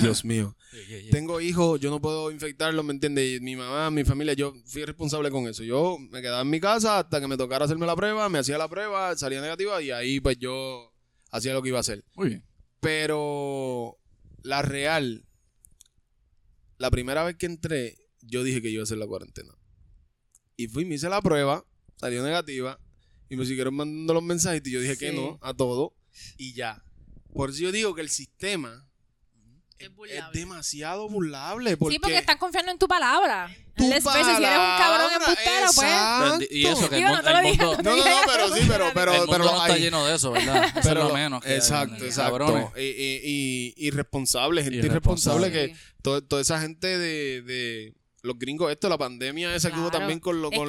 Dios mío. Yeah, yeah, yeah. Tengo hijos, yo no puedo infectarlos, ¿me entiendes? Y mi mamá, mi familia, yo fui responsable con eso. Yo me quedaba en mi casa hasta que me tocara hacerme la prueba, me hacía la prueba, salía negativa y ahí pues yo hacía lo que iba a hacer. Muy bien. Pero la real, la primera vez que entré, yo dije que iba a hacer la cuarentena. Y fui, me hice la prueba, salió negativa, y me siguieron mandando los mensajes y yo dije que no a todo, y ya. Por eso yo digo que el sistema Es demasiado burlable. Porque Sí, porque están confiando en tu palabra. tu Les veces si eres un cabrón palabra, embustero, pues. Y eso que el, no mundo, no No, no, pero sí, pero, pero, el mundo pero no está hay- lleno de eso, ¿verdad? Eso pero- es lo menos que exacto, hay, exacto. Y, y, y- irresponsable, gente irresponsable, Irresponsable. que to- toda esa gente de, de los gringos, esto, la pandemia esa que hubo Claro. también con, lo, Es con,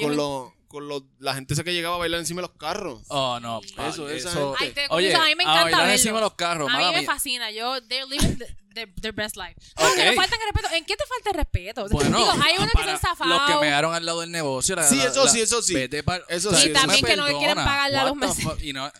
con, me- lo- con lo- la gente esa que llegaba a bailar encima de los carros. Oh, no. pa- Eso, esa eso. Ay, te- Oye, a mí me a encanta bailar verlo. encima de los carros, A mí me mía. fascina. Yo, they're living the- their, their best life. Ok. Oye, le faltan el respeto. ¿En qué te falta el respeto? Bueno, Digo, hay unos que se zafado. Los que me dejaron al lado del negocio. la- Sí, eso la- sí, eso sí. Vete pa- Eso o sea, sí, Y también que no quieren perdona. pagarle a los meses. Y no-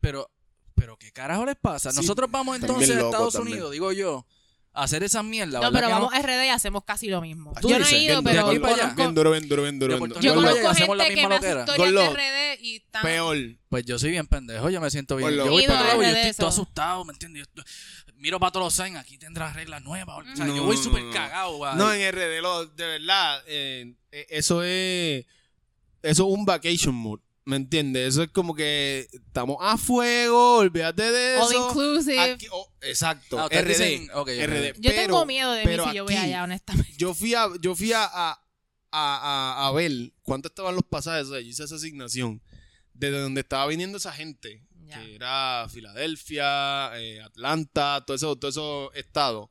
pero, pero, ¿qué carajo les pasa? Sí, Nosotros vamos entonces a Estados también. Unidos, digo yo, a hacer esas mierdas. No, ¿verdad pero vamos a RD y hacemos casi lo mismo. Tú Yo no he ido, pero aquí para allá. conozco, Bien duro, bien duro, bien duro. De bien Puerto duro. yo conozco y hacemos la gente que misma me hace historias de RD y están... Peor. Pues yo soy bien pendejo, yo me siento bien. Yo voy para yo estoy todo asustado, ¿me entiendes? Yo estoy- miro para todos los signs, aquí tendrás reglas nuevas. O sea, No, yo voy súper cagado. güey. No, en RD, lo- de verdad, eh, eh, eso es eso es un vacation mood, ¿me entiendes? Eso es como que estamos a fuego, olvídate de All eso. inclusive. Aquí- oh, exacto, Ah, RD. dicen- RD. Yo Pero- tengo miedo de mí si yo voy aquí, allá, honestamente. Yo fui a, yo fui a, a, a, a- ver cuánto estaban los pasajes, o sea, yo hice esa asignación desde donde estaba viniendo esa gente, que era Filadelfia, eh, Atlanta, todo eso, todos esos estados.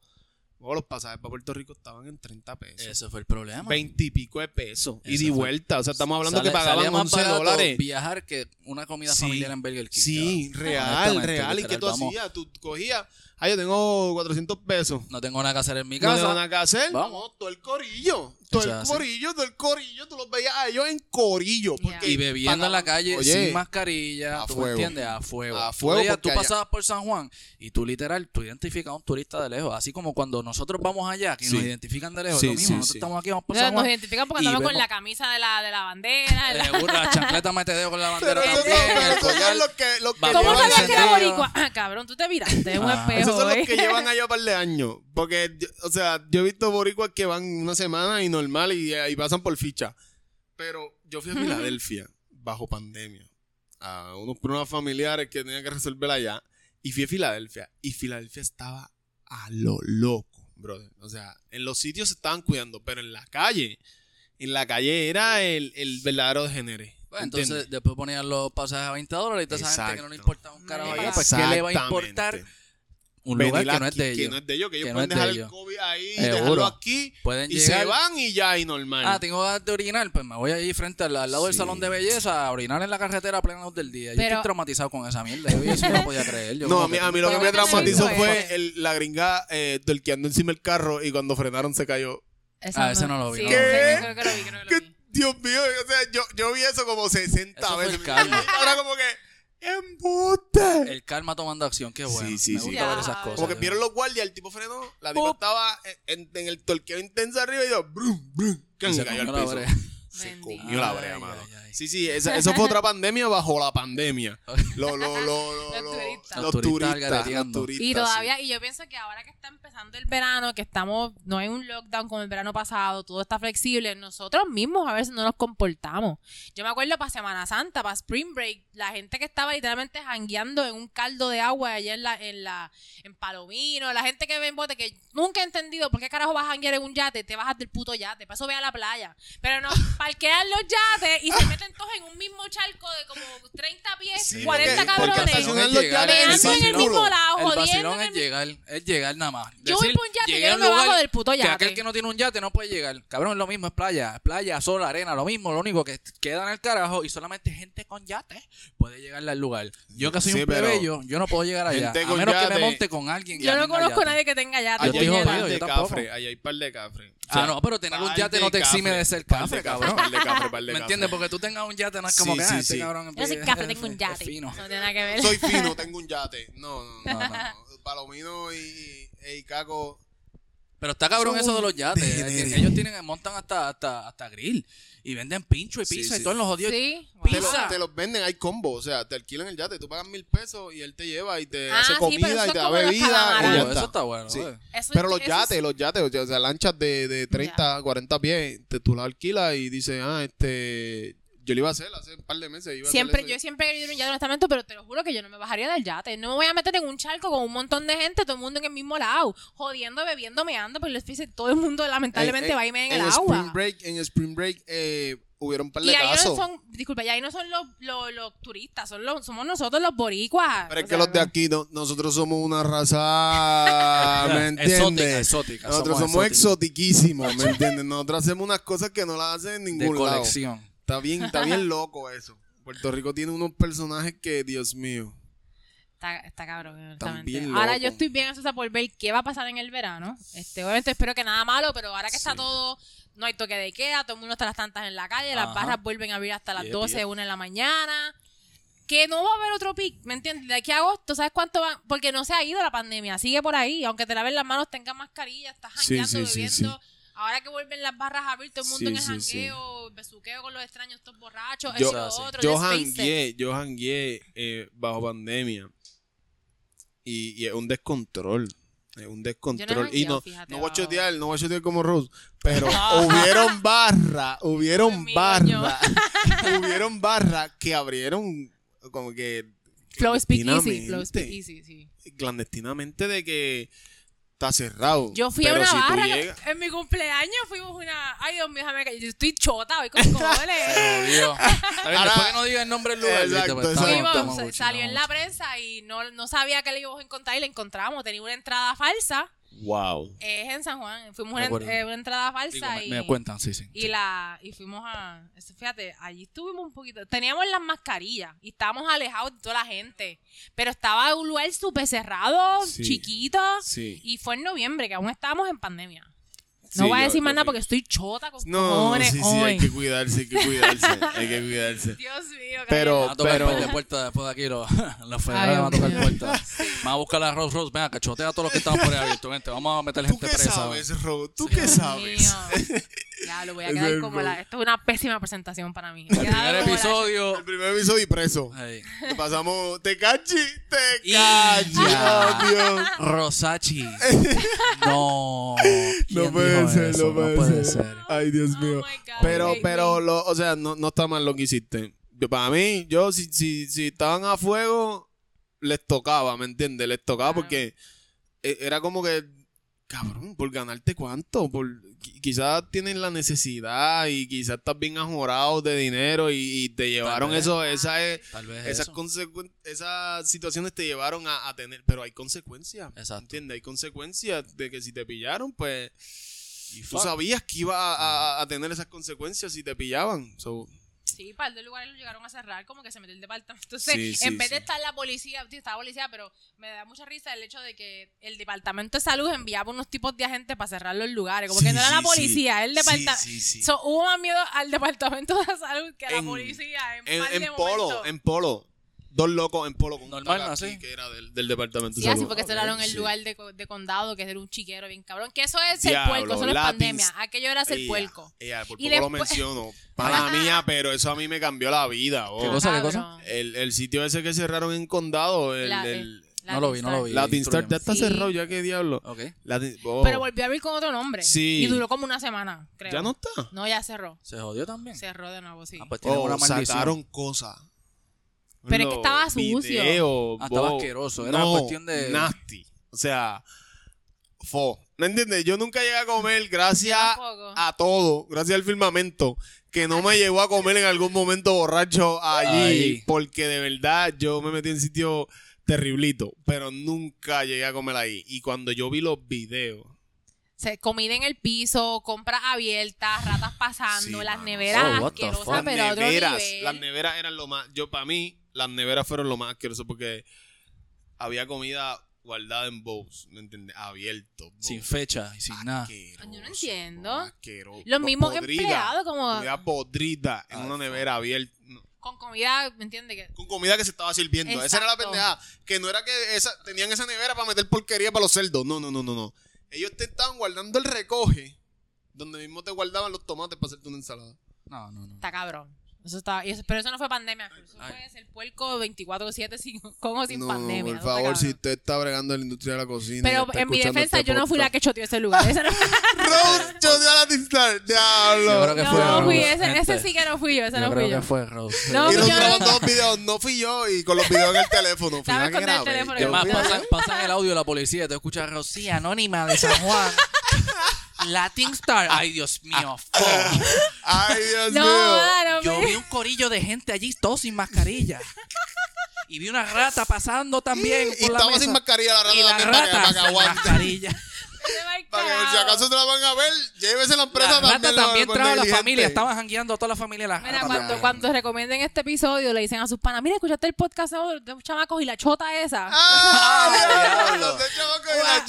Los pasajes para Puerto Rico estaban en 30 pesos. Ese fue el problema. 20 y pico de pesos. Y de fue. vuelta. O sea, estamos hablando Sale- que pagaban más 11 barato dólares. viajar que una comida Sí. familiar en Burger King. Sí, cabrón. real, real. ¿Y qué tú vamos. hacías? Tú cogías, ah, yo tengo 400 pesos. No tengo nada que hacer en mi No casa. tengo nada que hacer. Vamos, todo el corillo. Todo el corillo, todo el corillo. Tú los veías a ellos en corillo. Porque y bebiendo en la calle Oye, sin mascarilla, a tú fuego. me entiendes, a fuego. A Tú fuego, porque tú allá- pasabas por San Juan y tú literal, tú identificas a un turista de lejos, así como cuando nosotros vamos allá, que Sí. nos identifican de lejos, Sí, lo mismo, sí, nosotros sí. estamos aquí, vamos por Nos, San nos Juan. identifican porque andamos con la camisa de la, de la bandera. de la- Seguro, la chancleta mete dedo con la bandera Pero también, pero los que, los que ¿Cómo sabías que era boricua? Ah, cabrón, tú te miraste un Ah. espejo. Esos son ¿eh? los que llevan allá un par de años. Porque, o sea, yo he visto boricuas que van una semana y normal y, y pasan por ficha. Pero yo fui a Filadelfia bajo pandemia. A unos problemas familiares que tenía que resolver allá. Y fui a Filadelfia. Y Filadelfia estaba a lo loco, brother. O sea, en los sitios se estaban cuidando, pero en la calle, en la calle era el, el verdadero degenere. Bueno, entonces después ponían los pasajes a 20 dólares y toda esa gente que no le importaba un carajo allá, pues ¿qué le va a importar. Un lugar que no es de Que ellos? no es de ellos, que ellos Que no pueden de dejar el. COVID ahí, Seguro. dejarlo aquí Pueden y llegar se van y ya, y normal. Ah, tengo ganas de orinar, pues me voy allí frente al, al lado del Sí. salón de belleza a orinar en la carretera a plena luz del día. Yo Pero- estoy traumatizado con esa mierda. Yo eso no podía creer. Yo no, a mí, que- a mí lo que me traumatizó fue el- la gringa eh, del que andó encima del carro y cuando frenaron se cayó. Eso Ah, ese no lo vi, Sí, no lo vi. ese creo que lo vi, creo que lo Que, vi. Dios mío, o sea, yo, yo vi eso como 60 Eso veces. Ahora como que, ¡embuste! El karma tomando acción, qué bueno. Sí, sí, me sí. gusta ver Ya. esas cosas. Como que vieron los guardias, el tipo frenó, la tipa estaba en, el torqueo intenso arriba y yo, brum, brum, Y can, se cayó al la piso. Se comió la Ay, brea, ay, mano. Ay. Sí, sí, esa, eso fue otra pandemia bajo la pandemia. Lo, lo, lo, lo, Los lo- turistas. los Los turistas los turistas, Y sí. todavía, y yo pienso que ahora que está empezando el verano, que estamos, no hay un lockdown como el verano pasado, todo está flexible, nosotros mismos a veces no nos comportamos. Yo me acuerdo para Semana Santa, para Spring Break, la gente que estaba literalmente jangueando en un caldo de agua allá en la, en la, en Palomino, la gente que ve en bote, que nunca he entendido por qué carajo vas a janguear en un yate, te bajas del puto yate, para eso ve a la playa. Pero no, parquean los yates y se meten todos en un mismo charco de como 30 pies, Sí, 40 porque- porque cabrones. Meando en el mismo lado, El jodiendo vacilón en es el llegar, es llegar nada más. Yo voy por un yate, yo no me bajo del puto Que yate. aquel que no tiene un yate no puede llegar. Cabrón, es lo mismo, es playa, es playa, sol, arena, lo mismo, lo único que queda en el carajo y solamente gente con yate puede llegar al lugar. Yo que soy Sí, un plebeyo, yo no puedo llegar allá. A menos que me monte con alguien. que Yo no tenga conozco a yate. nadie que tenga yate. Yo Allá hay par de cafre, allá hay par de cafre. O Ah, no, pero tener un yate no te exime de ser cafre, de cabrón. ¿Me entiendes? Porque tú tengas un yate no es como Sí, que sí, ah, este sí. cabrón Yo soy cafre, tengo un yate. fino. No tiene nada que ver. Soy fino, tengo un yate. No, no, no. No, no, no. Palomino y, y Caco. Pero está cabrón Son eso de los yates. Ellos tienen, montan hasta, hasta, hasta grill. Y venden pincho y pizza sí. y todos los jodidos. Sí. Te, lo- te los venden, hay combo. O sea, te alquilan el yate, tú pagas mil pesos y él te lleva y te Ah, hace sí, pero comida y es te da como los bebida. y ya eso está. bueno. Sí. eh. Eso- Pero los eso yates, es- los yates, o sea, lanchas de, de 30, 40 pies, te, tú las alquilas y dices, ah, este, yo lo iba a hacer hace un par de meses. Iba Siempre, yo siempre he querido ir a un yate, honestamente, pero te lo juro que yo no me bajaría del yate. No me voy a meter en un charco con un montón de gente, todo el mundo en el mismo lado, jodiendo, bebiendo, meando, pues les dice, todo el mundo lamentablemente En- va y me en el en agua. Spring Break, en Spring Break eh, hubieron un par Y de ahí no casos. son, disculpa, y ahí no son los, los, los turistas, son los, somos nosotros los boricuas. Pero es que sea, los de aquí, no- nosotros somos una raza, ¿me Exótica, entiendes? exótica. Nosotros somos, exotiquísimos, ¿me entiendes? Nosotros hacemos unas cosas que no las hacen en De ningún lado. Está bien, está bien loco eso. Puerto Rico tiene unos personajes que, Dios mío. Está, está cabrón, bien Ahora yo estoy bien ansiosa por ver qué va a pasar en el verano. Este, obviamente espero que nada malo, pero ahora que está todo, no hay toque de queda, todo el mundo está a las tantas en la calle, las barras vuelven a abrir hasta las Yep, 12, yep. 1 en la mañana. Que no va a haber otro pic, ¿me entiendes? De aquí a agosto, ¿sabes cuánto va? Porque no se ha ido la pandemia, sigue por ahí. Aunque te laves las manos, tengas mascarilla, estás jangueando, sí, sí, bebiendo. Ahora que vuelven las barras a abrir, todo el mundo Sí, en el sí, sí. jangueo, besuqueo con los extraños, estos borrachos, Yo- eso, otro. Yo jangué, yo jangué eh, bajo pandemia. Y, y es un descontrol. Es un descontrol. y jangueo, no, fíjate, no voy a chotear, no voy a chotear como Rose. Pero hubieron barra, hubieron barra, hubieron barra que abrieron como que Flow speak easy, flow speak easy, sí. clandestinamente de que está cerrado. Yo fui Pero a una si tú barra llegas- en mi cumpleaños fuimos una ay Dios mío déjame yo estoy chota hoy con cojones Ahora- después que no diga el nombre del lugar, Exacto. Pues, exacto. estamos- Fuimos, estamos sa- salió mucho, en la prensa y no, no sabía que le íbamos a encontrar y le encontramos tenía una entrada falsa Wow. es en San Juan fuimos Me una, eh, entrada falsa Digo, y, me, me cuentan, sí, sí. y sí. la y fuimos a eso, fíjate allí estuvimos un poquito teníamos las mascarillas y estábamos alejados de toda la gente pero estaba un lugar súper cerrado Sí. chiquito Sí. y fue en noviembre que aún estábamos en pandemia Sí, no voy a decir yo más nada porque estoy chota con No, cojones sí, sí, hoy. hay que cuidarse, hay que cuidarse, hay que cuidarse. Dios mío, Pero- Van a tocar pero- puertas después de aquí, los, los Ay, federales van a tocar mío. puertas. Van a buscar a Rose Rose, venga, cachotea a todos los que estamos por ahí abiertos, vente, vamos a meter ¿Tú gente qué presa. sabes, Ro? ¿Tú qué sabes? Ya, lo voy a quedar es como la. Esto es una pésima presentación para mí. El primer episodio. El primer episodio y preso. Le pasamos, te cachi, te Y cachi. ya. Oh, Dios. Rosachi. No. ¿quién No puede ser, eso? no puede, ser. ser. Ay, Dios Oh mío. Pero, pero, lo, o sea, no, no está mal lo que hiciste. Yo, para mí, yo, si, si, si estaban a fuego, les tocaba, ¿me entiendes? Les tocaba Claro. porque eh, era como que, cabrón, por ganarte cuánto, por qui- quizás tienen la necesidad y quizás estás bien ajorado de dinero y, y te llevaron vez. eso, esa es, Tal vez esas, eso. esas situaciones te llevaron a, a tener, pero hay consecuencias, Exacto. ¿entiendes? Hay consecuencias de que si te pillaron, pues Y tú sabías que iba a, a- a tener esas consecuencias si te pillaban. So, Sí, par de lugares lo llegaron a cerrar, como que se metió el departamento. Entonces, Sí, sí, en vez de sí. estar la policía, sí, estaba policía, pero me da mucha risa el hecho de que el departamento de salud enviaba unos tipos de agentes para cerrar los lugares. Como que no era la policía, el departamento. sí, sí. hubo más miedo al departamento de salud que a la En- policía. En, en, en polo, en polo. Dos locos en polo con Normal, un así. que era del, del departamento de Sí, así porque cerraron el sí. lugar de, co- de condado, que era un chiquero bien cabrón. Que eso es el Diablo, puerco, eso no es Latin- pandemia. Aquello era ser Ea, puerco. por Y poco lo después- menciono. Para mía, pero eso a mí me cambió la vida. oh. ¿Qué cosa, qué cosa? El, el sitio ese que cerraron en condado, el, La- el La No lo vi, no lo vi. Latin Star, ya está Sí. cerrado, ya qué diablo. Ok. Latin- oh. Pero volvió a abrir con otro nombre. Sí. Y duró como una semana, creo. ¿Ya no está? No, ya cerró. Se jodió también. Cerró de nuevo, sí. Ah, pues tiene Oh, sacaron cosas. Pero es que Los estaba sucio. videos, Ah, estaba asqueroso. Era no, cuestión de- Nasty. O sea, fo. ¿Me entiendes? Yo nunca llegué a comer gracias a todo, gracias al firmamento, que no me llevó a comer en algún momento borracho allí, porque de verdad yo me metí en sitio terriblito, pero nunca llegué a comer ahí. Y cuando yo vi los videos, Se, comida en el piso, compras abiertas, ratas pasando, Sí, las neveras Oh, asquerosas, pero a otro neveras, nivel. las neveras eran lo más, yo para mí, las neveras fueron lo más asqueroso porque había comida guardada en bowls, ¿me entiendes? Abierto. Sin bowls. fecha y sin nada. Yo no entiendo. asqueroso. Los mismos Podrida, empleados, como Comida podrida en Ay, una nevera abierta. no, con comida, ¿me entiendes? Que Con comida que se estaba sirviendo. Esa era la pendejada. Que no era que esa, tenían esa nevera para meter porquería para los cerdos. No, no, no, no, no. Ellos te estaban guardando el recoge. Donde mismo te guardaban los tomates para hacerte una ensalada. No, no, no. está cabrón. Eso está, y eso- pero eso no fue pandemia. Eso fue ser puerco 24-7 sin, con o sin no, pandemia. por favor, si usted está bregando en la industria de la cocina. Pero en mi defensa, este yo no fui la que choteó ese lugar. Ese no, Rose, yo dio la Tinstar. Diablo. Yo creo que no, fue no fui, ese, gente. ese sí que no fui yo, ese Yo no creo fui yo. que fue Rose. No, y yo nos no- grabando dos videos. No fui yo y con los videos en el teléfono. Fui la que el grabé. pasan, pasan el audio de la policía te escuchas a sí, anónima de San Juan. Latin Star. Ay, Dios mío. fuck. Ay, Dios No, mío. mano, Yo me- vi un corillo de gente allí, todos sin mascarilla. Y vi una rata pasando también. Y por la estaba mesa. sin mascarilla la rata Y la también para que, rata para que sin aguante. mascarilla. Para que si acaso te la van a ver, llévese la empresa La también. rata la- también por trajo a la negligente. familia. Estaban jangueando a toda la familia. La Mira, rata cuando, también. cuando recomienden este episodio, le dicen a sus panas, mira, escuchaste el podcast de los chamacos y la chota esa. ¡Ah!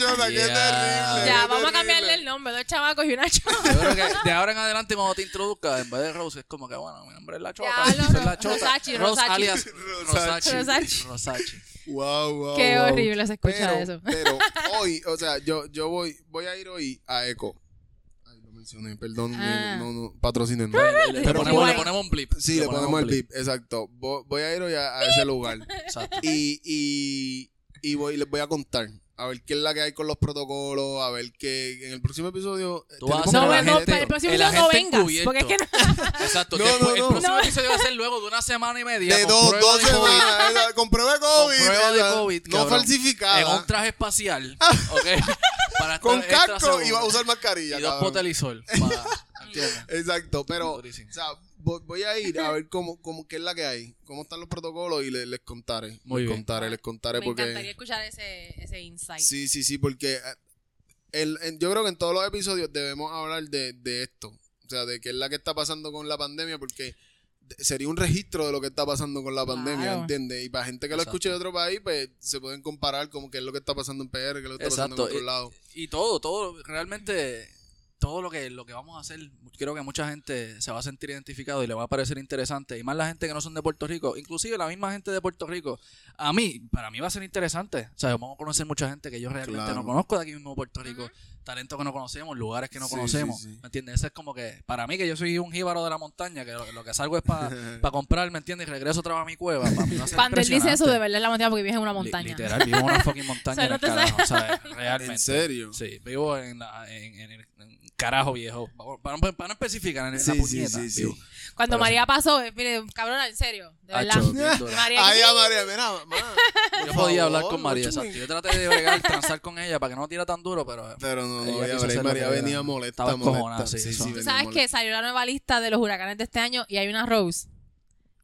chota, qué terrible. ya, qué vamos a terrible. cambiarle el nombre, dos chamacos y una chota. Yo creo que de ahora en adelante, cuando te introduzcas, en vez de Rose, es como que, bueno, mi nombre es La Chota. Ya, La Chota. Rosachi, Rose Rosachi. alias Rosachi. Rosachi. Rosachi. Wow, wow. Qué wow. horrible se escucha pero, eso. Pero hoy, o sea, yo, yo voy, voy a ir hoy a Eco. Ay, lo mencioné, perdón. Ah. No, no, patrocinen. Le, le Pero ponemos, le ponemos un blip. Sí, le ponemos el bip, exacto. Voy, voy a ir hoy a, a ese lugar. Exacto. Y, y, y voy, les voy a contar. A ver qué es la que hay con los protocolos. A ver qué. En el próximo episodio. Tú vas a tenemos hacer No, un la no, no, gente- agente- para el próximo el episodio no agente vengas. Porque es que no. Exacto. No, después, no, El próximo No. episodio va a ser luego de una semana y media. de con dos, prueba dos semanas. esa- Con prueba de COVID. Con prueba de esa, COVID, No cabrón. falsificada. En un traje espacial. ¿Ok? Para estar con casco y va a usar mascarilla. Y dos cabrón. potes de lisol. para- ¿Entiendes? Exacto, pero, o sea, voy, voy a ir a ver cómo, cómo, qué es la que hay, cómo están los protocolos y le- les contaré. Muy les bien. contaré, les contaré Me porque... encantaría escuchar ese, ese insight. Sí, sí, sí, porque eh, el- yo creo que en todos los episodios debemos hablar de, de esto. O sea, de qué es la que está pasando con la pandemia, porque sería un registro de lo que está pasando con la pandemia, Claro. ¿entiendes? Y para gente que lo Exacto. escuche de otro país, pues se pueden comparar como qué es lo que está pasando en PR, qué es lo que está pasando en otro Y- lado. Y todo, todo, realmente, todo lo que, lo que vamos a hacer, creo que mucha gente se va a sentir identificado y le va a parecer interesante. Y más la gente que no son de Puerto Rico, inclusive la misma gente de Puerto Rico. A mí, para mí va a ser interesante. O sea, vamos a conocer mucha gente que yo realmente Claro. no conozco de aquí mismo de Puerto Rico. Talentos que no conocemos, lugares que no Sí, conocemos. sí, sí. ¿Me entiendes? Eso es como que, para mí que yo soy un jíbaro de la montaña, que lo, lo que salgo es para comprar, ¿me entiendes? Y regreso otra vez a mi cueva. Cuando él dice eso, de verdad es la montaña porque vives en una Li- montaña. Literal, vivo en una fucking montaña O sea, en el carajo, ¿sabes? Realmente. ¿En serio? Sí, vivo en, la, en, en carajo viejo. Para, no- para no especificar en Sí, la sí, puñeta. sí, sí. Cuando María pasó, eh, mire, cabrona, en serio, de verdad. Acho. María, Ay, a María, mira, ma, Yo podía hablar con María, exacto. Yo traté de bregar, transar con ella para que no tira tan duro, pero... Pero no, no, Ella María que venía molesta, Estaba molesta. sí. ¿Tú venía sabes que salió la nueva lista de los huracanes de este año y hay una Rose?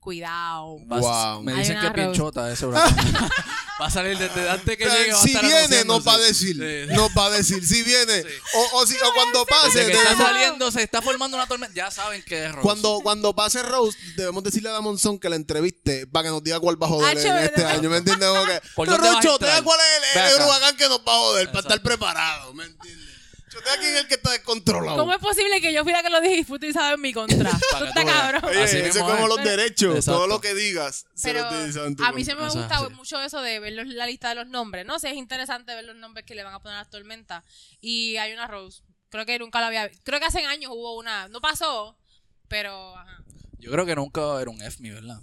Cuidado. Wow. Me Hay dicen que es bien Rose. chota ese huracán. va a salir desde antes que O sea, llegue. va a si estar viene, nos va a decir. Sí. Nos va a decir. Si viene. Sí. O, o, si, o cuando pase. Desde que está debemos- saliendo, se está formando una tormenta. Ya saben que es Rose. cuando, cuando pase Rose, debemos decirle a la Monzón que la entreviste para que nos diga cuál va a joder Ah, este año. ¿Me entiendes? Como que, ¿Por a te da cuál es el, el acá. huracán que nos va a joder para Exacto. estar preparado. ¿Me entiendes? Chotea quién es el que está descontrolado. ¿Cómo es posible que yo fui la que lo dije y fue utilizado en mi contra? Tú veas. cabrón. Oye, Así eso es mismo como es. los derechos. Exacto. Todo lo que digas se Pero lo utilizan en tu a mí se contra. me es gusta así. mucho eso de ver los- la lista de los nombres. No sé, es interesante ver los nombres que le van a poner a las tormentas. Y hay una Rose. Creo que nunca la había Creo que hace años hubo una. No pasó, pero ajá. Yo creo que nunca va a haber un FMI, ¿verdad?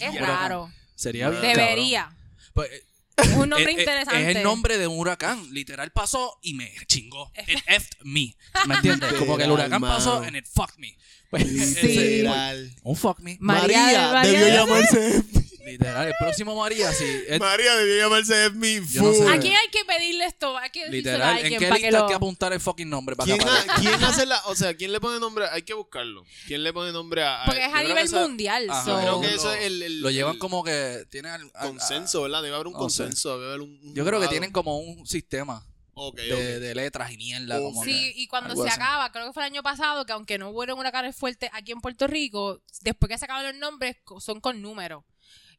es raro. Sería bien Debería. Pues, eh, Es un nombre es- es- interesante. Es el nombre de un huracán. Literal pasó y me chingó. It effed me. ¿Me entiendes? Como que el huracán pasó and it fucked me. Pues, Literal. un fuck me. María María, debió de- llamarse Literal. El próximo María, sí. es- María debió llamarse F.Me. Yo no sé. full. Aquí hay que pedirle esto. Hay que decírselo a literal. ¿En alguien qué para lista que hay lo... que apuntar el fucking nombre? Para ¿Quién, ha- hace la, o sea, quién le pone nombre? Hay que buscarlo. ¿Quién le pone nombre a, a Porque es a creo que nivel esa- mundial. Ajá, so- Yo creo Lo- que eso es el, el- Lo llevan el como que tiene al- al- consenso, ¿verdad? Debe haber un No sé. consenso, debe haber un, un Yo creo que jurado. tienen como un sistema Ok, de, ok. de letras y mierda. Oh, como Sí, que y cuando algo se así. acaba, creo que fue el año pasado, que aunque no hubo una cara fuerte aquí en Puerto Rico, después que se acaban los nombres, co- son con números.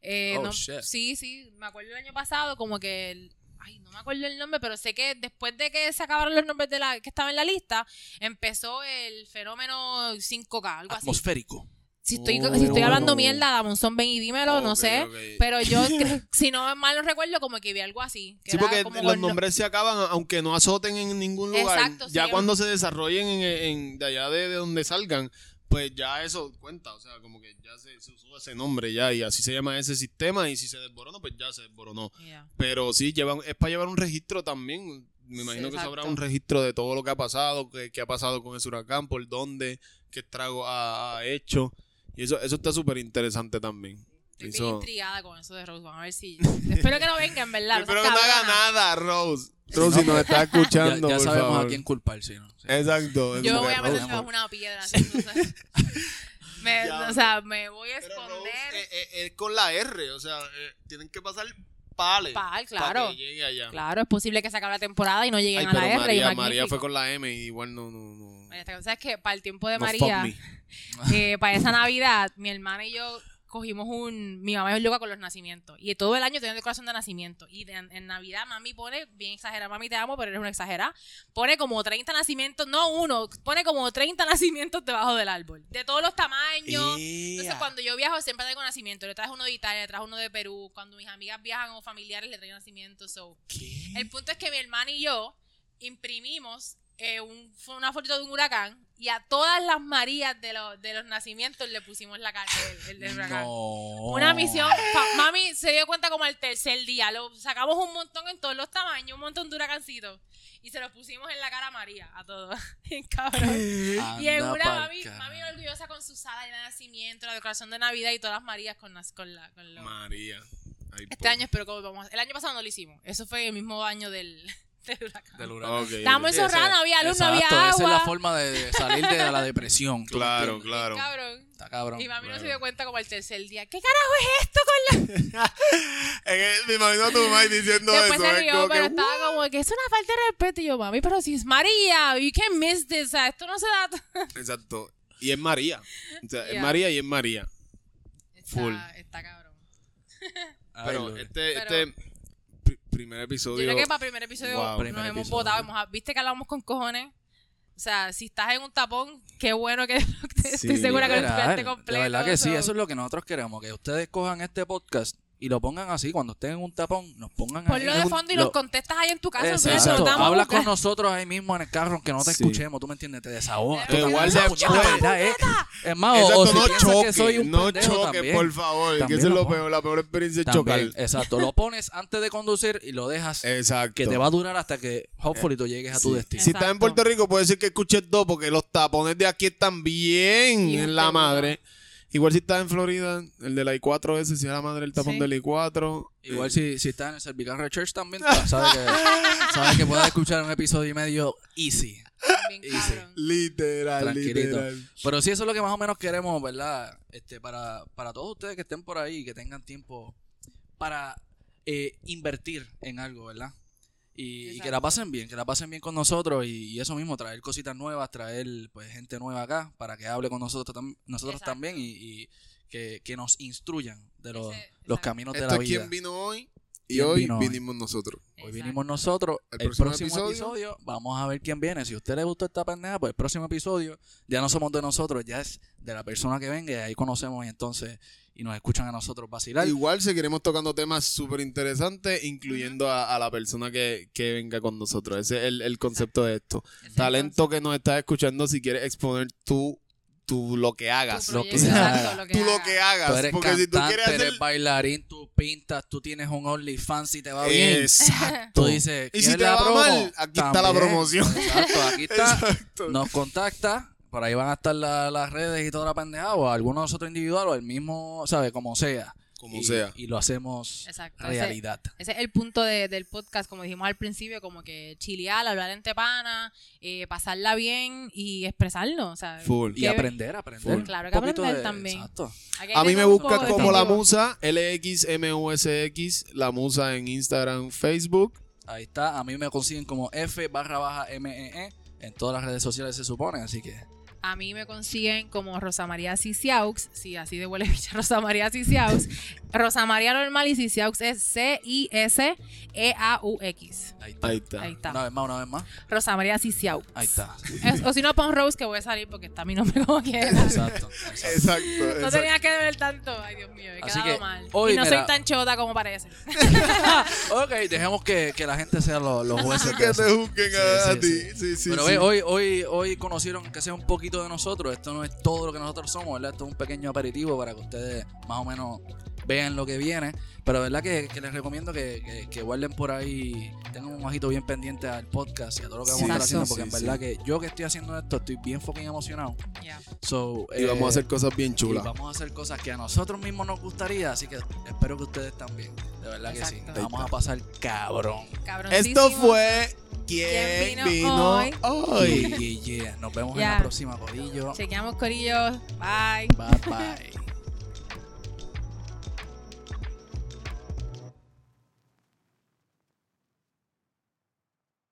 Eh, Oh, no- shit. Sí, sí, me acuerdo el año pasado como que... el- ay, no me acuerdo el nombre, pero sé que después de que se acabaron los nombres de la que estaban en la lista, empezó el fenómeno 5K, algo así. Atmosférico. Si estoy, Oh. si estoy hablando mierda, Damonzón, ven y dímelo, no Ok, sé. Pero yo, si no mal no recuerdo, como que vi algo así. que Sí, porque como los nombres se acaban aunque no azoten en ningún lugar. Exacto, sí, ya es- cuando se desarrollen en, en- de allá de, de donde salgan, pues ya eso cuenta. O sea, como que ya se, se usó ese nombre ya y así se llama ese sistema. Y si se desboronó, pues ya se desboronó. Yeah. Pero sí, llevan, es para llevar un registro también. Me imagino Sí, que habrá un registro de todo lo que ha pasado, qué, qué ha pasado con ese huracán, por dónde, qué estrago ha, ha hecho. Y eso, eso está súper interesante también. Estoy bien intrigada con eso de Rose. Vamos a ver si. Espero que no venga, en verdad. Espero que no haga nada, Rose. Si nos está Ya, escuchando, ya por sabemos favor. a quién culpar, sí, ¿no? Sí. Exacto. es Yo voy que a meter Rose, debajo de una piedra. así, no sé. Me- Ya, o sea, me voy a Pero esconder. Rose, eh, eh, es con la R, o sea, eh, tienen que pasar pales. Pal, Para claro. que llegue allá. Claro, es posible que se acabe la temporada y no lleguen Ay, a la R. y María, magnífico. María fue con la M y igual no, no, no. María está- ¿Sabes qué? Para el tiempo de no María, eh, para esa Navidad, mi hermana y yo cogimos un... Mi mamá es loca con los nacimientos. Y todo el año tenía decoración de nacimiento. Y de- en, Navidad mami pone, bien exagerada, mami te amo, pero eres una exagerada, pone como 30 nacimientos, no uno, pone como 30 nacimientos debajo del árbol. De todos los tamaños. Entonces cuando yo viajo siempre traigo nacimiento. Le traje uno de Italia, le traje uno de Perú. Cuando mis amigas viajan o familiares le traigo nacimiento. So. ¿Qué? El punto es que mi hermana y yo imprimimos eh, un- una foto de un huracán y a todas las Marías de, los de los nacimientos le pusimos la cara del, del huracán. No. Una misión. Mami se dio cuenta como al tercer día. Lo sacamos un montón en todos los tamaños, un montón de huracancitos. Y se los pusimos en la cara a María, a todos. Cabrón. Y en una mami, mami orgullosa con su sala de nacimiento, la decoración de Navidad y todas las Marías con, las- con la. Con los- María. Ay, Este año espero que vamos. El año pasado no lo hicimos. Eso fue el mismo año del, del huracán. Del huracán. Ok, Estábamos. Sí, encerrados, no había luz, no había agua. Esa es la forma de salir de la depresión. ¿tú me Claro, claro. Cabrón. Está cabrón. Y mami no se claro. dio cuenta como el tercer día. ¿Qué carajo es esto con la.? Me imagino a tu mamá diciendo Después eso. se es rió, como pero que, estaba como que es una falta de respeto. Y yo, mami, pero si es María, you can miss this. O sea, esto no se da. Exacto. Y es María. O sea, es. María y es María. Full. Está, está cabrón. Pero este, Pero- este pri- primer Yo episodio. creo que para el primer episodio Wow. nos Primer hemos episodio. votado. hemos- Viste que hablamos con cojones. O sea, si estás en un tapón, qué bueno que estoy segura que lo escuchaste completo. De verdad que sí, so- eso es lo que nosotros queremos, que ustedes cojan este podcast y lo pongan así, cuando estén en un tapón, nos pongan Ponlo ahí. de en un- fondo y lo- los contestas ahí en tu casa. Exacto. Habla con nosotros ahí mismo en el carro, aunque no te Sí. escuchemos, tú me entiendes, te desahogas. Pero igual también, se- puñeta, puede- ¿verdad, eh? Es más, o- si no choque, que soy un no pendejo choque, también, por favor, que esa es lo peor, la peor experiencia es chocar. Exacto, lo pones antes de conducir y lo dejas Exacto. que te va a durar hasta que, hopefully, tú llegues a tu Sí. destino. Si estás en. Puerto Rico, puede ser que escuches dos, porque los tapones de aquí están bien en la madre. Igual si estás en Florida, el de la I4 ese, si es la madre el tapón Sí. del I4. Igual eh, si, si estás en el Cervical Research también, pues, sabes que, sabes que puedes escuchar un episodio y medio easy. Bien Easy. cabrón. Literal, Tranquilito. literal. Pero sí, eso es lo que más o menos queremos, ¿verdad? Este, para, para todos ustedes que estén por ahí y que tengan tiempo para eh, invertir en algo, ¿verdad? Y, y que la pasen bien, que la pasen bien con nosotros y, y eso mismo, traer cositas nuevas, traer pues gente nueva acá para que hable con nosotros, tam- nosotros Exacto. también y, y que, que nos instruyan de los, Ese- los caminos de Esto la es vida. quien vino hoy Y ¿Quién hoy vinimos nosotros. Hoy vinimos nosotros. El El, próximo próximo, episodio. episodio, vamos a ver quién viene. Si a usted le gustó esta pendeja, pues el próximo episodio ya no somos de nosotros, ya es de la persona que venga y ahí conocemos y entonces y nos escuchan a nosotros vacilar. Igual seguiremos tocando temas súper interesantes, incluyendo a, a la persona que, que venga con nosotros. Ese es el, el concepto de esto. Es Talento que nos estás escuchando, si quieres exponer tú, tú lo que hagas. Tu lo que hagas. lo que Tú lo que hagas. Tú eres porque si tú quieres hacer... eres bailarín, tú pintas, tú tienes un OnlyFans y te va bien. Exacto. Tú dices, Y ¿quieres si te la va promo? mal, aquí está la promoción. Exacto, aquí está. Exacto. Nos contacta, por ahí van a estar la- las redes y toda la pendejada, o alguno de nosotros individual, o el mismo, ¿sabes? Como sea. Como Y- sea. Y lo hacemos Exacto, realidad. Ese es el punto de- del podcast, como dijimos al principio, como que chilear, hablar en tepana, eh, pasarla bien y expresarlo. O sea, Full. Y aprender, aprender. Full. Claro que aprender de- también. Exacto. A mí me buscas como la musa, LXMUSX, la musa en Instagram, Facebook. Ahí está. A mí me consiguen como F barra baja MEE en todas las redes sociales se supone, así que A mí me consiguen como Rosa María Ciciaux, sí, así de huele bicha, Rosa María Ciciaux. Rosa María normal y Ciciaux es C-I-S-E-A-U-X. ahí está. Ahí está. Ahí está. Una vez más, una vez más. Rosa María Ciciaux. Ahí está. Es- o si no, pon Rose que voy a salir porque está mi nombre como quiera. Exacto. exacto. Exacto. No exacto. tenía que ver tanto. Ay, Dios mío, he Así quedado que, mal. hoy, y no mira- soy tan chota como parece. ok, dejemos que, que la gente sea los, los jueces que te juzguen a, Sí, a sí, ti. sí. Sí, sí, Pero ve, hoy, hoy, hoy conocieron que sea un poquito de nosotros. Esto no es todo lo que nosotros somos, ¿verdad? Esto es un pequeño aperitivo para que ustedes más o menos vean lo que viene. Pero verdad que, que les recomiendo que, que- que guarden por ahí, tengan un ojito bien pendiente al podcast y a todo lo que vamos a estar Exacto. haciendo. Porque en Sí, verdad que yo que estoy haciendo esto estoy bien fucking emocionado. Ya. So, Y vamos a eh, hacer cosas bien y chulas. vamos a hacer cosas que a nosotros mismos nos gustaría. Así que espero que ustedes también. De verdad que sí. Exacto. La Vamos a pasar cabrón. Esto fue ¿Quién, ¿Quién vino vino, hoy? hoy? Yeah, yeah, yeah. Nos vemos en la próxima, Corillo. Chequeamos, Corillo. Bye. Bye bye.